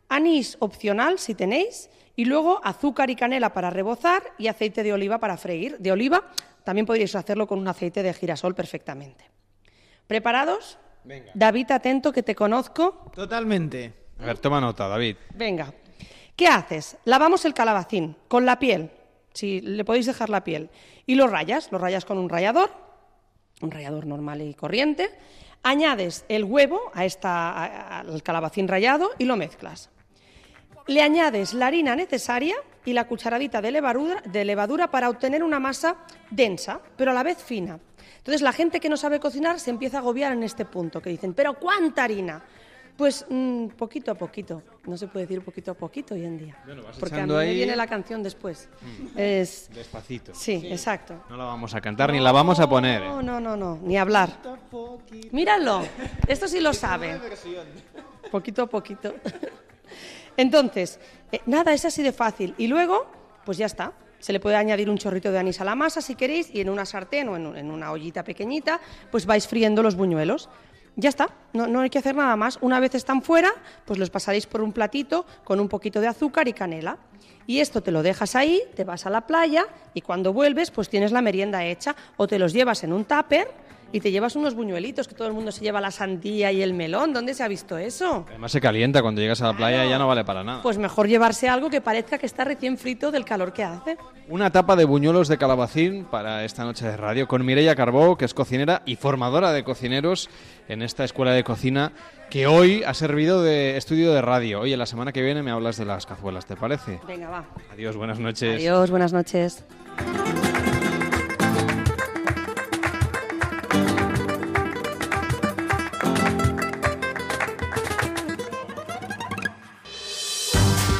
anís opcional si tenéis, y luego azúcar y canela para rebozar y aceite de oliva para freír. De oliva también podríais hacerlo con un aceite de girasol perfectamente. ¿Preparados? Venga. David, atento que te conozco. Totalmente. A ver, toma nota, David. Venga. ¿Qué haces? Lavamos el calabacín con la piel, si le podéis dejar la piel, y lo rayas, lo rayas con un rallador, un rallador normal y corriente. Añades el huevo a esta, al calabacín rallado y lo mezclas. Le añades la harina necesaria y la cucharadita de levadura, de levadura para obtener una masa densa, pero a la vez fina. Entonces la gente que no sabe cocinar se empieza a agobiar en este punto, que dicen, pero ¿cuánta harina? Pues mm, poquito a poquito. No se puede decir poquito a poquito hoy en día. Bueno, vas porque a mí me viene la canción después. Es... Despacito. Sí, exacto. No la vamos a cantar ni la vamos a poner. ¿eh? No, no, no, no, ni hablar. Míralo, esto sí lo sabe. Poquito a poquito. Entonces, eh, nada, es así de fácil. Y luego, pues ya está. Se le puede añadir un chorrito de anís a la masa si queréis y en una sartén o en, en una ollita pequeñita, pues vais friendo los buñuelos. Ya está, no, no hay que hacer nada más. Una vez están fuera, pues los pasaréis por un platito con un poquito de azúcar y canela. Y esto te lo dejas ahí, te vas a la playa y cuando vuelves, pues tienes la merienda hecha o te los llevas en un tupper y te llevas unos buñuelitos, que todo el mundo se lleva la sandía y el melón. ¿Dónde se ha visto eso? Además se calienta cuando llegas a la playa y ya no vale para nada. Pues mejor llevarse algo que parezca que está recién frito del calor que hace. Una tapa de buñuelos de calabacín para esta noche de radio con Mireia Carbó, que es cocinera y formadora de cocineros en esta escuela de cocina que hoy ha servido de estudio de radio. Oye, la semana que viene me hablas de las cazuelas, ¿te parece? Venga, va. Adiós, buenas noches. Adiós, buenas noches.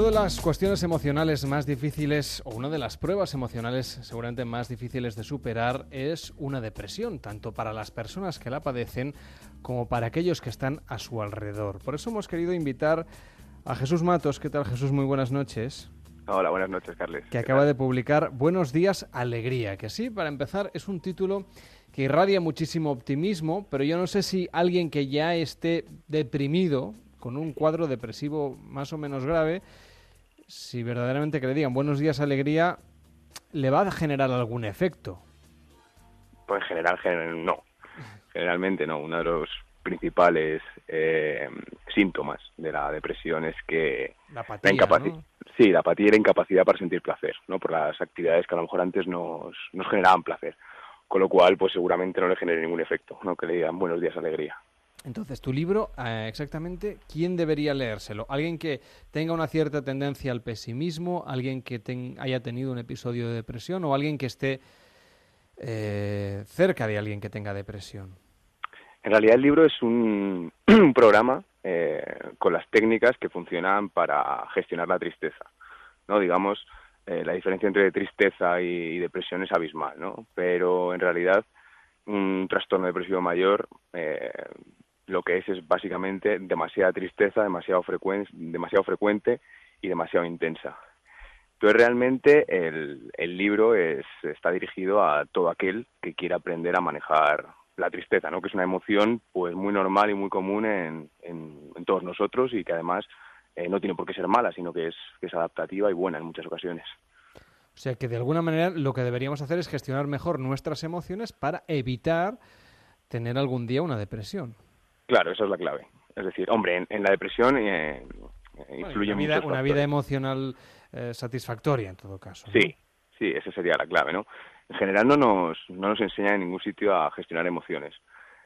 Una de las cuestiones emocionales más difíciles, o una de las pruebas emocionales seguramente más difíciles de superar, es una depresión, tanto para las personas que la padecen como para aquellos que están a su alrededor. Por eso hemos querido invitar a Jesús Matos. ¿Qué tal, Jesús? Muy buenas noches. Hola, buenas noches, Carles. Que acaba de publicar Buenos días, alegría. Que sí, para empezar, es un título que irradia muchísimo optimismo, pero yo no sé si alguien que ya esté deprimido, con un cuadro depresivo más o menos grave, si verdaderamente que le digan buenos días, alegría, le va a generar algún efecto. Pues en general, gen- no. Generalmente no. Uno de los principales eh, síntomas de la depresión es que La apatía, incapaci- ¿no? Sí, la apatía y la incapacidad para sentir placer, ¿no? Por las actividades que a lo mejor antes nos, nos generaban placer. Con lo cual, pues seguramente no le genere ningún efecto, ¿no? Que le digan buenos días, alegría. Entonces, tu libro, eh, exactamente, ¿quién debería leérselo? ¿Alguien que tenga una cierta tendencia al pesimismo? ¿Alguien que haya tenido un episodio de depresión? ¿O alguien que esté eh, cerca de alguien que tenga depresión? En realidad el libro es un, programa eh, con las técnicas que funcionan para gestionar la tristeza. ¿no? Digamos, la diferencia entre tristeza y, depresión es abismal, ¿no? Pero en realidad un trastorno depresivo mayor lo que es es básicamente demasiada tristeza, demasiado, frecuen- demasiado frecuente y demasiado intensa. Entonces realmente el, libro es, está dirigido a todo aquel que quiera aprender a manejar la tristeza, ¿no? que es una emoción pues muy normal y muy común en, en- en todos nosotros y que además eh, no tiene por qué ser mala, sino que es, que es adaptativa y buena en muchas ocasiones. O sea que de alguna manera lo que deberíamos hacer es gestionar mejor nuestras emociones para evitar tener algún día una depresión. Claro, esa es la clave. Es decir, hombre, en, en la depresión eh, eh, influyen una vida, muchos una vida emocional eh, satisfactoria en todo caso. ¿no? Sí, sí, esa sería la clave, ¿no? En general no nos, no nos enseña en ningún sitio a gestionar emociones.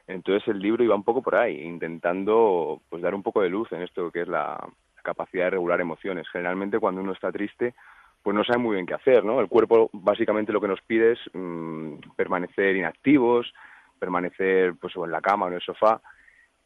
Entonces el libro iba un poco por ahí, intentando pues dar un poco de luz en esto que es la, la capacidad de regular emociones. Generalmente cuando uno está triste, pues no sabe muy bien qué hacer, ¿no? El cuerpo básicamente lo que nos pide es mm, permanecer inactivos, permanecer pues o en la cama o en el sofá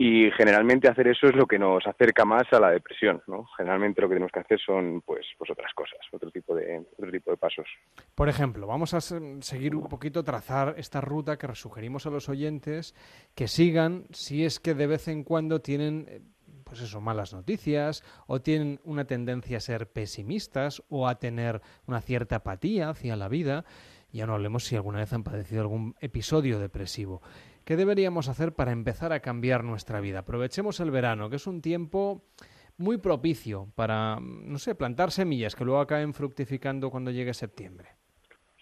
y generalmente hacer eso es lo que nos acerca más a la depresión, ¿no? Generalmente lo que tenemos que hacer son pues pues otras cosas, otro tipo de otro tipo de pasos. Por ejemplo, vamos a se- seguir un poquito, trazar esta ruta que sugerimos a los oyentes que sigan si es que de vez en cuando tienen, eh, pues eso, malas noticias o tienen una tendencia a ser pesimistas o a tener una cierta apatía hacia la vida. Ya no hablemos si alguna vez han padecido algún episodio depresivo. ¿Qué deberíamos hacer para empezar a cambiar nuestra vida? Aprovechemos el verano, que es un tiempo muy propicio para, no sé, plantar semillas que luego acaben fructificando cuando llegue septiembre.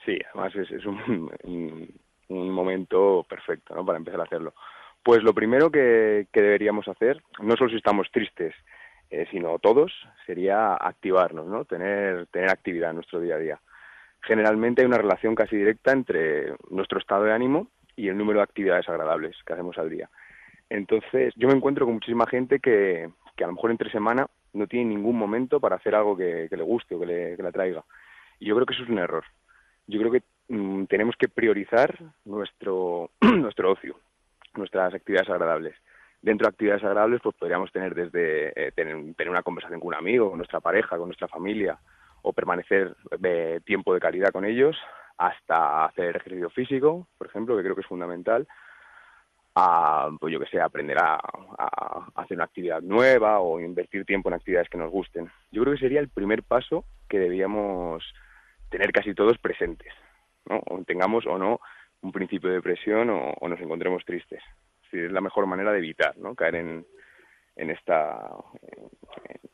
Sí, además es, un, momento perfecto ¿no? para empezar a hacerlo. Pues lo primero que, que deberíamos hacer, no solo si estamos tristes, eh, sino todos, sería activarnos, ¿no? tener, tener actividad en nuestro día a día. Generalmente hay una relación casi directa entre nuestro estado de ánimo y el número de actividades agradables que hacemos al día. Entonces, yo me encuentro con muchísima gente que, que a lo mejor entre semana no tiene ningún momento para hacer algo que, le guste o que le, que atraiga. Y yo creo que eso es un error. Yo creo que mm, tenemos que priorizar nuestro, nuestro ocio, nuestras actividades agradables. Dentro de actividades agradables, pues podríamos tener desde eh, tener, tener una conversación con un amigo, con nuestra pareja, con nuestra familia, o permanecer eh, tiempo de calidad con ellos, hasta hacer ejercicio físico, por ejemplo, que creo que es fundamental, a, pues yo que sé, aprender a, hacer una actividad nueva o invertir tiempo en actividades que nos gusten. Yo creo que sería el primer paso que debíamos tener casi todos presentes, ¿no? Tengamos o no un principio de depresión o, nos encontremos tristes. Sí, es la mejor manera de evitar, ¿no? Caer en, en esta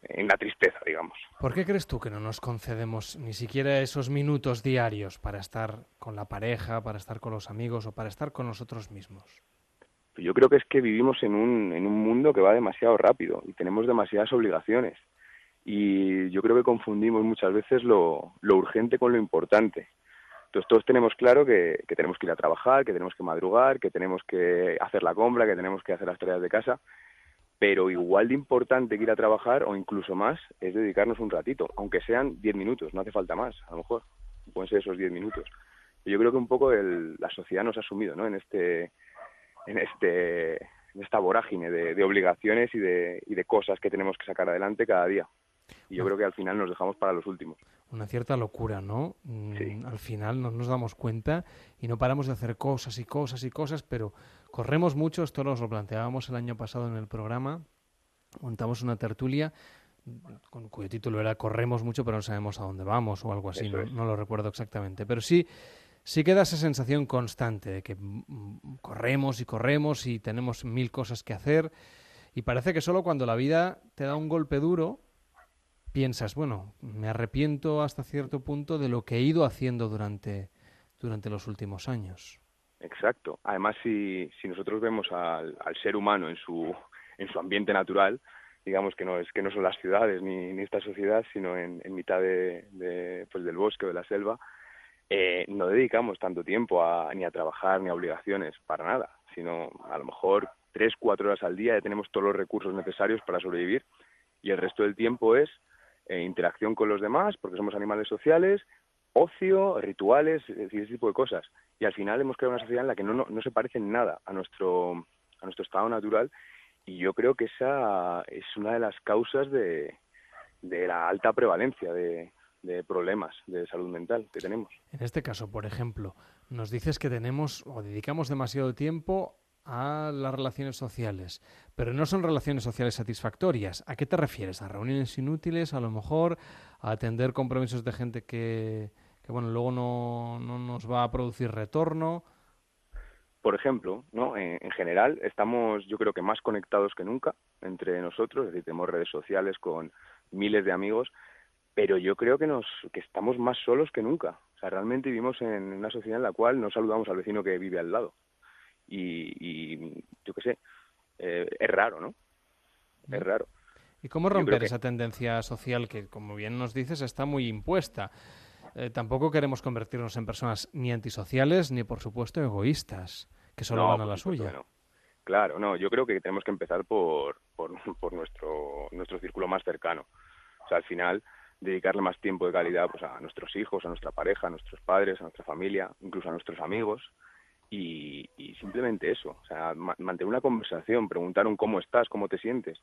en, la tristeza, digamos. ¿Por qué crees tú que no nos concedemos ni siquiera esos minutos diarios para estar con la pareja, para estar con los amigos o para estar con nosotros mismos? Yo creo que es que vivimos en un, en un mundo que va demasiado rápido y tenemos demasiadas obligaciones. Y yo creo que confundimos muchas veces lo, lo urgente con lo importante. Entonces todos tenemos claro que, que tenemos que ir a trabajar, que tenemos que madrugar, que tenemos que hacer la compra, que tenemos que hacer las tareas de casa, pero igual de importante que ir a trabajar o incluso más es dedicarnos un ratito, aunque sean 10 minutos, no hace falta más, a lo mejor pueden ser esos 10 minutos. Yo creo que un poco el- la sociedad nos ha sumido ¿no? en este en este en esta vorágine de, de obligaciones y de, y de cosas que tenemos que sacar adelante cada día. Y yo creo que al final nos dejamos para los últimos. Una cierta locura, ¿no? Mm, Al final no nos damos cuenta y no paramos de hacer cosas y cosas y cosas, pero corremos mucho, esto nos lo planteábamos el año pasado en el programa, montamos una tertulia con cuyo título era Corremos mucho pero no sabemos a dónde vamos o algo así, no, no lo recuerdo exactamente, pero sí sí queda esa sensación constante de que mm, corremos y corremos y tenemos mil cosas que hacer. Y parece que solo cuando la vida te da un golpe duro piensas, bueno, me arrepiento hasta cierto punto de lo que he ido haciendo durante, durante los últimos años. Exacto. Además, si, si nosotros vemos al, ser humano en su, en su ambiente natural, digamos que no es que no son las ciudades ni, ni esta sociedad, sino en, mitad de, de, pues del bosque o de la selva, eh, no dedicamos tanto tiempo a, ni a trabajar ni a obligaciones para nada, sino a lo mejor tres, cuatro horas al día ya tenemos todos los recursos necesarios para sobrevivir y el resto del tiempo es eh, interacción con los demás, porque somos animales sociales, ocio, rituales, es decir, ese tipo de cosas. Y al final hemos creado una sociedad en la que no, no, no se parece en nada a nuestro, a nuestro estado natural y yo creo que esa es una de las causas de, de la alta prevalencia de, de problemas de salud mental que tenemos. En este caso, por ejemplo, nos dices que tenemos o dedicamos demasiado tiempo a las relaciones sociales, pero no son relaciones sociales satisfactorias. ¿A qué te refieres? ¿A reuniones inútiles, a lo mejor? ¿A atender compromisos de gente que, bueno, luego no, no nos va a producir retorno? Por ejemplo, ¿no? En, en general estamos, yo creo que más conectados que nunca entre nosotros, es decir, tenemos redes sociales con miles de amigos, pero yo creo que nos que estamos más solos que nunca. O sea, realmente vivimos en una sociedad en la cual no saludamos al vecino que vive al lado. Y, y yo qué sé, eh, es raro, ¿no? Es raro. ¿Y cómo romper que- esa tendencia social que, como bien nos dices, está muy impuesta? Eh, tampoco queremos convertirnos en personas ni antisociales ni, por supuesto, egoístas, que solo No, van a la suya. no. Claro, no, yo creo que tenemos que empezar por, por, por nuestro, nuestro círculo más cercano. O sea, al final, dedicarle más tiempo de calidad pues, a nuestros hijos, a nuestra pareja, a nuestros padres, a nuestra familia, incluso a nuestros amigos. Y, y simplemente eso, o sea, ma- mantener una conversación, preguntar un cómo estás, cómo te sientes.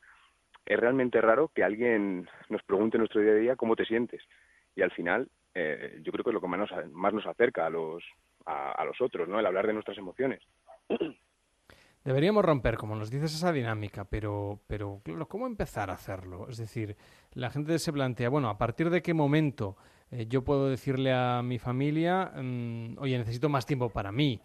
Es realmente raro que alguien nos pregunte en nuestro día a día cómo te sientes. Y al final, eh, yo creo que es lo que más nos, acerca a los, a, a los otros, ¿no? El hablar de nuestras emociones. Deberíamos romper, como nos dices, esa dinámica, pero, pero ¿cómo empezar a hacerlo? Es decir, la gente se plantea, bueno, ¿a partir de qué momento eh, yo puedo decirle a mi familia, mm, oye, necesito más tiempo para mí?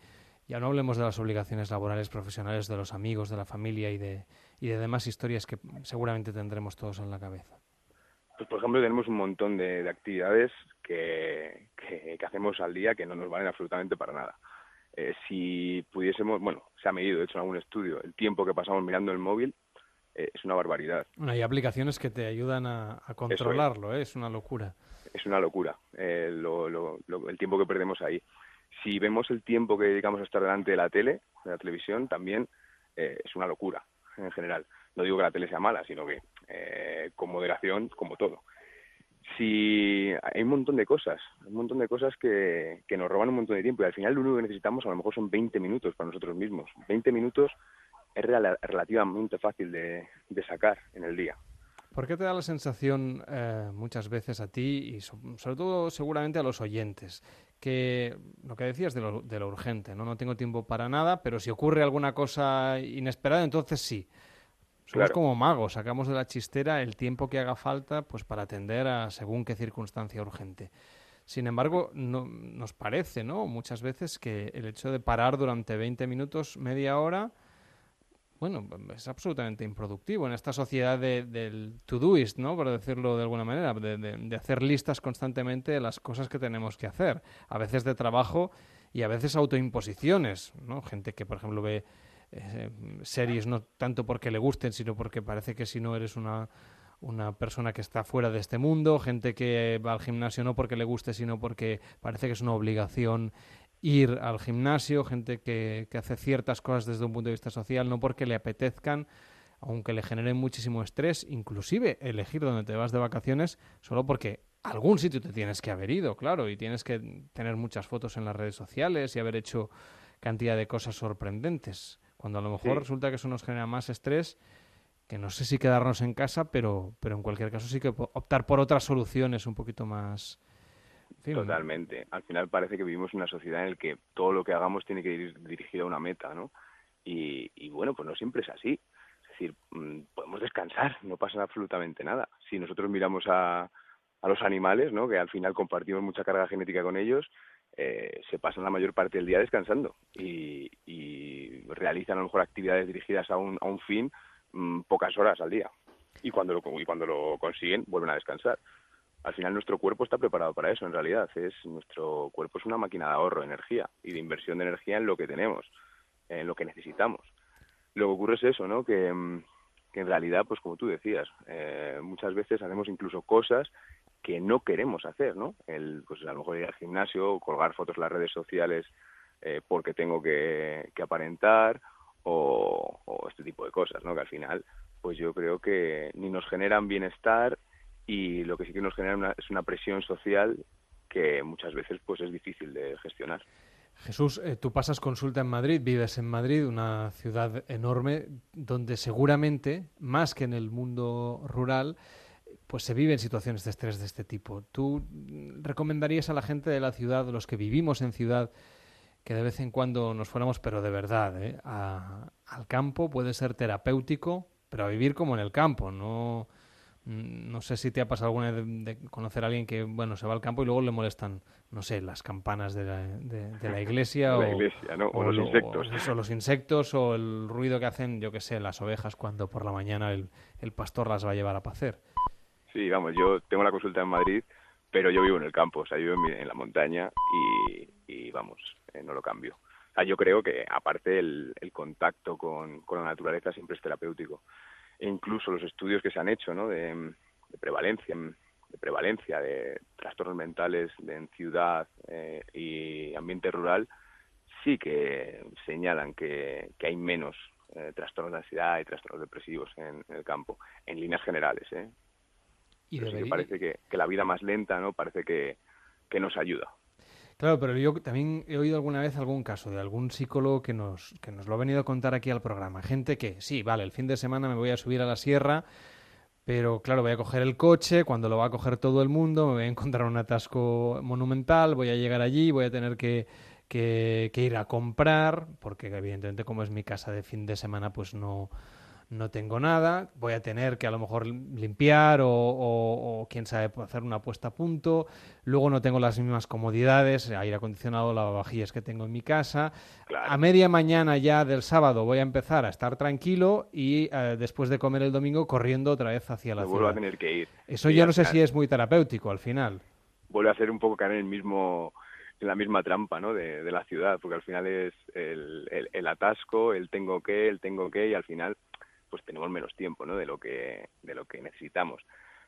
Ya no hablemos de las obligaciones laborales, profesionales, de los amigos, de la familia y de, y de demás historias que seguramente tendremos todos en la cabeza. Pues, por ejemplo, tenemos un montón de, de actividades que, que, que hacemos al día que no nos valen absolutamente para nada. Eh, si pudiésemos, bueno, se ha medido, de hecho, en algún estudio, el tiempo que pasamos mirando el móvil eh, es una barbaridad. Bueno, hay aplicaciones que te ayudan a, a controlarlo, ¿eh? es una locura. Es una locura lo- lo- lo- el tiempo que perdemos ahí. Si vemos el tiempo que dedicamos a estar delante de la tele, de la televisión, también eh, es una locura en general. No digo que la tele sea mala, sino que eh, con moderación, como todo. Si hay un montón de cosas, un montón de cosas que, que nos roban un montón de tiempo y al final lo único que necesitamos a lo mejor son 20 minutos para nosotros mismos. 20 minutos es rela- relativamente fácil de, de sacar en el día. ¿Por qué te da la sensación eh, muchas veces a ti y so- sobre todo seguramente a los oyentes que lo que decías de lo, de lo urgente, ¿no? No tengo tiempo para nada, pero si ocurre alguna cosa inesperada, entonces sí. Somos Claro. como magos, sacamos de la chistera el tiempo que haga falta pues para atender a según qué circunstancia urgente. Sin embargo, no, nos parece, ¿no? Muchas veces que el hecho de parar durante 20 minutos, media hora, bueno, es absolutamente improductivo en esta sociedad de- del to-doist, ¿no? Por decirlo de alguna manera, de, hacer listas constantemente de las cosas que tenemos que hacer, a veces de trabajo y a veces autoimposiciones, ¿no? Gente que, por ejemplo, ve eh, series no tanto porque le gusten, sino porque parece que si no eres una, una persona que está fuera de este mundo, gente que va al gimnasio no porque le guste, sino porque parece que es una obligación ir al gimnasio, gente que, que hace ciertas cosas desde un punto de vista social, no porque le apetezcan, aunque le generen muchísimo estrés, inclusive elegir dónde te vas de vacaciones solo porque algún sitio te tienes que haber ido, claro, y tienes que tener muchas fotos en las redes sociales y haber hecho cantidad de cosas sorprendentes, cuando a lo mejor Sí. resulta que eso nos genera más estrés que no sé si quedarnos en casa, pero, pero en cualquier caso sí que optar por otras soluciones un poquito más... Totalmente. Al final parece que vivimos en una sociedad en la que todo lo que hagamos tiene que ir dirigido a una meta, ¿no? Y, y bueno, pues no siempre es así. Es decir, mm, podemos descansar, no pasa absolutamente nada. Si nosotros miramos a, a los animales, ¿no? Que al final compartimos mucha carga genética con ellos, eh, se pasan la mayor parte del día descansando y, y realizan a lo mejor actividades dirigidas a un, a un fin mm, pocas horas al día. Y cuando, lo, y cuando lo consiguen, vuelven a descansar al final nuestro cuerpo está preparado para eso en realidad. Es nuestro cuerpo es una máquina de ahorro de energía y de inversión de energía en lo que tenemos en lo que necesitamos. Lo que ocurre es eso no que, mm, que en realidad pues como tú decías eh, muchas veces hacemos incluso cosas que no queremos hacer no el pues a lo mejor ir al gimnasio colgar fotos en las redes sociales eh, porque tengo que, que aparentar o, o este tipo de cosas no que al final pues yo creo que ni nos generan bienestar y lo que sí que nos genera es una presión social que muchas veces pues es difícil de gestionar. Jesús, eh, tú pasas consulta en Madrid, vives en Madrid, una ciudad enorme donde seguramente, más que en el mundo rural, pues se viven situaciones de estrés de este tipo. ¿Tú recomendarías a la gente de la ciudad, los que vivimos en ciudad, que de vez en cuando nos fuéramos, pero de verdad, ¿eh? a- al campo? Puede ser terapéutico, pero a vivir como en el campo, no... Mm, No sé si te ha pasado alguna vez de, conocer a alguien que, bueno, se va al campo y luego le molestan, no sé, las campanas de la, de, de la iglesia La o, iglesia, ¿no? O los lo- insectos. o eso, los insectos o el ruido que hacen, yo qué sé, las ovejas cuando por la mañana el, el pastor las va a llevar a pacer. Sí, vamos, yo tengo la consulta en Madrid, pero yo vivo en el campo, o sea, yo vivo en, la montaña y, y, vamos, eh, no lo cambio. O sea, yo creo que aparte el, el contacto con, con la naturaleza siempre es terapéutico. E incluso los estudios que se han hecho, ¿no? De, de prevalencia, de prevalencia de trastornos mentales en ciudad eh, y ambiente rural, sí que señalan que, que hay menos eh, trastornos de ansiedad y trastornos depresivos en, en el campo, en líneas generales, ¿eh? Y sí que parece que, que la vida más lenta, ¿no? Parece que, que nos ayuda. Claro, pero yo también he oído alguna vez algún caso de algún psicólogo que nos, que nos lo ha venido a contar aquí al programa. Gente que, sí, vale, el fin de semana me voy a subir a la sierra, pero claro, voy a coger el coche, cuando lo va a coger todo el mundo, me voy a encontrar un atasco monumental, voy a llegar allí, voy a tener que, que, que ir a comprar, porque evidentemente como es mi casa de fin de semana, pues no, no tengo nada, voy a tener que a lo mejor limpiar o, o- o, quién sabe hacer una puesta a punto, luego no tengo las mismas comodidades, aire acondicionado, lavavajillas que tengo en mi casa, a media mañana ya del sábado voy a empezar a estar tranquilo y eh, después de comer el domingo corriendo otra vez hacia la Me vuelvo a ciudad. tener que ir. Eso yo no sé si es muy terapéutico al final. Vuelve a ser un poco caer en el mismo en la misma trampa, ¿no? De, de la ciudad, porque al final es el, el, el atasco, el tengo que, el tengo que, y al final pues tenemos menos tiempo, ¿no? De lo que de lo que necesitamos.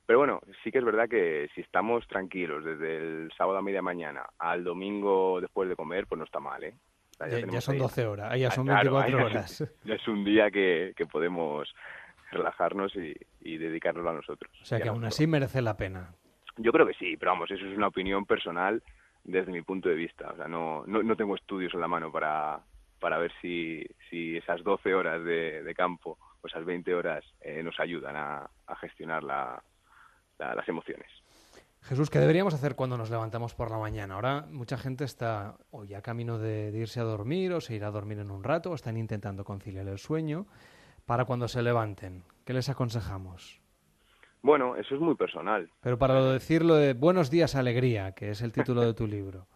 Pero bueno, sí que es verdad que si estamos tranquilos desde el sábado a media mañana al domingo después de comer, pues no está mal, ¿eh? O sea, Ya, son ahí- 12 horas, ahí ya Ah, son claro, 24 ahí ya horas. es- Ya es un día que, que podemos relajarnos y, y dedicárnoslo a nosotros. O sea que aún así merece la pena. Yo creo que sí, pero vamos, eso es una opinión personal desde mi punto de vista. O sea, no, no, no tengo estudios en la mano para, para ver si, si esas 12 horas de, de campo o esas 20 horas eh, nos ayudan a, a gestionar la- la- las emociones. Jesús, ¿qué deberíamos hacer cuando nos levantamos por la mañana? Ahora mucha gente está o ya camino de, de irse a dormir o se irá a dormir en un rato o están intentando conciliar el sueño para cuando se levanten. ¿Qué les aconsejamos? Bueno, eso es muy personal. Pero para lo decirlo de Buenos días, alegría, que es el título de tu libro.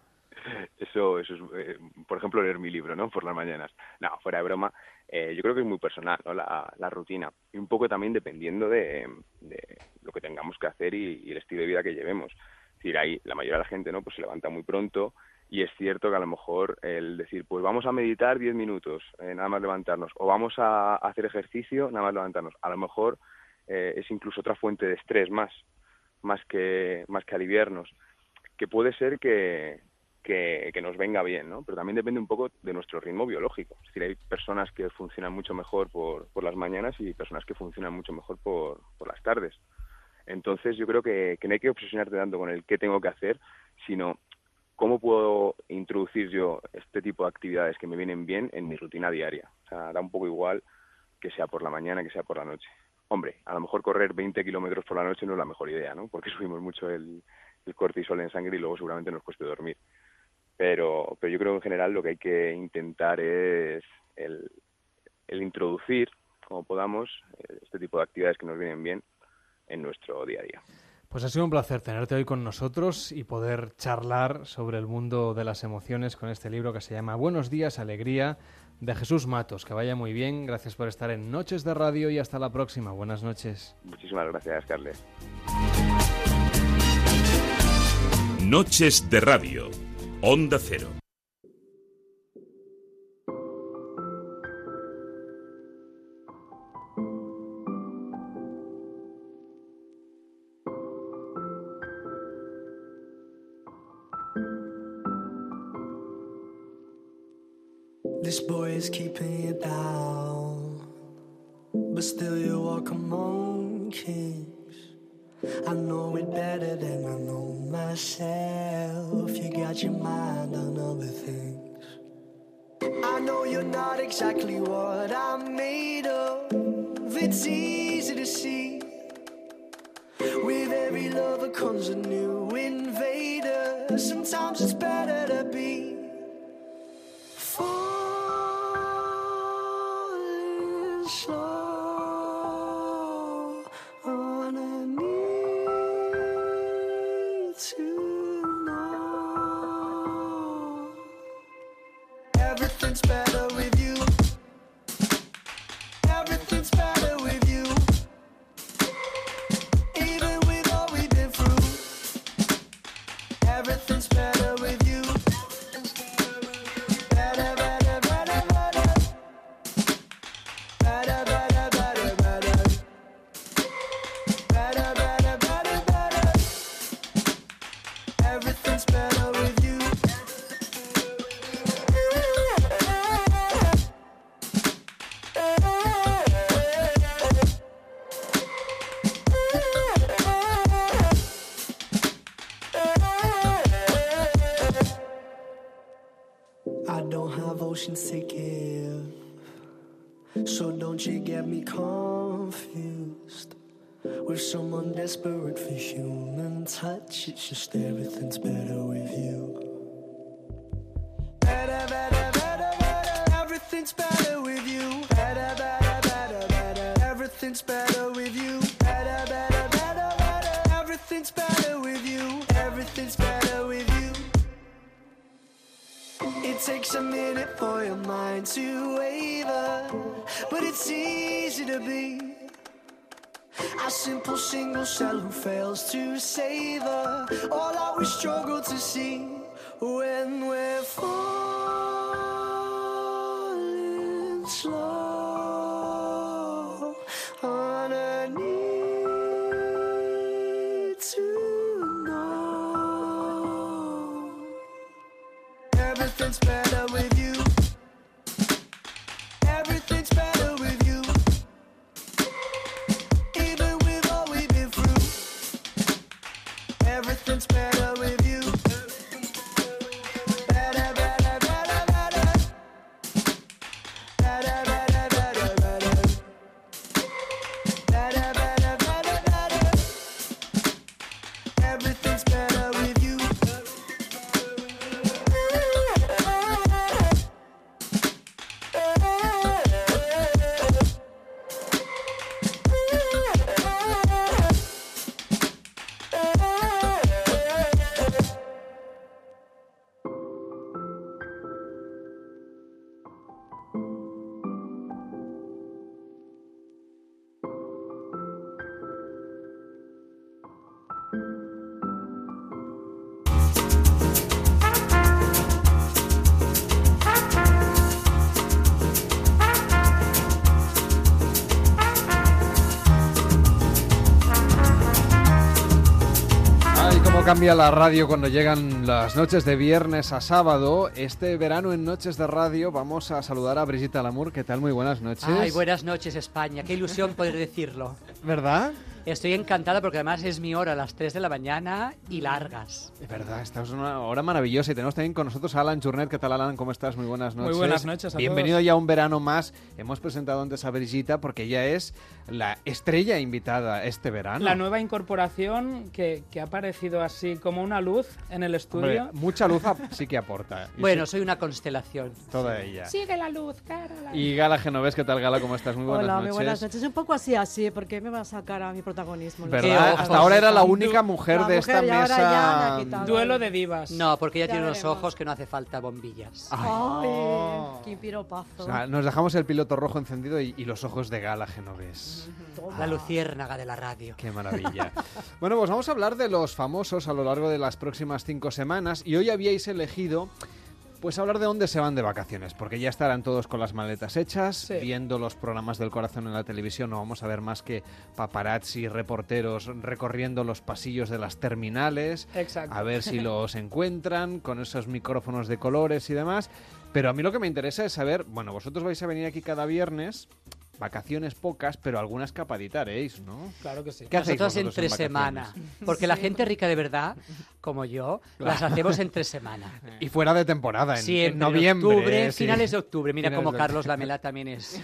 Eso, eso es, eh, por ejemplo, leer mi libro, ¿no? Por las mañanas. No, fuera de broma, eh, yo creo que es muy personal, ¿no? La, la rutina. Y un poco también dependiendo de, de lo que tengamos que hacer y, y el estilo de vida que llevemos. Es decir, ahí la mayoría de la gente, ¿no? Pues se levanta muy pronto Y es cierto que a lo mejor el decir, pues vamos a meditar 10 minutos, eh, nada más levantarnos, o vamos a hacer ejercicio, nada más levantarnos, a lo mejor eh, es incluso otra fuente de estrés más, más que, más que aliviarnos, que puede ser que, que, nos venga bien, ¿no? Pero también depende un poco de nuestro ritmo biológico. Es decir, hay personas que funcionan mucho mejor por, por las mañanas y personas que funcionan mucho mejor por, por las tardes. Entonces yo creo que, que no hay que obsesionarte tanto con el qué tengo que hacer, sino cómo puedo introducir yo este tipo de actividades que me vienen bien en mi rutina diaria. O sea, da un poco igual que sea por la mañana, que sea por la noche. Hombre, a lo mejor correr 20 kilómetros por la noche no es la mejor idea, ¿no? Porque subimos mucho el, el cortisol en sangre y luego seguramente nos cueste dormir. Pero, pero yo creo que en general lo que hay que intentar es el, el introducir, como podamos, este tipo de actividades que nos vienen bien en nuestro día a día. Pues ha sido un placer tenerte hoy con nosotros y poder charlar sobre el mundo de las emociones con este libro que se llama Buenos días, alegría de Jesús Matos. Que vaya muy bien, gracias por estar en Noches de Radio y hasta la próxima. Buenas noches. Muchísimas gracias, Carles. Noches de Radio. Onda Cero. This boy is keeping you down, but still you walk among kings. I know it better than I know myself. You got your mind on other things. I know you're not exactly what I'm made of. It's easy to see. With every lover comes a new invader. Sometimes it's better desperate for human touch. It's just everything's better with you. Better, better, better, better. Everything's better with you. Better, better, better, better. Everything's better with you. Better, better, better, better. Everything's better with you. Everything's better with you. It takes a minute for your mind to waver, but it's easy to be a simple single cell who fails to savor all that we struggle to see when we're falling slow on a need to know. Everything's better Everything's better with cambia la radio cuando llegan las noches de viernes a sábado. Este verano en Noches de Radio vamos a saludar a Brigitte Lamour. ¿Qué tal? Muy buenas noches. Ay, buenas noches España. Qué ilusión poder decirlo. ¿Verdad? Estoy encantada porque además es mi hora a las 3 de la mañana y largas. Es verdad, esta es una hora maravillosa y tenemos también con nosotros a Alan Journet. ¿Qué tal, Alan? ¿Cómo estás? Muy buenas noches. Muy buenas noches a Bienvenido todos. ya a un verano más. Hemos presentado antes a Brigitte porque ella es la estrella invitada este verano. La nueva incorporación que, que ha aparecido así como una luz en el estudio. Hombre, mucha luz sí que aporta. Y Bueno, sí, soy una constelación. toda ella. Sigue la luz, cara. la- Y Gala Genovés, ¿qué tal, Gala? ¿Cómo estás? Muy buenas Hola, noches. muy buenas noches. Un poco así, así, porque me va a sacar a mi protagonismo. ¿Verdad? Hasta ahora era la única mujer La de mujer, esta mesa. quitado. Duelo de divas. No, porque ella Ya tiene unos ojos que no hace falta bombillas. Ay, qué piropazo. O sea, nos dejamos el piloto rojo encendido y, y los ojos de Gala Genovés. La luciérnaga de la radio. Qué maravilla. bueno, pues vamos a hablar de los famosos a lo largo de las próximas cinco semanas y hoy habíais elegido pues hablar de dónde se van de vacaciones, porque ya estarán todos con las maletas hechas, viendo los programas del corazón en la televisión, no vamos a ver más que paparazzi, reporteros recorriendo los pasillos de las terminales, Exacto. a ver si los encuentran con esos micrófonos de colores y demás. Pero a mí lo que me interesa es saber, bueno, vosotros vais a venir aquí cada viernes, vacaciones pocas, pero alguna escapadita haréis, ¿no? Claro que sí. ¿Qué hacéis Nosotros vosotros entre en semana. Porque la gente rica de verdad, como yo, las hacemos entre semana. Y fuera de temporada, en, Siempre, en noviembre. octubre, sí. finales de octubre. Mira Finales como de Carlos. Lamela también es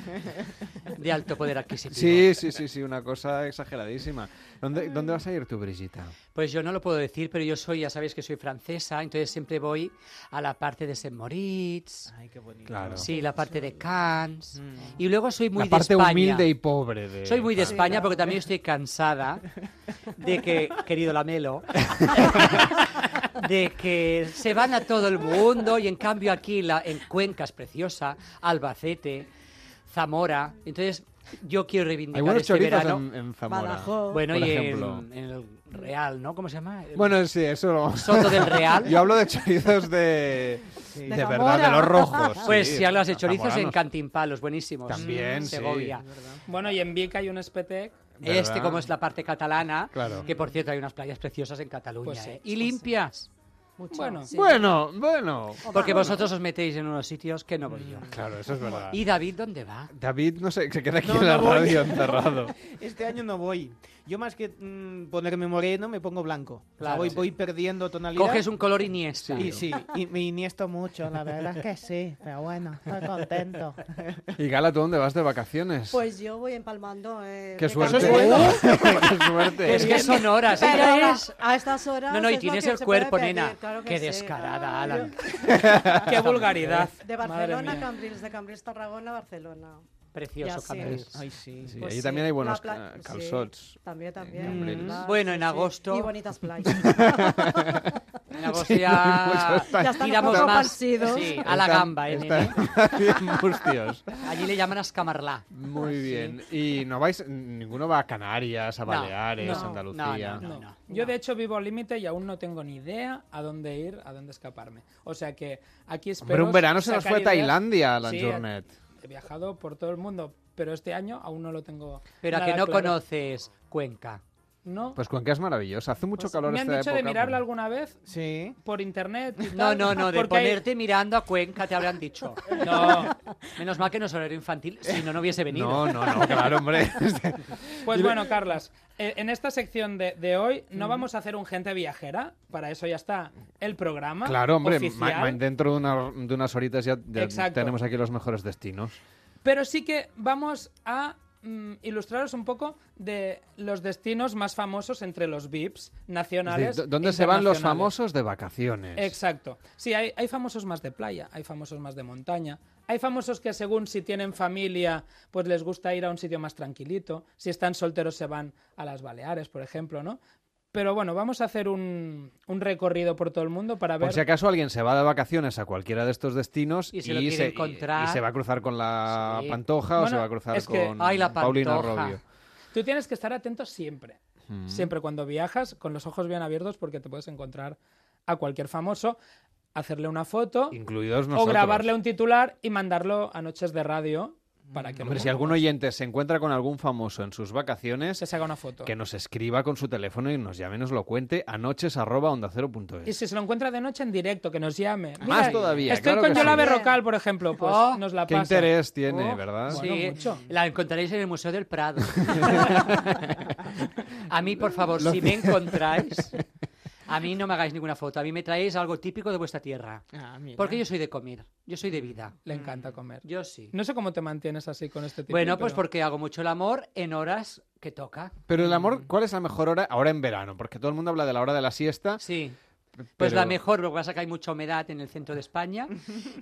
de alto poder adquisitivo. Sí, sí, sí, sí, una cosa exageradísima. ¿Dónde, ¿Dónde vas a ir tú, Brigitte? Pues yo no lo puedo decir, pero yo soy, ya sabéis que soy francesa, entonces siempre voy a la parte de Saint Moritz. Ay, qué bonito. Claro. Sí, la parte de Cannes. Y luego soy muy La parte de España. humilde y pobre de... Soy muy de Sí, España claro. porque también estoy cansada de que, querido Lamelo, de que se van a todo el mundo y en cambio aquí la, en Cuenca es preciosa, Albacete, Zamora. Entonces yo quiero reivindicar este chorizos verano. en, en Zamora. Badajoz. Bueno, por y ejemplo. en, en el Real, ¿no? ¿Cómo se llama? Bueno, sí, eso lo... Soto del Real. Yo hablo de chorizos de... De, De verdad, Zamora. de los rojos. Pues sí, si hablas de chorizos en zamoranos. Cantimpalos, buenísimos. También, sí. Segovia. Bueno, y en Vic hay un espetec. Este, como es la parte catalana, Claro. que por cierto hay unas playas preciosas en Cataluña. Pues sí, ¿eh? sí, Y limpias. Mucho. Bueno. Sí. Bueno, bueno. Porque vosotros os metéis en unos sitios que no voy yo. Claro, eso es verdad. ¿Y David dónde va? David, no sé, se queda aquí No, en la no voy. radio encerrado. Este año no voy. Yo más que mm, ponerme moreno me pongo blanco. O sea, Claro. voy, Sí. voy perdiendo tonalidad. Coges un color Iniesta. Y sí, y me iniesto mucho, la verdad es que sí. Pero bueno, estoy contento. Y Gala, ¿tú dónde vas de vacaciones? Pues yo voy empalmando. Eh, ¡Qué suerte! camino. ¡Qué suerte! Es que son horas. Pero Ella a- es... a estas horas. No, no, y es tienes el cuerpo, nena. claro que Qué sí. descarada, Ah, Alan. Qué vulgaridad. De Barcelona a. Cambrils, de Cambrils Tarragona a Barcelona. Precioso. Cambrils. Ay, sí. Sí, Pues ahí sí, también hay buenos la pla- ca- sí, calzots. también, también. Cambrils. ¿verdad? Bueno, Sí, en sí. agosto- Y bonitas playas. En agosto Sí, ya, están- Ya tiramos más sí, a la gamba, ¿eh, están bien. Allí le llaman Ascamarlá. Muy bien. ¿Y no vais, ninguno va a Canarias, a No, Baleares, no, Andalucía? no, no, No. Yo de hecho vivo al límite y aún no tengo ni idea a dónde ir, a dónde escaparme. O sea que aquí espero Hombre, un verano se nos fue a. Tailandia, Sí, Journet. He viajado por todo el mundo, pero este año aún no lo tengo. Pero a que no claro. conoces Cuenca. No. Pues Cuenca es maravillosa. Hace mucho calor Me han esta dicho época. de mirarla pero- alguna vez Sí. por internet. y No, tal, no, no, de hay- ponerte mirando a Cuenca te habrán dicho. No. Menos mal que no es horario infantil, si no, no hubiese venido. No, no, no, claro, hombre. Pues bueno, Carlas, en esta sección de, de hoy no vamos a hacer un gente viajera, para eso ya está el programa. Claro, hombre, ma- oficial, ma- dentro de, una- de unas horitas ya, tenemos aquí los mejores destinos. Pero sí que vamos a mm, ilustraros un poco de los destinos más famosos entre los VIPs Es nacionales. decir, ¿Dónde se van los famosos de vacaciones? Exacto. Sí, hay, hay famosos más de playa, hay famosos más de montaña, hay famosos que según si tienen familia, pues les gusta ir a un sitio más tranquilito. Si están solteros se van a las Baleares, por ejemplo, ¿no? Pero bueno, vamos a hacer un, un recorrido por todo el mundo para ver... Por si acaso alguien se va de vacaciones a cualquiera de estos destinos Y se lo quiere y- encontrar. y se va a cruzar con la Sí. Pantoja o se va a cruzar es que- con Ay, la Paulina. Rubio. Tú tienes que estar atento siempre. Mm. Siempre cuando viajas, con los ojos bien abiertos, porque te puedes encontrar a cualquier famoso, hacerle una foto Incluidos o grabarle un titular y mandarlo a noches de radio para que Hombre, luego si algún oyente se encuentra con algún famoso en sus vacaciones, se haga una foto. que nos escriba con su teléfono y nos llame, nos lo cuente a noches arroba onda cero punto es. Y si se lo encuentra de noche en directo, que nos llame. Más todavía, Estoy claro con que Yola sí. Berrocal, por ejemplo, pues Oh, nos la Qué pasa. interés tiene, Oh, ¿verdad? Bueno, Sí, mucho. la encontraréis en el Museo del Prado. a mí, por favor, Lo- si me encontráis, a mí no me hagáis ninguna foto. A mí me traéis algo típico de vuestra tierra. Ah, mira. Porque yo soy de comer, yo soy de vida. Le encanta comer. Yo sí. No sé cómo te mantienes así con este tipo. Bueno, pues pero- porque hago mucho el amor en horas que toca. Pero el amor, ¿cuál es la mejor hora? Ahora en verano, porque todo el mundo habla de la hora de la siesta. Sí. Pues la mejor, lo que pasa es que hay mucha humedad en el centro de España.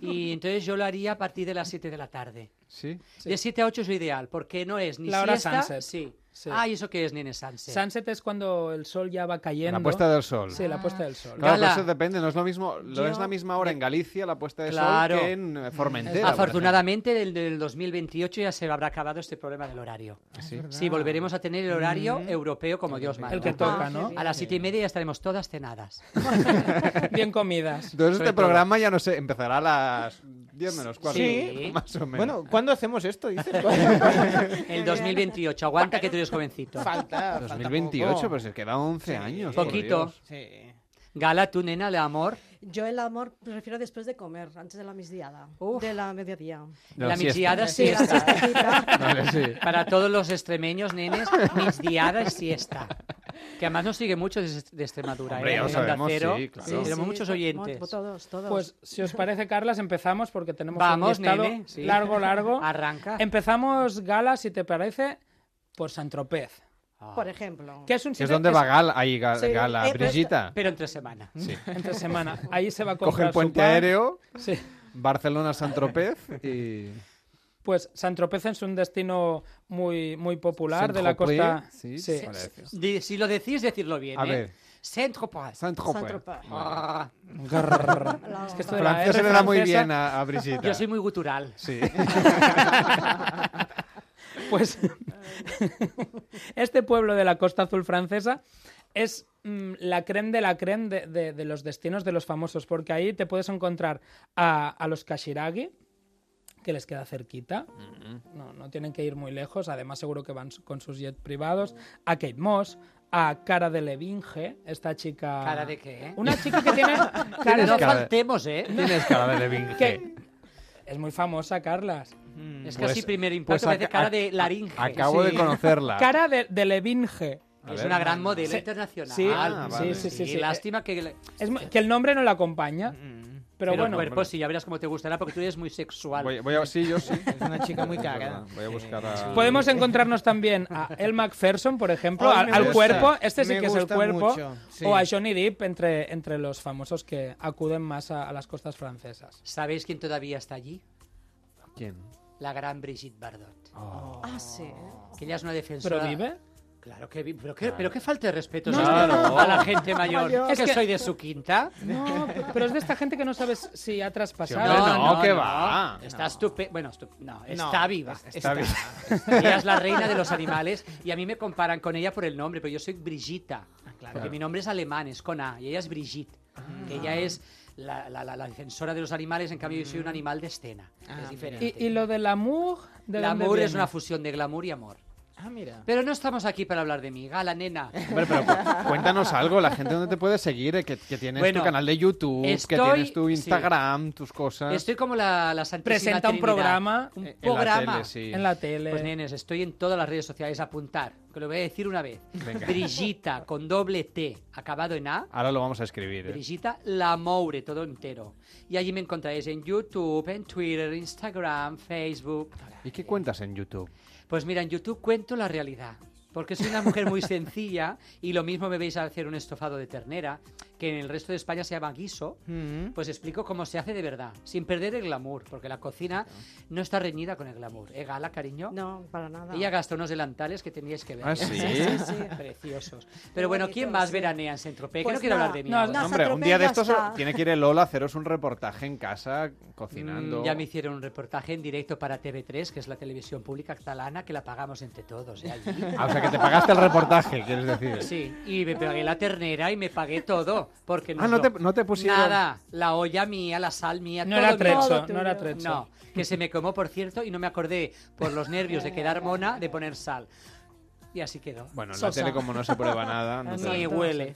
y entonces yo lo haría a partir de las 7 de la tarde. ¿Sí? De 7 a 8 es lo ideal, porque no es ni La hora siesta... sunset. Sí. Sí. Ah, ¿y eso qué es, nene sunset? Sunset es cuando el sol ya va cayendo. La puesta del sol. Sí, la puesta del sol. Claro, eso depende, no es lo mismo, no Yo- es la misma hora en Galicia la puesta de Claro. sol que en Formentera. Afortunadamente, del, del 2028 ya se habrá acabado este problema del horario. ¿Sí? Sí, volveremos a tener el horario europeo como Dios manda. El que toca, ¿no? A las siete y media ya estaremos todas cenadas. Bien comidas. Entonces este todo. programa ya no sé, empezará a las 10 menos cuarto, Sí. más o menos. Bueno, ¿cuándo hacemos esto? Dices? El 2028. Aguanta que tú eres jovencito. Falta. 2028, pero se queda 11 años. por Poquito. Sí. Gala, tú, nena, el amor. Yo el amor prefiero después de comer, antes de la misdiada, de la mediodía. De La migdiada Sí, la siesta. siestecita. Vale, sí. Para todos los extremeños, nenes, migdiada y siesta. Que además nos sigue mucho de, Extremadura, Hombre, ¿eh? ya sabemos, Cero. sí, claro. Sí, tenemos Sí, muchos oyentes. Todos, todos. Pues si os parece, Carlas, empezamos porque tenemos Vamos, un listado nene, sí. largo, largo. Arranca. Empezamos, Gala, si te parece, por Santropez. Por ejemplo. Que es un Que es sitio donde es- va Gala, ahí Ga- Sí, Gala, eh, pero Brigitta. Pero entre semana. Sí. entre semana. Ahí se va a Coge el puente aéreo, Sí. Barcelona, San Tropez y... Pues Saint-Tropez es un destino muy, muy popular de la costa. sí, Sí. Di- si lo decís, decirlo bien. A ¿eh? ver. Saint-Tropez. Saint-Tropez. Ah. Es que esto de la Francés R le da muy bien a, a Brigitta. Yo soy muy gutural. Sí. Pues este pueblo de la Costa Azul francesa es mm, la creme de la creme de, de- de los destinos de los famosos, porque ahí te puedes encontrar a, a los Kashiragi, que les queda cerquita, no, no tienen que ir muy lejos, además seguro que van con sus jets privados, a Kate Moss, a Cara de Levinge, esta chica... ¿Cara de qué? eh? Una chica que tiene... Cara no faltemos, ¿eh? Tienes cara de Levinge. que es muy famosa, Carlas. Es que Pues- primer pues impacto parece aca- cara de laringe. Acabo de conocerla. Cara de, de Levinge. A Es ver. una gran modelo Sí. internacional. Sí, Ah, sí, vale. sí, sí, lástima que... Es que el nombre no la acompaña. Pero, Pero bueno, cuerpo sí, ya verás cómo te gustará porque tú eres muy sexual. Voy, voy a, sí, yo sí. Es una chica muy cagada. Voy a buscar a... podemos encontrarnos también a El Macpherson, por ejemplo, al, cuerpo. Este sí Me que es el cuerpo. mucho, sí. O a Johnny Depp entre, entre los famosos que acuden más a, a las costas francesas. ¿Sabéis quién todavía está allí? ¿Quién? La gran Brigitte Bardot. Ah, sí. Que ella es una defensora... ¿Pero vive? Claro que vi- pero qué, pero qué falta de respeto No, a la gente mayor. Mayor. Es que, que- soy de su quinta. No, pero es de esta gente que no sabes si ha Sí, traspasado. hombre, no, que va. Está estupenda. Bueno, estu- no, No, está viva. Está bien. Ella es la reina de los animales y a mí me comparan con ella por el nombre, pero yo soy Brigitta. claro. Porque mi nombre es alemán, es con A, y ella es Brigitte. que ella es la, la- la- la defensora de los animales, en cambio yo soy un animal de escena. Ah, es diferente. ¿Y, y lo del amour? ¿de Glamour es una fusión de glamour y amor. Ah, mira. Pero no estamos aquí para hablar de mí, gala nena. Hombre, pero cu- cuéntanos algo, la gente donde te puede seguir, eh, que, que tienes Bueno, tu canal de YouTube, que tienes tu sí. Instagram, tus cosas. Estoy como la, la Santísima Presenta un Trinidad. programa Un en la programa. tele, sí. en la tele. Pues nenes, estoy en todas las redes sociales a apuntar, que lo voy a decir una vez. Venga. Brigitta con doble T, acabado en A. Ahora lo vamos a escribir. eh. Brigitta Lamoure, todo entero. Y allí me encontraréis en YouTube, en Twitter, Instagram, Facebook. ¿Y qué cuentas en YouTube? Pues mira, en YouTube cuento la realidad. Porque soy una mujer muy sencilla y lo mismo me veis hacer un estofado de ternera, que en el resto de España se llama guiso. Mm. Pues explico cómo se hace de verdad, sin perder el glamour, porque la cocina no está reñida con el glamour. ¿Eh, Gala, cariño? No, para nada. Ella gasta unos delantales que teníais que ver. ¿Ah, sí? Sí, sí. Preciosos. Pero bueno, ¿quién más veranea en Saint-Tropez? Que Pues no quiero hablar de mí. no, no, Hombre, un día de estos está. tiene que ir el Lola a haceros un reportaje en casa, cocinando. Mm, ya me hicieron un reportaje en directo para TV3, que es la televisión pública catalana, que la pagamos entre todos. ¿eh? Allí. Ah, o sea, que te pagaste el reportaje, quieres decir. Sí, y me pagué la ternera y me pagué todo. Porque Ah, no te- no te pusieron- Nada, la olla mía, la sal mía, No todo era trecho, Todo no era trecho. No, que se me quemó, por cierto, y no me acordé por los nervios de quedar mona de poner sal. Y así quedó. Bueno, en la tele como no se prueba nada, no Ni huele.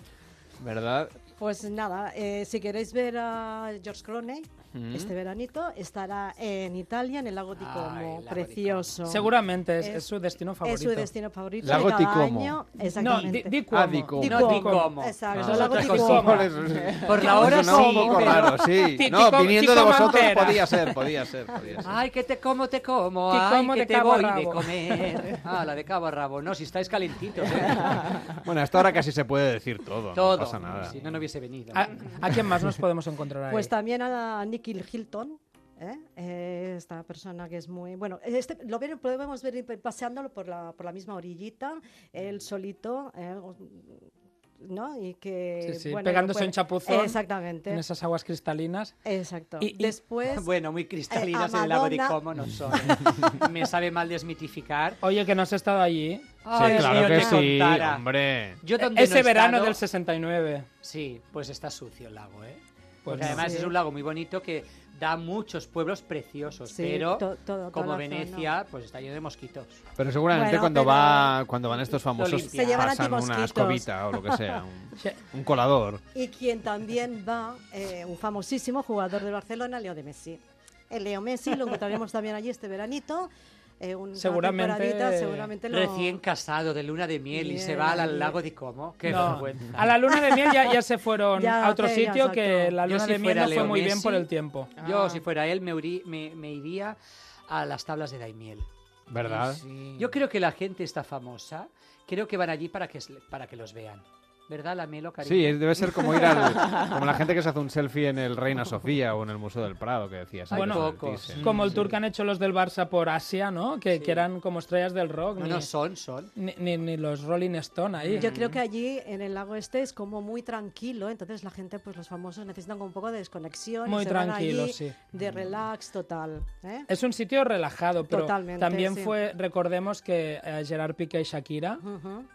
¿Verdad? Pues nada, eh, si queréis ver a George Clooney Mm. este veranito, estará en Italia, en el lago di Como, precioso. Seguramente es, es su destino Es favorito. su destino favorito. Lago de cada di Como. año. Exactamente. No, di, di Cuomo. Ah, di Como. Di No, di Cuomo. Como. Exacto, es lago otra di cosa. Como. Por la hora Suena un sí, poco raro, sí. No, viniendo de vosotros podía ser, podía ser, podía ser. Ay, que te como, te como, Te ay, como que te voy de comer. Ah, la de cabo a rabo. No, si estáis calentitos, ¿eh? Bueno, hasta ahora casi se puede decir todo, Todo. no pasa nada. Hubiese venido. ¿A, a quién más nos podemos encontrar ahí? Pues también a Nicky Hilton. ¿eh? Eh, esta persona que es muy bueno este lo ven- podemos ver paseándolo por la, por la misma orillita él solito ¿eh? ¿no? y que Sí, sí, bueno, pegándose puede- un chapuzón exactamente en esas aguas cristalinas. exacto Y- y- después Bueno, muy eh, cristalinas a en el lago de Como no son. Me sabe mal desmitificar. Oye, que no has estado allí. Ay, sí, claro Dios, que sí, contara. hombre. Yo Ese no he verano estado- del 69. Sí, pues está sucio el lago, ¿eh? Pues Porque además Sí. es un lago muy bonito que da muchos pueblos preciosos, Sí, pero to- todo- como Venecia, pues está lleno de mosquitos. Pero seguramente Bueno, cuando pero- va cuando van estos famosos. Se llevan pasan una escobita o lo que sea, un, un colador. y quien también va eh, un famosísimo jugador de Barcelona Leo de Messi el Leo Messi lo encontraremos también allí este veranito eh, un- Seguramente- temporadita, seguramente lo- Recién casado de luna de miel y se va al lago de Como. Qué No, vergüenza. a la luna de miel ya, ya se fueron Ya, a otro sitio que la luna si de miel no fue Leo muy bien por el tiempo. Yo, Ah. si fuera él, me, uri- me- me iría a las tablas de Daimiel. ¿Verdad? Yo creo que la gente está famosa, creo que van allí para que, para que los vean. ¿Verdad, la Melo, cariño? Sí, debe ser como ir al, como la gente que se hace un selfie en el Reina Sofía o en el Museo del Prado, que decías. Bueno, pocos. Como el tour que han hecho los del Barça por Asia, ¿no? Que, Sí. que eran como estrellas del rock. No, ni, no, son, son. ni, ni- ni los Rolling Stone ahí. Yo creo que allí en el lago este es como muy tranquilo, entonces la gente, pues los famosos necesitan como un poco de desconexión. y Muy se van tranquilo, allí sí. De relax total. ¿eh? Es un sitio relajado, pero Totalmente, también sí. fue, recordemos que eh, Gerard Piqué y Shakira,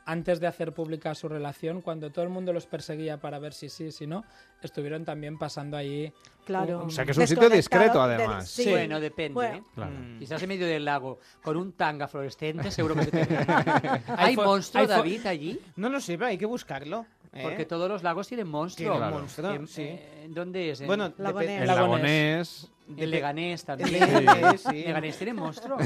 antes de hacer pública su relación, cuando todo el mundo los perseguía para ver si sí, si no, estuvieron también pasando ahí. Claro. un- O sea, que es un sitio discreto, del- además. sí. Bueno, depende. Bueno. ¿eh? Claro. Mm, Si estás en medio del lago con un tanga fluorescente, seguro que te ¿Hay monstruo, hay David, allí? No lo sé, pero hay que buscarlo. ¿eh? Porque todos los lagos tienen monstruo. Tienen monstruo, En- sí. eh, ¿Dónde es? En- Bueno, Lagonés. El Lagonés. El Leganés también. Leganés, sí. Leganés tiene monstruo.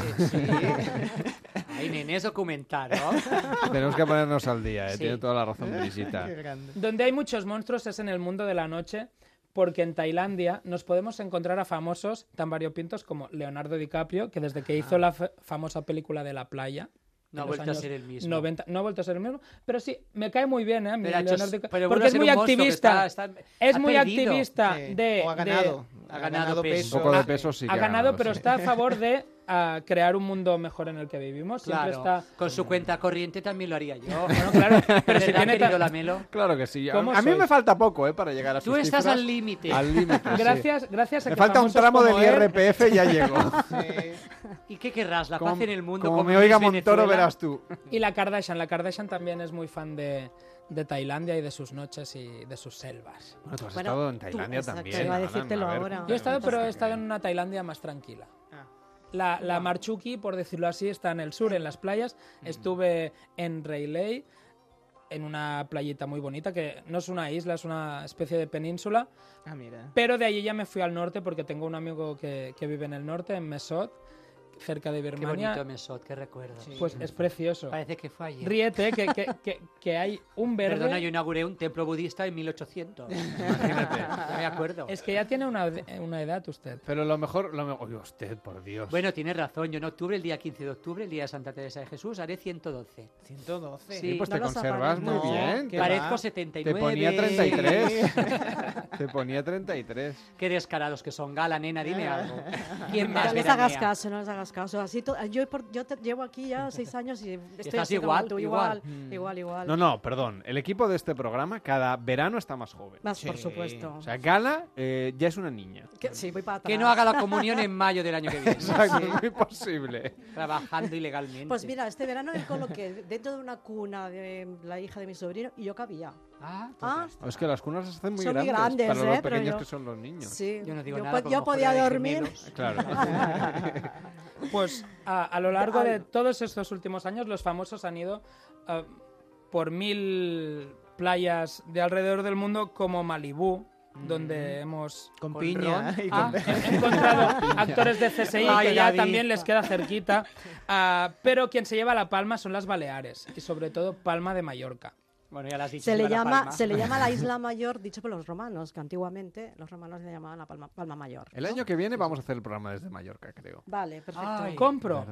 Ay, nenes, documental, ¿no? Tenemos que ponernos al día, ¿eh? Sí. tiene toda la razón de visita. Donde hay muchos monstruos es en el mundo de la noche, porque en Tailandia nos podemos encontrar a famosos tan variopintos como Leonardo DiCaprio, que desde que hizo la fa- famosa película de la playa. No ha vuelto a ser el mismo. 90 no ha vuelto a ser el mismo, pero sí, me cae muy bien, ¿eh? Pero hecho- pero porque es muy activista. está- está- es muy perdido. activista Sí. de... O ha ganado. ha ha ganado ganado peso. peso. Un poco de Ah, peso sí ha ganado, pero sí. está a favor de ah, crear un mundo mejor en el que vivimos. Siempre Claro, está... con su cuenta corriente también lo haría yo. Bueno, claro, pero si ¿Verdad, tiene querido ta- Lamelo? Claro que sí. A, ¿Cómo a mí me falta poco, ¿eh? Para llegar a Tú sus estás cifras. al límite. Al límite, sí. Gracias, gracias a Me que falta un tramo del él- IRPF y ya llego. ¿Y qué querrás? ¿La Como- paz en el mundo? como como me oiga Montoro, Venezuela? verás tú. Y la Kardashian. La Kardashian también es muy fan de, de Tailandia y de sus noches y de sus selvas. Bueno, tú has Bueno, estado en tú- Tailandia exacto, también. iba a decírtelo ahora. Yo he estado, pero he estado en una Tailandia más tranquila. La, la Marchuki, por decirlo así, está en el sur, en las playas. Estuve en Railay, en una playita muy bonita, que no es una isla, es una especie de península. Ah, mira. Pero de allí ya me fui al norte porque tengo un amigo que, que vive en el norte, en Mesot, cerca de Qué Birmania. bonito Mesot, qué recuerdo. Pues es precioso. Parece que fue ayer. Ríete, que, que, que, que hay un verde. Perdona, yo inauguré un templo budista en 1800. Imagínate. Ya me acuerdo. Es que ya tiene una, una edad usted. Pero lo mejor, lo mejor... Oye, usted, por Dios. Bueno, tienes razón. Yo en octubre, el día 15 de octubre, el día de Santa Teresa de Jesús, haré 112. 112. Sí, pues te No conservas muy bien. ¿Qué Parezco va? 79. Te ponía 33. Te ponía 33. Qué descarados que son. Gala, nena, dime algo. ¿Quién No más les hagas caso, no les hagas caso. Así to- yo, por- yo te- llevo aquí ya seis años y estoy estás así como igual, tú, igual. igual, igual, igual. No, no, perdón. El equipo de este programa cada verano está más joven. Más, por Sí. supuesto. O sea, Gala eh, ya es una niña. Que- sí, voy para atrás. Que no haga la comunión en mayo del año que viene. Exacto, es muy posible. Trabajando ilegalmente. Pues mira, este verano él coloqué dentro de una cuna de la hija de mi sobrino y yo cabía. Ah, Ah, Es que las cunas se hacen muy Son muy grandes, grandes, para ¿eh? los Pero pequeños yo- que son los niños. Sí. Yo no digo Yo nada. po- yo podía dormir. Claro. Pues a, a lo largo de todos estos últimos años, los famosos han ido ah, por mil playas de alrededor del mundo, como Malibú, donde hemos Con piña Ah, he, encontrado actores de CSI Ay, que ya David. también les queda cerquita. Ah, pero quien se lleva la palma son las Baleares y sobre todo Palma de Mallorca. Bueno, ya las dicho. Se le, La llama, Palma. se le llama la isla mayor, dicho por los romanos, que antiguamente los romanos le llamaban la palma, palma mayor. El año que viene vamos a hacer el programa desde Mallorca, creo. Vale, perfecto. Ay, Compro.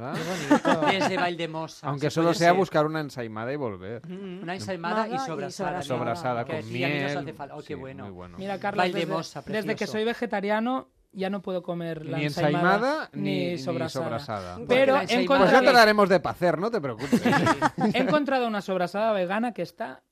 Desde Valdemosa. Aunque Se solo sea ser. buscar una ensaimada y volver. Mm, Una ensaimada y Mada y sobrasada. sobrasada. Sobrasada Que con aquí a mí nos miel. hace falta. Oh, qué Sí, bueno. muy bueno. Mira, Carlos, desde, Valdemosa, desde que soy vegetariano ya no puedo comer la Ni ensaimada, ensaimada ni, ni ni sobrasada. sobrasada. Pero la he ensaimada- Pues ya encontrado, te daremos de pacer, no te preocupes. he encontrado una sobrasada vegana que está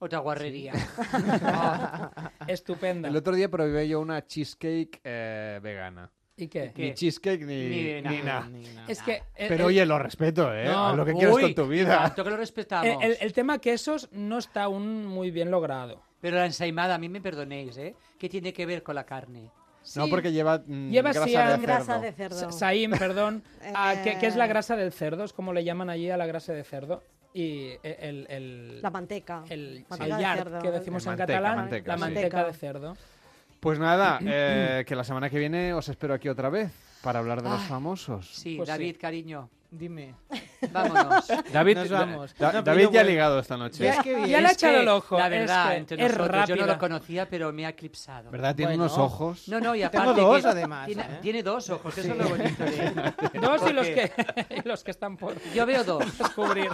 Otra guarrería. estupenda. El otro día probé yo una cheesecake eh, vegana. ¿Y qué? Ni cheesecake ni, Ni ni nada. Es que eh, Pero eh, oye, lo respeto, ¿eh? No. Haz lo que quieras Uy, con tu vida. tanto que lo respetamos. el, el- el tema quesos no está aún muy bien logrado. Pero la ensaimada, a mí me perdonéis, ¿eh? ¿Qué tiene que ver con la carne? No, porque lleva, mm, Lleva grasa, siam- de. Grasa de cerdo. Sa- Saim, perdón, que, que es la Eh. grasa del cerdo, es como le llaman allí a la grasa de cerdo. Y e- el, el, La manteca. el, Manteca el de yard, cerdo. que decimos La en manteca, catalán, manteca, la sí. manteca de cerdo. Pues nada, eh, que la semana que viene os espero aquí otra vez para hablar de los famosos. Sí, Pues David, sí. cariño, Dime. vámonos. David, Nos vamos. Da- No, pero David ya ha ligado esta noche. Ya- Es que bien. ya le ha echado el ojo. La es que entre es nosotros, yo no lo conocía, pero me ha eclipsado. ¿Verdad? Tiene Bueno. unos ojos. No, no, y Tengo aparte dos, que además, Tiene, ¿eh? tiene dos ojos, que eso es lo bonito de. Dos y los que, y los que están por Yo veo dos. descubrir.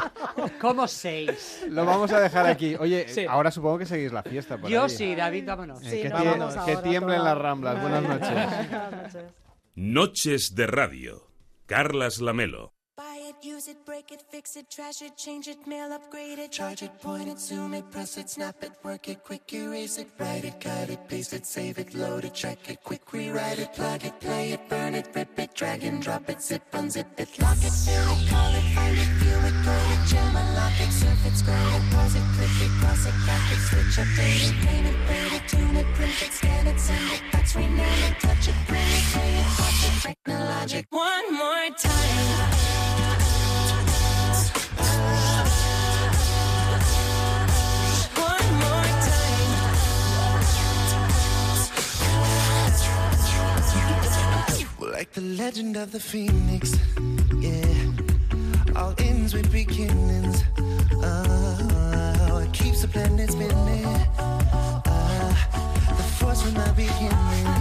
Como seis. Lo vamos a dejar aquí. Oye, Sí. ahora supongo que seguís la fiesta por Yo ahí. sí, David, vámonos. Eh, Sí, que, nos tie- vamos que ahora, tiemblen las ramblas. Buenas noches. Buenas noches. Noches de Radio. Carlas Lamelo. Use it, break it, fix it, trash it, change it, mail, upgrade it, charge it, point it, zoom it, press it, snap it, work it, quick erase it, write it, cut it, paste it, save it, load it, check it, quick rewrite it, plug it, play it, burn it, rip it, drag and drop it, zip, unzip it, lock it, fill it, call it, find it, view it, code it, jam, unlock it, surf it, scroll it, pause it, click it, cross it, back it, switch, update it, name it, rate it, tune it, print it, scan it, send it, fax, rename it, touch it, print it, play it, watch it, technologic, one more time. Like the legend of the phoenix, yeah. All ends with beginnings. Uh, what keeps the planet spinning? Uh, the force from the beginning.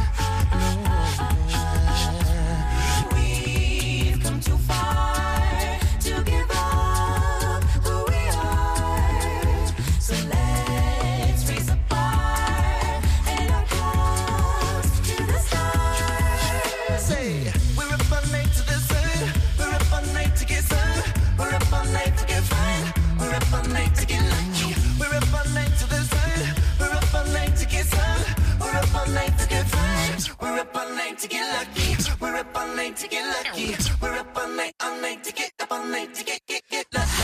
Night to get lucky. We're up all night to get lucky. We're up all night, all night to get up all night to get get get lucky.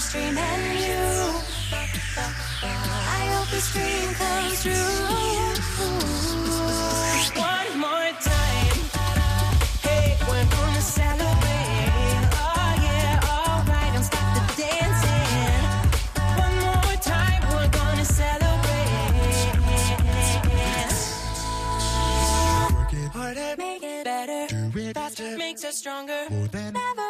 This dream and you. I hope this dream comes true. One more time. Hey, we're gonna celebrate. Oh yeah, alright, don't stop the dancing. One more time, we're gonna celebrate. Harder, Make it better, do it faster, makes us stronger. more than Never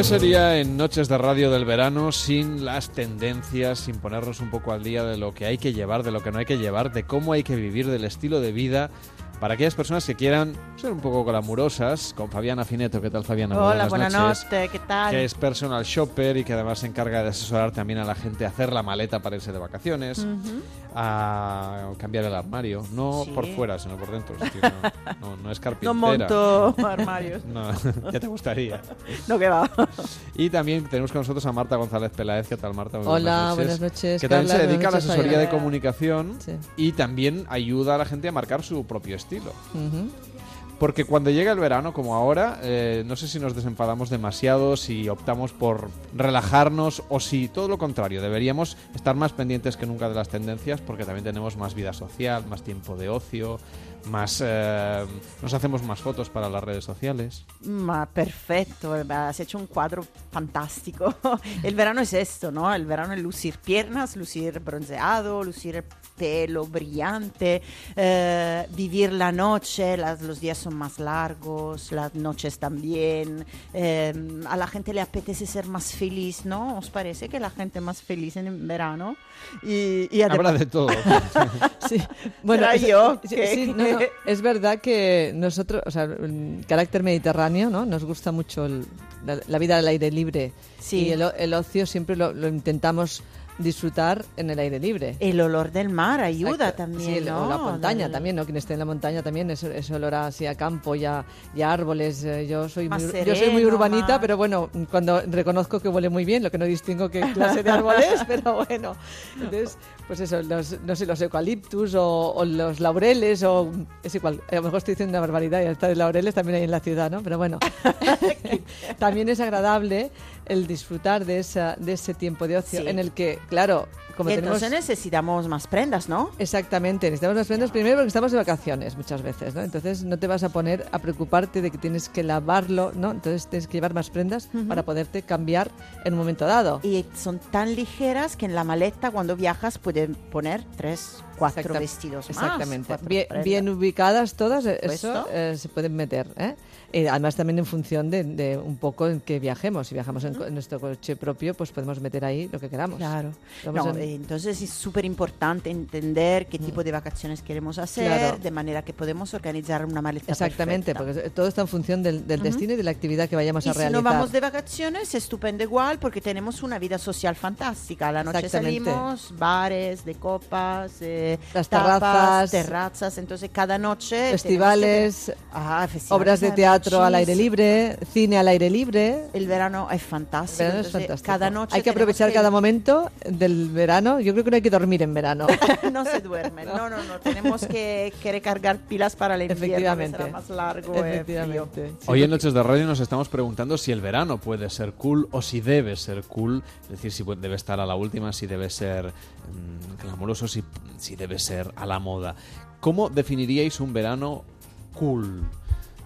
¿Qué sería en Noches de Radio del Verano sin las tendencias, sin ponernos un poco al día de lo que hay que llevar, de lo que no hay que llevar, de cómo hay que vivir, del estilo de vida? Para aquellas personas que quieran ser un poco glamurosas, con Fabiana Fineto. ¿Qué tal, Fabiana? Hola, buenas noches. noches, ¿qué tal? Que es personal shopper y que además se encarga de asesorar también a la gente a hacer la maleta para irse de vacaciones, Ujú. a cambiar el armario. No Sí. por fuera, sino por dentro. es decir, no, no- no es carpintera. monto armarios. No, ya te gustaría. No, que va. Y también tenemos con nosotros a Marta González Peláez. ¿Qué tal, Marta? Muy Hola, buenas noches, Que también Carla, se dedica a la noches, asesoría de comunicación Sí. y también ayuda a la gente a marcar su propio estilo. Ujú. Porque cuando llega el verano, como ahora, eh, no sé si nos desenfadamos demasiado, si optamos por relajarnos o si todo lo contrario, deberíamos estar más pendientes que nunca de las tendencias porque también tenemos más vida social, más tiempo de ocio, más eh, nos hacemos más fotos para las redes sociales. Ma perfecto, has hecho un cuadro fantástico. El verano es esto, ¿no? El verano es lucir piernas, lucir bronceado, lucir pelo brillante, eh, vivir la noche, las- los días son más largos, las noches también. eh, a la gente le apetece ser más feliz, ¿no? ¿Os parece que la gente más feliz en verano? Y, además- de todo. Sí, bueno, ¿Será es, yo? sí, ¿Qué? sí, no, no, es verdad que nosotros, o sea, el carácter mediterráneo, ¿no? Nos gusta mucho el- la, la vida al aire libre. Sí. Y el, o- el ocio siempre lo, lo intentamos disfrutar en el aire libre. El olor del mar ayuda Exacto. también, Sí, o la montaña Del- también, ¿no? Quien esté en la montaña también, ese, ese olor así a campo y a, y a árboles. eh, Yo soy, Más muy, yo soy muy urbanita, más- pero bueno, cuando reconozco que huele muy bien, lo que no distingo qué clase de árbol es, pero bueno. Entonces, pues eso, los, no sé, los eucaliptus o, o los laureles o... Es igual, a lo mejor estoy diciendo una barbaridad y hasta de laureles también hay en la ciudad, ¿no? Pero bueno, también es agradable el disfrutar de, esa, de ese tiempo de ocio Sí. en el que, claro, como Y tenemos... entonces necesitamos más prendas, ¿no? Exactamente, necesitamos las prendas primero porque estamos de vacaciones muchas veces, ¿no? Entonces no te vas a poner a preocuparte de que tienes que lavarlo, ¿no? Entonces tienes que llevar más prendas Ujú. para poderte cambiar en un momento dado. Y son tan ligeras que en la maleta cuando viajas pueden poner tres, cuatro vestidos más. Exactamente. cuatro Bien, bien ubicadas todas, eso eh, se pueden meter. ¿eh? Y además también en función de, de un poco en que viajemos. Si viajamos en, nuestro coche propio, pues podemos meter ahí lo que queramos. Claro. Vamos No, en- eh, entonces es súper importante entender qué tipo de vacaciones queremos hacer, Claro. de manera que podemos organizar una maleta Exactamente, perfecta. porque todo está en función del, destino y de la actividad que vayamos Y a si realizar. no vamos de vacaciones, estupendo igual, porque tenemos una vida social fantástica. A la noche salimos, bares, de copas, eh, Las tapas, terrazas. terrazas. Entonces, cada noche. tenemos Festivales, que- Ah, festivales obras de hay teatro al aire libre, cine al aire libre. El verano es fantástico. El verano es entonces, fantástico. Cada noche. Hay que aprovechar que- cada momento del verano. Yo creo que no hay que dormir en verano. no se duerme. No, no, no. Tenemos que, que recargar pilas para el invierno. que Efectivamente. será más largo. eh. Efectivamente. Hoy en Noches de Radio nos estamos preguntando si el verano puede ser cool o si debe ser cool, es decir, si debe estar a la última, si debe ser mm, glamoroso, si, si debe ser a la moda. ¿Cómo definiríais un verano cool?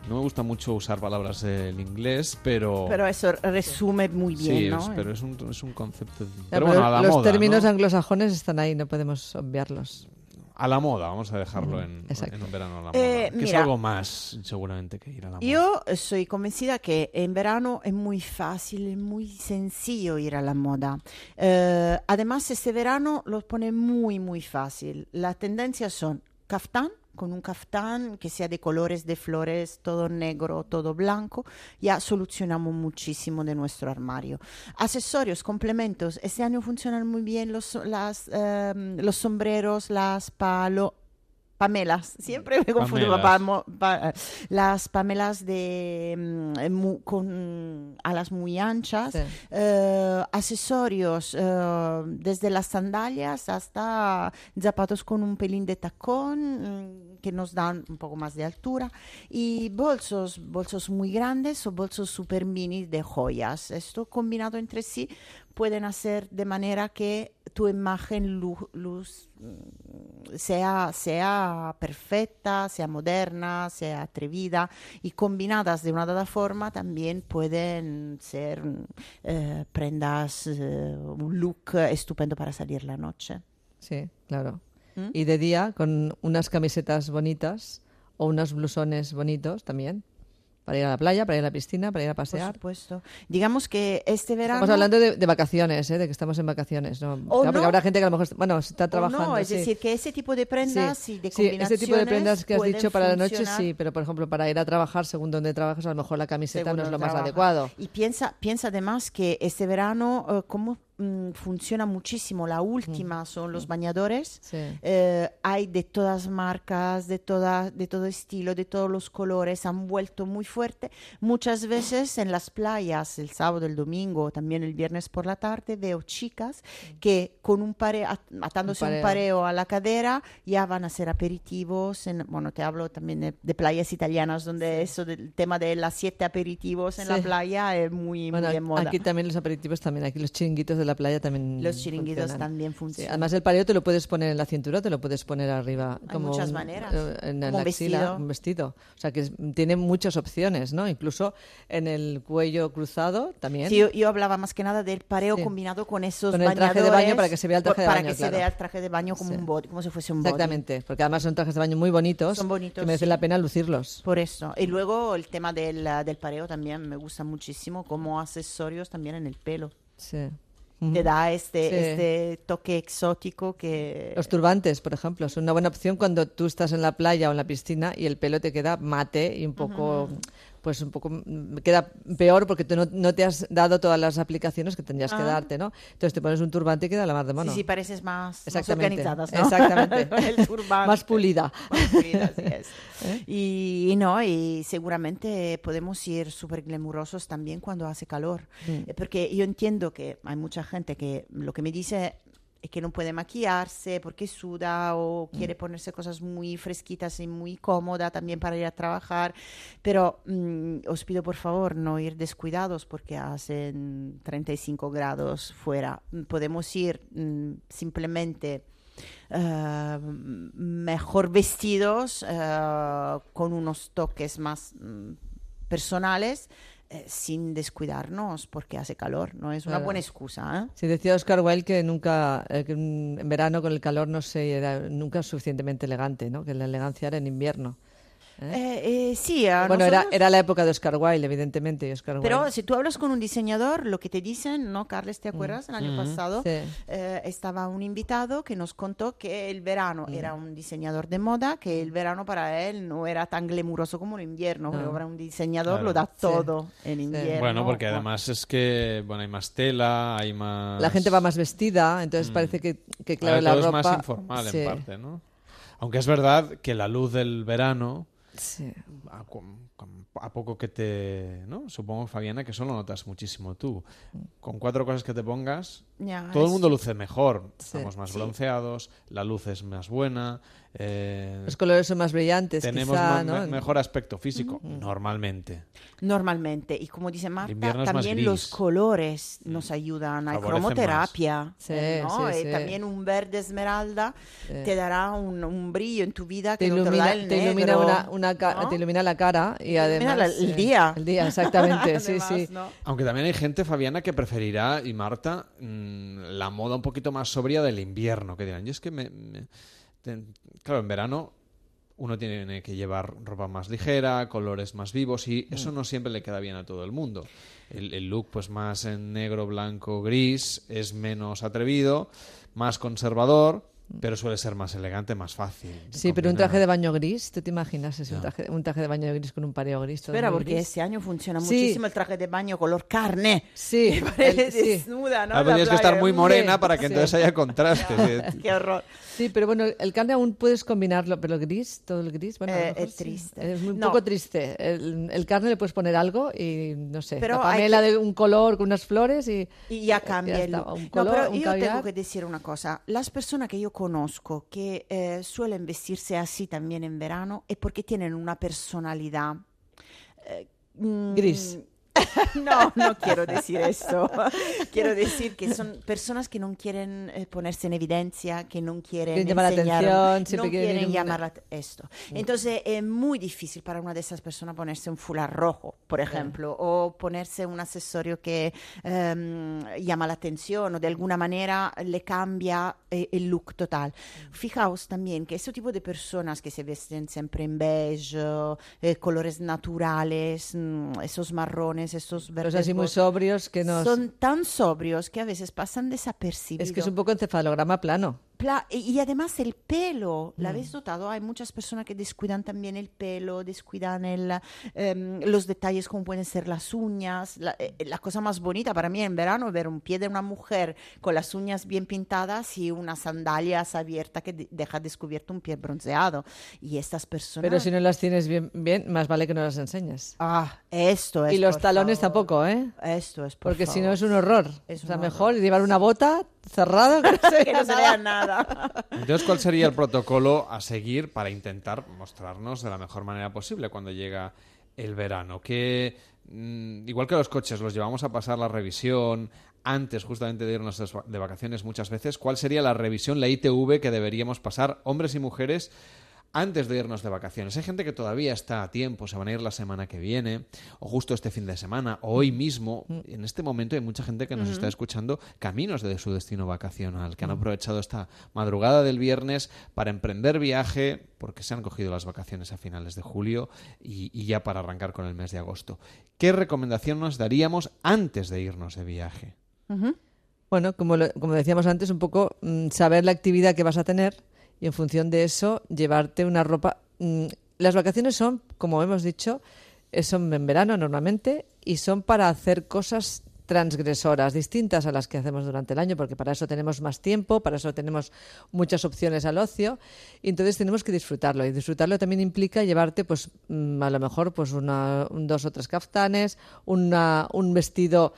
No me gusta mucho usar palabras en inglés, pero... Pero eso resume muy bien, sí, ¿no? es- pero es un, es un concepto... Ya, Pero bueno, a la los moda, términos ¿no? anglosajones están ahí, no podemos obviarlos. A la moda, vamos a dejarlo en, en un verano a la moda. Eh, que es mira. algo más, seguramente, que ir a la moda. Yo soy convencida que en verano es muy fácil, es muy sencillo ir a la moda. Eh, además, este verano lo pone muy, muy fácil. Las tendencias son caftán, con un caftán que sea de colores, de flores, todo negro, todo blanco, ya solucionamos muchísimo de nuestro armario. Accesorios, complementos, este año funcionan muy bien los, las, em, los sombreros, las palo, pamelas, siempre me confundo, Pamelas. pa- mo- pa- las pamelas de mm, mu- con alas muy anchas, Sí. eh, accesorios eh, desde las sandalias hasta zapatos con un pelín de tacón mm, que nos dan un poco más de altura y bolsos, bolsos muy grandes o bolsos super mini de joyas. Esto combinado entre sí pueden hacer de manera que tu imagen lu- luz, mm, sea, sea perfecta, sea moderna, sea atrevida y combinadas de una dada forma también pueden ser mm, eh, prendas, eh, un look estupendo para salir la noche. Sí, claro. ¿Mm? Y de día, con unas camisetas bonitas o unos blusones bonitos también. Para ir a la playa, para ir a la piscina, para ir a Por pasear. supuesto. Digamos que este verano... Estamos hablando de, de vacaciones, ¿eh? de que estamos en vacaciones. ¿no? O Claro, porque no. habrá gente que a lo mejor, bueno, está O trabajando. no, es sí. decir, que ese tipo de prendas y de Sí, ese tipo de prendas que has combinaciones dicho para la noche sí, pero por ejemplo para ir a trabajar según donde trabajas a lo mejor la camiseta según no es lo más trabaja. adecuado. Y piensa, piensa además que este verano, eh, como mm, funciona muchísimo, la última son los bañadores. Sí. Eh, hay de todas marcas, de, toda, de todo estilo, de todos los colores, han vuelto muy fuerte. Muchas veces en las playas, el sábado, el domingo, también el viernes por la tarde, veo chicas que con un pareo, at- atándose un pareo. pareo a la cadera, ya van a hacer aperitivos. En, bueno, te hablo también de, de playas italianas, donde eso del tema de las siete aperitivos en la Sí. playa es muy, Bueno, muy de moda. aquí también los aperitivos también, aquí los chiringuitos de la playa también Los chiringuitos funcionan. también Sí, funcionan. además el pareo te lo puedes poner en la cintura, te lo puedes poner arriba Hay como muchas un- maneras. eh, en, Como la axila, vestido. un vestido. O sea que tiene muchas opciones, ¿no? Incluso en el cuello cruzado también. Sí, yo, yo hablaba más que nada del pareo Sí. combinado con esos Con el traje de baño para que se vea el traje de para baño, que claro. se vea el traje de baño como Sí. un body, como si fuese un body. Exactamente, porque además son trajes de baño muy bonitos, Son bonitos, que merece sí. la pena lucirlos. Por eso. Y luego el tema del, del pareo también me gusta muchísimo como accesorios también en el pelo. Sí. Te da este, Sí. este toque exótico que... Los turbantes, por ejemplo, son una buena opción cuando tú estás en la playa o en la piscina y el pelo te queda mate y un poco, pues un poco mm, queda peor porque tú no, no te has dado todas las aplicaciones que tendrías que Ah. darte, ¿no? Entonces te pones un turbante y queda la mar de mono. Sí, sí, pareces más, más Exactamente. organizadas, ¿no? Exactamente. el turbante. Más pulida. Más pulida, así es. ¿Eh? Y, y no, y seguramente podemos ir súper glamurosos también cuando hace calor. Mm. Eh, Porque yo entiendo que hay mucha gente que lo que me dice es que no puede maquillarse porque suda o Mm. quiere ponerse cosas muy fresquitas y muy cómoda también para ir a trabajar. Pero mm, os pido por favor no ir descuidados porque hacen 35 grados fuera. Podemos ir mm, simplemente eh, mejor vestidos, eh, con unos toques más mm, personales, eh, sin descuidarnos porque hace calor. No es una Claro. buena excusa. ¿eh? Sí, decía Oscar Wilde que nunca, eh, que en verano con el calor no se era nunca suficientemente elegante, ¿no? Que la elegancia era en invierno. Eh, eh, sí, a Bueno, era, nosotros- era la época de Oscar Wilde, evidentemente. Oscar Pero Wilde. si tú hablas con un diseñador, lo que te dicen, ¿no, Carles? ¿Te acuerdas? El año Mm. pasado Sí. eh, estaba un invitado que nos contó que el verano Mm. era un diseñador de moda, que el verano para él no era tan glamuroso como el invierno. No. Pero ahora un diseñador Claro. lo da Sí. todo en invierno. Bueno, porque además es que bueno hay más tela, hay más... La gente va más vestida, entonces Mm. parece que, que claro, Ahora la todo ropa... es más informal sí. en parte, ¿no? Aunque es verdad que la luz del verano, Sí. a, poco que te... ¿no? Supongo, Fabiana, que eso lo notas muchísimo tú. Con cuatro cosas que te pongas, Ya, todo el es- mundo luce mejor. Sí. Estamos más Sí. bronceados, la luz es más buena. eh, Los colores son más brillantes, Tenemos quizá, ¿no? me- mejor aspecto físico, normalmente. Normalmente. Y como dice Marta, también los gris. Mm. colores nos ayudan. Hay cromoterapia. más. Sí, eh, ¿no? sí, Eh. También un verde esmeralda Sí. te dará un, un brillo en tu vida te que no te lo ilumina, da el te ilumina negro, una, una ca- ¿no? te ilumina la cara y ilumina además la- el eh, día. el día exactamente sí Además, sí ¿no? Aunque también hay gente, Fabiana, que preferirá, y Marta, mm, la moda un poquito más sobria del invierno, que dirán, yo es que me... claro, en verano uno tiene que llevar ropa más ligera, colores más vivos, y eso no siempre le queda bien a todo el mundo. El, el look, pues más en negro, blanco, gris, es menos atrevido, más conservador, pero suele ser más elegante, más fácil. sí pero un traje de baño gris ¿tú te imaginas ese, un, Ya. traje, un traje de baño gris con un pareo gris todo Espera, porque gris? este año funciona Sí. muchísimo el traje de baño color carne. Sí, Parece el- sí. desnuda, ¿no? Ah, tienes que estar muy morena para que Sí. entonces haya contraste. sí. Qué horror. Sí, pero bueno, el carne aún puedes combinarlo, pero el gris, todo el gris, bueno, Eh, mejor es sí. triste. Es muy No. poco triste. El, el carne le puedes poner algo y no sé, Pero la hay Pamela que- de un color con unas flores y, Y ya cambia el un No, color, pero un yo caviar. tengo que decir una cosa. Las personas que yo conozco que eh, suelen vestirse así también en verano es porque tienen una personalidad eh, mm, Gris. No, no quiero decir eso. quiero decir que son personas que no quieren eh, ponerse en evidencia, que no quieren llamar la atención, no quieren llamar la at- esto. Entonces es muy difícil para una de esas personas ponerse un fular rojo, por ejemplo, o ponerse un accesorio que em, llama la atención o de alguna manera le cambia eh, el look total. Fijaos también que ese tipo de personas que se visten siempre en beige, eh, colores naturales, mm, esos marrones, esos verdes Los así muy sobrios que nos... son tan sobrios que a veces pasan desapercibidos. Es que es un poco encefalograma plano. Y además el pelo, ¿la Mm. habéis notado? Hay muchas personas que descuidan también el pelo, descuidan el, em, los detalles como pueden ser las uñas. La, eh, la cosa más bonita para mí en verano es ver un pie de una mujer con las uñas bien pintadas y unas sandalias abiertas que de- deja descubierto un pie bronceado. Y estas personas... Pero si no las tienes bien, bien más vale que no las enseñes. Ah, esto es... y los por talones favor. tampoco, ¿eh? Esto es, por Porque si no es un horror. Es o sea, mejor llevar una bota cerrada que no se que vea no se nada. vea nada. Entonces, ¿cuál sería el protocolo a seguir para intentar mostrarnos de la mejor manera posible cuando llega el verano? Que, mm, igual que los coches, los llevamos a pasar la revisión antes justamente de irnos de vacaciones muchas veces, ¿cuál sería la revisión, la ITV que deberíamos pasar hombres y mujeres antes de irnos de vacaciones? Hay gente que todavía está a tiempo, se van a ir la semana que viene, o justo este fin de semana, o hoy mismo. En este momento hay mucha gente que nos está escuchando caminos de su destino vacacional, que han aprovechado esta madrugada del viernes para emprender viaje, porque se han cogido las vacaciones a finales de julio y, y ya para arrancar con el mes de agosto. ¿Qué recomendación nos daríamos antes de irnos de viaje? Bueno, como, lo- como decíamos antes, un poco mm, saber la actividad que vas a tener y en función de eso llevarte una ropa. mm, las vacaciones son, como hemos dicho, eh, son en verano normalmente y son para hacer cosas transgresoras, distintas a las que hacemos durante el año, porque para eso tenemos más tiempo, para eso tenemos muchas opciones al ocio, y entonces tenemos que disfrutarlo. Y disfrutarlo también implica llevarte, pues, mm, a lo mejor, pues, una, un- dos o tres caftanes, una, un vestido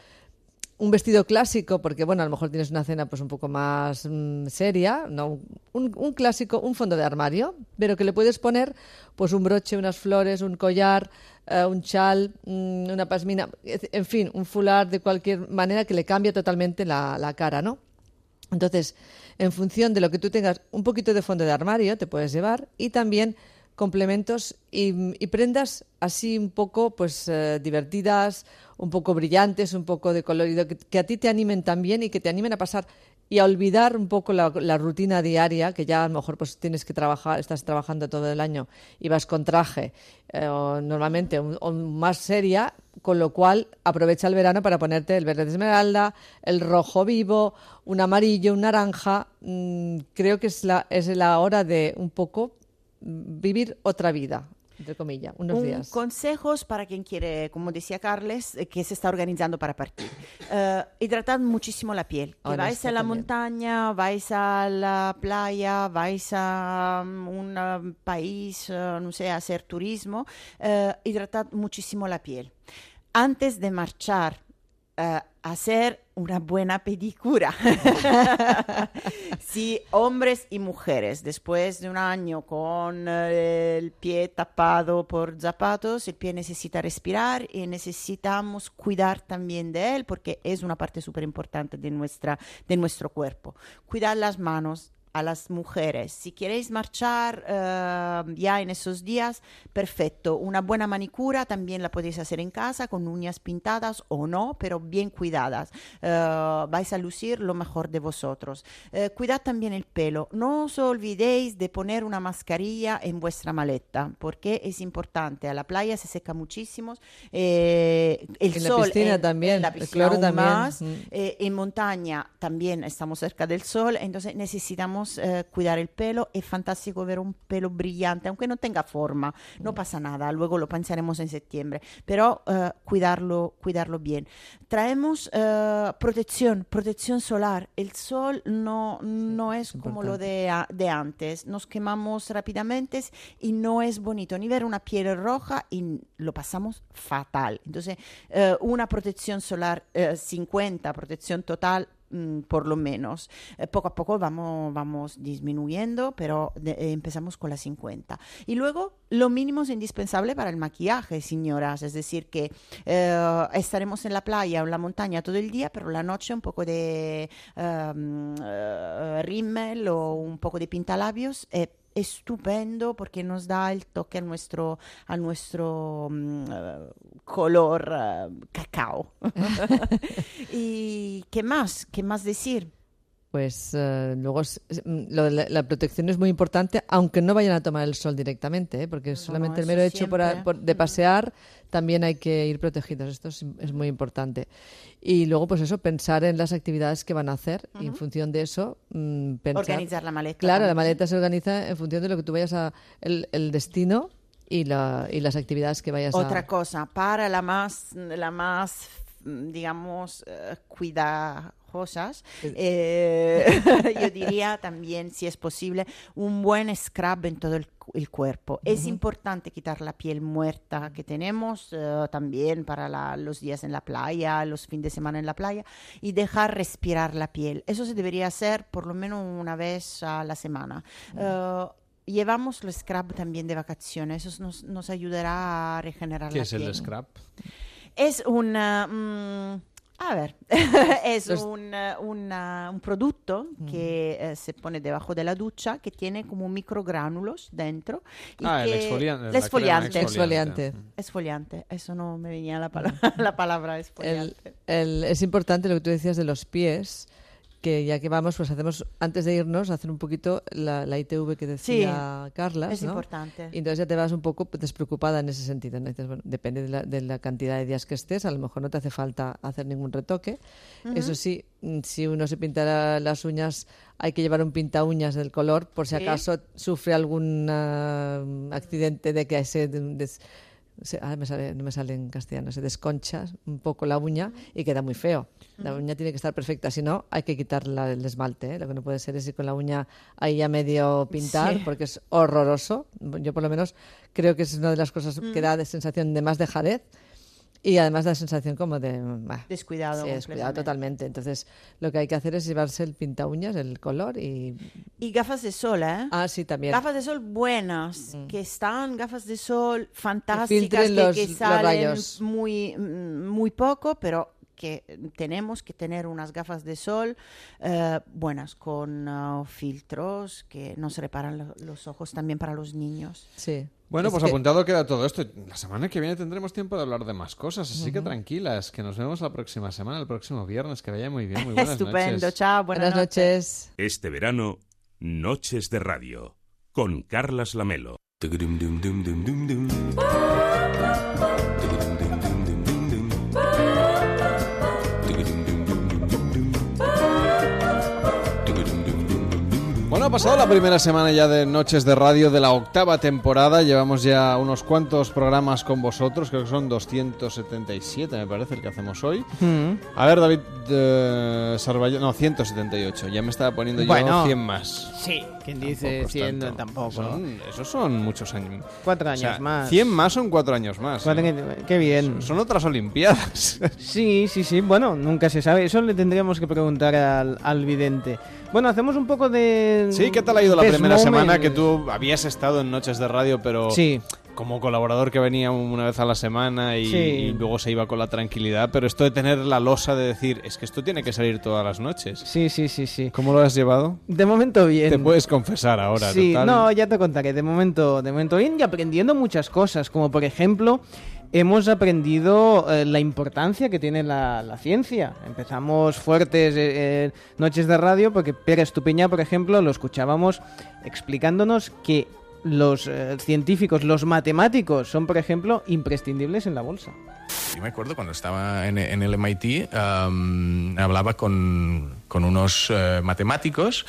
un vestido clásico, porque bueno, a lo mejor tienes una cena pues un poco más mm, seria, no un, clásico, un fondo de armario, pero que le puedes poner pues un broche, unas flores, un collar, eh, un chal, mm, una pasmina, en fin, un fular de cualquier manera que le cambie totalmente la, la cara, ¿no? Entonces, en función de lo que tú tengas, un poquito de fondo de armario te puedes llevar y también complementos y, y prendas así un poco pues eh, divertidas, un poco brillantes, un poco de colorido, que, a ti te animen también y que te animen a pasar y a olvidar un poco la, rutina diaria, que ya a lo mejor pues tienes que trabajar, estás trabajando todo el año y vas con traje, eh, o normalmente más seria, con lo cual aprovecha el verano para ponerte el verde de esmeralda, el rojo vivo, un amarillo, un naranja. Mm, creo que es la, es la hora de un poco mm, vivir otra vida, entre comillas, unos Un- días. Consejos para quien quiere, como decía Carles, eh, que se está organizando para partir. Eh, hidratad muchísimo la piel. Que Ahora vais a la también. montaña, vais a la playa, vais a um, un um, país, eh, no sé, a hacer turismo, eh, hidratad muchísimo la piel. Antes de marchar, eh, hacer una buena pedicura. si hombres y mujeres, después de un año con eh, el pie tapado por zapatos, el pie necesita respirar y necesitamos cuidar también de él porque es una parte súper importante de, nuestra, de nuestro cuerpo. Cuidar las manos a las mujeres. Si queréis marchar eh, ya en esos días, perfecto. Una buena manicura también la podéis hacer en casa con uñas pintadas o no, pero bien cuidadas. Eh, vais a lucir lo mejor de vosotros. Eh, cuidad también el pelo. No os olvidéis de poner una mascarilla en vuestra maleta porque es importante. A la playa se seca muchísimo. Eh, el En la sol piscina en- también, en la el piscina cloro aún también. más. Mm. Eh, en montaña también estamos cerca del sol, entonces necesitamos eh, cuidar el pelo. Es fantástico ver un pelo brillante, aunque no tenga forma, no pasa nada, luego lo pensaremos en septiembre, pero eh, cuidarlo, cuidarlo bien. Traemos eh, protección, protección solar. El sol no, no es como lo de, de antes, nos quemamos rápidamente y no es bonito ni ver una piel roja y lo pasamos fatal. Entonces, eh, una protección solar eh, 50, protección total por lo menos. Eh, poco a poco vamos, vamos disminuyendo, pero eh, empezamos con la 50. Y luego, lo mínimo es indispensable para el maquillaje, señoras. Es decir, que eh, estaremos en la playa o en la montaña todo el día, pero la noche un poco de um, eh, rímel o un poco de pintalabios. eh, estupendo porque nos da el toque a nuestro, a nuestro mm, eh, color eh, cacao. ¿Y qué más? ¿Qué más decir? Pues eh, luego es- mm, lo la, la protección es muy importante, aunque no vayan a tomar el sol directamente, ¿eh? porque solamente el mero hecho por por- de pasear también hay que ir protegidos. Esto es, es muy importante. Y luego, pues eso, pensar en las actividades que van a hacer y en función de eso mm, pensar. Organizar la maleta Claro, la maleta se organiza en función de lo que tú vayas a el, el destino y, la, y las actividades que vayas a Otra cosa, para la más, la más mm, digamos, eh, cuidajosas, eh, yo diría también, si es posible, un buen scrub en todo el, el cuerpo. Es Ujú. importante quitar la piel muerta que tenemos eh, también para la- los días en la playa, los fines de semana en la playa, y dejar respirar la piel. Eso se debería hacer por lo menos una vez a la semana. Eh, Llevamos el scrub también de vacaciones, eso nos, nos ayudará a regenerar ¿Qué la es el piel. scrap? Es una... mm, a ver, es un, eh, una- un producto Mm. que eh, se pone debajo de la ducha que tiene como microgránulos dentro. Y Ah, el que- exfoliante, el la crema exfoliante. exfoliante. Exfoliante. Eso no me venía la palabra, la palabra El- exfoliante. el- es importante lo que tú decías de los pies, que ya que vamos, pues hacemos, antes de irnos, hacer un poquito la, la ITV que decía Sí, Carla. es importante. Y entonces ya te vas un poco despreocupada en ese sentido. ¿no? Dices, bueno, depende de la, de la cantidad de días que estés, a lo mejor no te hace falta hacer ningún retoque. Eso sí, mm, si uno se pinta la- las uñas, hay que llevar un pinta uñas del color, por si Sí. acaso sufre algún ah, accidente de que se, des- se- ah, me sale- no me sale en castellano, se desconcha un poco la uña y queda muy feo. La uña tiene que estar perfecta, si no, hay que quitar la- el esmalte. ¿eh? Lo que no puede ser es ir con la uña ahí ya medio pintar, Sí. porque es horroroso. Yo, por lo menos, creo que es una de las cosas que da de sensación de más dejadez. Y además da sensación como de... bah, Descuidado Sí, descuidado completamente. totalmente. Entonces, lo que hay que hacer es llevarse el pinta uñas, el color y... Y gafas de sol, ¿eh? Ah, sí, también. Gafas de sol buenas, que están gafas de sol fantásticas, que, los- que los salen muy, mm, muy poco, pero que tenemos que tener unas gafas de sol eh, buenas, con ah, filtros que nos reparan lo- los ojos también para los niños. Sí. Bueno, Es pues que- apuntado queda todo esto. La semana que viene tendremos tiempo de hablar de más cosas, así que tranquilas, que nos vemos la próxima semana, el próximo viernes, que vaya muy bien, muy buenas Estupendo, noches. chao, buenas, Buenas noches. Este verano, Noches de Radio, con Carlas Lamelo. Pasado la primera semana ya de Noches de Radio de la octava temporada. Llevamos ya unos cuantos programas con vosotros. Creo que son 277, me parece, el que hacemos hoy. Mm. A ver, David eh, Sarballo- No, 178. Ya me estaba poniendo yo Bueno. 100 más. Sí, quien dice Tampoco 100 tanto. tampoco. Son- esos son muchos años. Cuatro O años sea, más. 100 más son cuatro años más. Cuatro ¿eh? Qué bien. Son otras Olimpiadas. Sí, sí, sí. Bueno, nunca se sabe. Eso le tendríamos que preguntar al, al vidente. Bueno, hacemos un poco de. Sí, ¿qué tal ha ido la primera semana que tú habías estado en Noches de Radio, pero Sí. Como colaborador que venía una vez a la semana y, Sí. y luego se iba con la tranquilidad, pero esto de tener la losa de decir, es que esto tiene que salir todas las noches. Sí, sí, sí, sí. ¿Cómo lo has llevado? De momento bien. Te puedes confesar ahora, Sí, total. no, ya te contaré. De momento, de momento bien y aprendiendo muchas cosas, como por ejemplo hemos aprendido eh, la importancia que tiene la, la ciencia. Empezamos fuertes eh, eh, noches de radio porque Pere Estupiñá, por ejemplo, lo escuchábamos explicándonos que los eh, científicos, los matemáticos son, por ejemplo, imprescindibles en la bolsa. Yo me acuerdo cuando estaba en, en el MIT, am, hablaba con, con unos eh, matemáticos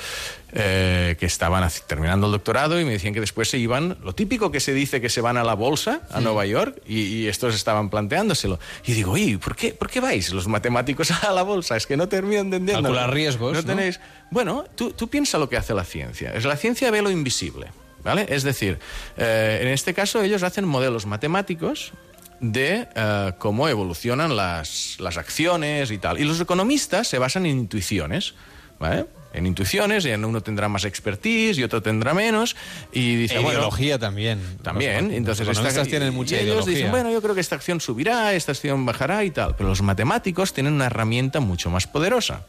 eh, que estaban terminando el doctorado y me decían que después se iban, lo típico que se dice que se van a la bolsa, a Nueva York, y, y estos estaban planteándoselo. Y digo, oye, ¿por qué, ¿por qué vais los matemáticos a la bolsa? Es que no termino de entenderlo. Calcular riesgos, No ¿no? tenéis... Bueno, tú, tú piensa lo que hace la ciencia. Es la ciencia ve lo invisible. ¿Vale? Es decir, eh, en este caso ellos hacen modelos matemáticos de eh, cómo evolucionan las, las acciones y tal. Y los economistas se basan en intuiciones, ¿vale? En intuiciones, y en uno tendrá más expertise y otro tendrá menos. Y dice, E bueno, ideología también. también. Los- Entonces, los tienen mucha y ellos ideología. dicen, bueno, yo creo que esta acción subirá, esta acción bajará y tal. Pero los matemáticos tienen una herramienta mucho más poderosa,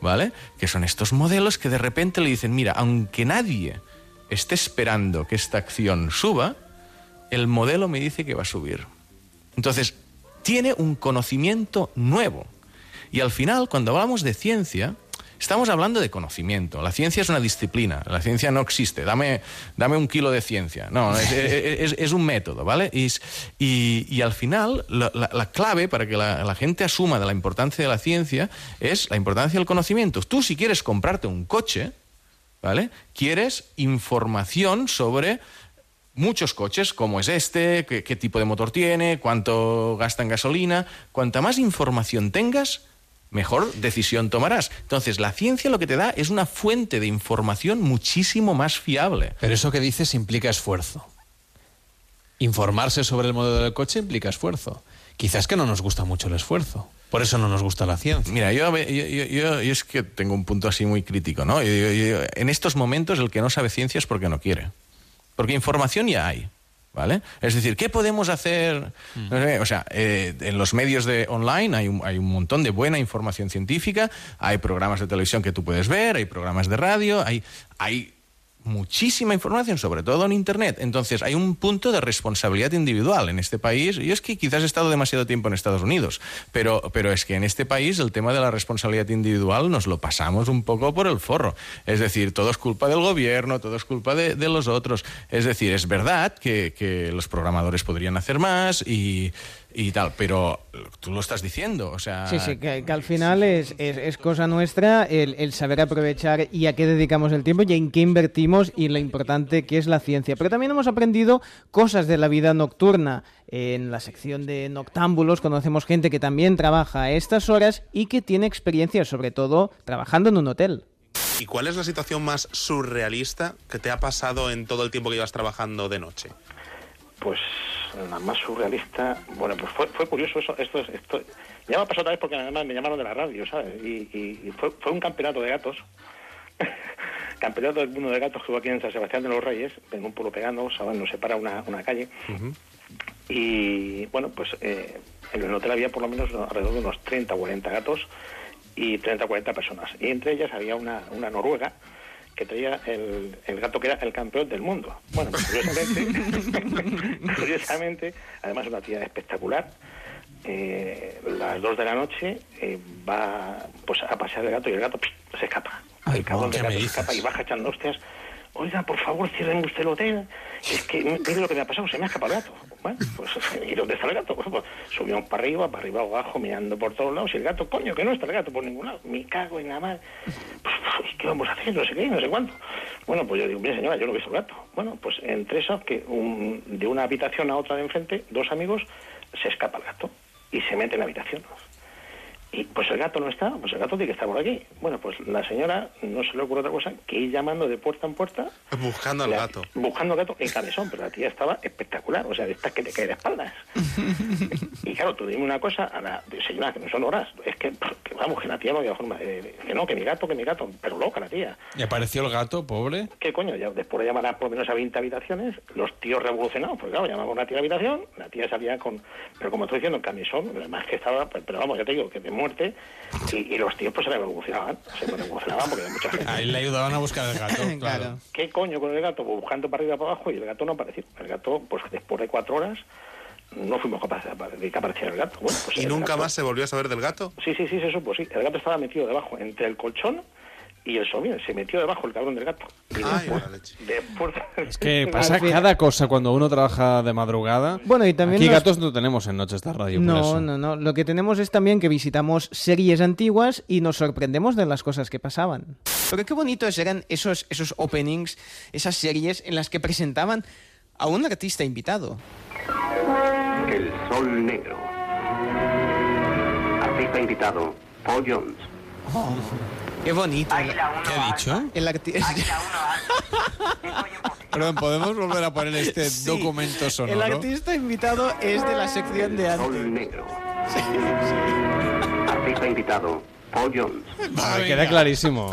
¿vale? Que son estos modelos que de repente le dicen, mira, aunque nadie esté esperando que esta acción suba, el modelo me dice que va a subir. Entonces, tiene un conocimiento nuevo. Y al final, cuando hablamos de ciencia, estamos hablando de conocimiento. La ciencia es una disciplina, la ciencia no existe. Dame, dame un kilo de ciencia. No, es, es- es un método, ¿vale? Y, y- y al final, la, la- la clave para que la, la gente asuma de la importancia de la ciencia es la importancia del conocimiento. Tú, si quieres comprarte un coche, ¿vale? Quieres información sobre muchos coches, cómo es este, qué, qué tipo de motor tiene, cuánto gasta en gasolina. Cuanta más información tengas, mejor decisión tomarás. Entonces, la ciencia lo que te da es una fuente de información muchísimo más fiable. Pero eso que dices implica esfuerzo. Informarse sobre el modelo del coche implica esfuerzo. Quizás que no nos gusta mucho el esfuerzo. Por eso no nos gusta la ciencia. Mira, yo, yo, yo- es que tengo un punto así muy crítico, ¿no? En estos momentos el que no sabe ciencia es porque no quiere. Porque información ya hay, ¿vale? Es decir, ¿qué podemos hacer? No sé, o sea, eh, en los medios de online hay un, hay un montón de buena información científica, hay programas de televisión que tú puedes ver, hay programas de radio, hay, hay muchísima información, sobre todo en Internet. Entonces, hay un punto de responsabilidad individual en este país. Yo es que quizás he estado demasiado tiempo en Estados Unidos, pero, pero es que en este país el tema de la responsabilidad individual nos lo pasamos un poco por el forro. Es decir, todo es culpa del gobierno, todo es culpa de, los otros. Es decir, es verdad que los programadores podrían hacer más y, y tal, pero tú lo estás diciendo. O sea, Sí, sí, que, que al final es, es, es cosa nuestra el, el saber aprovechar y a qué dedicamos el tiempo y en qué invertimos y lo importante que es la ciencia. Pero también hemos aprendido cosas de la vida nocturna. En la sección de noctámbulos conocemos gente que también trabaja a estas horas y que tiene experiencia, sobre todo trabajando en un hotel. ¿Y cuál es la situación más surrealista que te ha pasado en todo el tiempo que llevas trabajando de noche? Pues la más surrealista, bueno, pues fue, fue curioso eso, esto, es- esto, ya me ha pasado otra vez porque además me llamaron de la radio, ¿sabes? Y, y- y fue, fue un campeonato de gatos, campeonato del mundo de gatos que hubo aquí en San Sebastián de los Reyes, en un pueblo pegando, ¿sabes? Nos separa una, una calle, y bueno, pues eh, En el hotel había por lo menos alrededor de unos 30 o 40 gatos y 30 o 40 personas. Y entre ellas había una, una noruega que traía el, el gato que era el campeón del mundo. Bueno, pues curiosamente, curiosamente, además una tía espectacular, eh, las dos de la noche eh, va pues a pasear el gato y el gato se escapa. el cabrón del gato se escapa y baja echando hostias. Oiga, por favor, cierren usted el hotel. Es que mire lo que me ha pasado, se me ha escapado el gato. Bueno, pues, ¿y dónde está el gato? Pues, subimos para arriba, para arriba, abajo, mirando por todos lados. Y el gato, coño, que no está el gato por ningún lado. Me cago en la madre. Pues, pues, ¿qué vamos a hacer? No sé qué, no sé cuánto. Bueno, pues yo digo, mire señora, yo no he visto el gato. Bueno, pues entre esos, que un- de una habitación a otra de enfrente, dos amigos, se escapa el gato y se mete en la habitación. Y pues el gato no está, pues el gato tiene que estar por aquí. Bueno, pues la señora no se le ocurre otra cosa que ir llamando de puerta en puerta. Buscando al la- gato. Buscando al gato en cabezón, pero la tía estaba espectacular, o sea, de estas que te cae de espaldas. Y claro, tú dime una cosa a la señora, que no son horas, es que, que vamos, que la tía no había forma de, que no, que mi gato, que mi gato, pero loca la tía. ¿Y apareció el gato, pobre? ¿Qué coño? Ya después de llamar a por lo menos a 20 habitaciones, los tíos revolucionados, porque claro, llamaba a una tía a la habitación, la tía salía con, pero como estoy diciendo, en camisón, además que estaba, pero pero vamos, ya te digo, que de muerte, y, y los tíos pues se revolucionaban, se revolucionaban porque había mucha gente. Ahí le ayudaban a buscar el gato, claro. ¿Qué coño con el gato? Pues buscando para arriba para abajo y el gato no apareció. El gato, pues después de cuatro horas, no fuimos capaces de apare- de que apareciera el gato. Bueno, pues ¿Y el nunca gato- más se volvió a saber del gato? Sí, sí, sí, se supo, sí. El gato estaba metido debajo, entre el colchón y el somier. Se metió debajo el cabrón del gato. Y después, después- Es que pasa cada cosa cuando uno trabaja de madrugada. Bueno, y también Aquí nos- gatos no tenemos en Noches de Radio, por No, eso. no, no. Lo que tenemos es también que visitamos series antiguas y nos sorprendemos de las cosas que pasaban. Pero qué bonitos eran esos, esos openings, esas series en las que presentaban a un artista invitado. El Sol Negro. Artista invitado, Paul Jones. Qué bonito. ¿Qué ha dicho? El artista... Perdón, ¿podemos volver a poner este documento sonoro? El artista invitado es de la sección de. Sol Negro. Artista invitado, Paul Jones. Vale, queda clarísimo.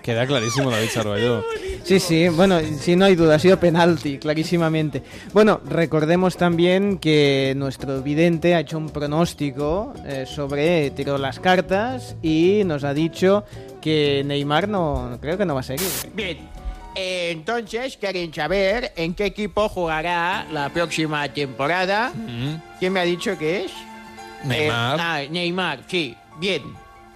Queda clarísimo, David Sarballo. Sí, sí, bueno, sí, no hay duda, ha sido penalti, clarísimamente. Bueno, recordemos también que nuestro vidente ha hecho un pronóstico eh, sobre tiró las cartas y nos ha dicho que Neymar no, creo que no va a seguir. Bien, eh, entonces quieren saber en qué equipo jugará la próxima temporada. ¿Quién me ha dicho que es? Neymar. Eh, ah, Neymar, sí. Bien,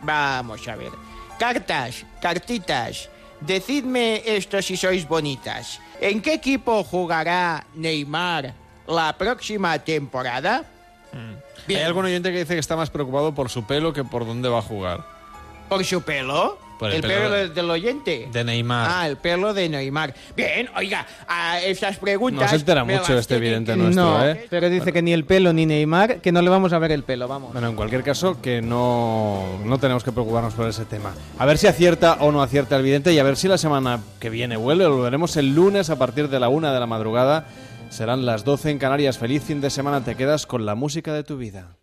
vamos a ver. Cartas, cartitas. Decidme esto si sois bonitas. ¿En qué equipo jugará Neymar la próxima temporada? Hay algún oyente que dice que está más preocupado por su pelo que por dónde va a jugar. ¿Por su pelo? Por el ¿El pelo pelo, de- del- oyente? De Neymar. Ah, el pelo de Neymar. Bien, oiga, a estas preguntas... No se entera mucho este tienen vidente que- nuestro, no, ¿eh? pero dice que ni el pelo ni Neymar, que no le vamos a ver el pelo, vamos. Bueno, en cualquier caso, que no, no tenemos que preocuparnos por ese tema. A ver si acierta o no acierta el vidente y a ver si la semana que viene vuelve. Lo veremos el lunes a partir de la una de la madrugada. Serán las 12 en Canarias. Feliz fin de semana. Te quedas con la música de tu vida.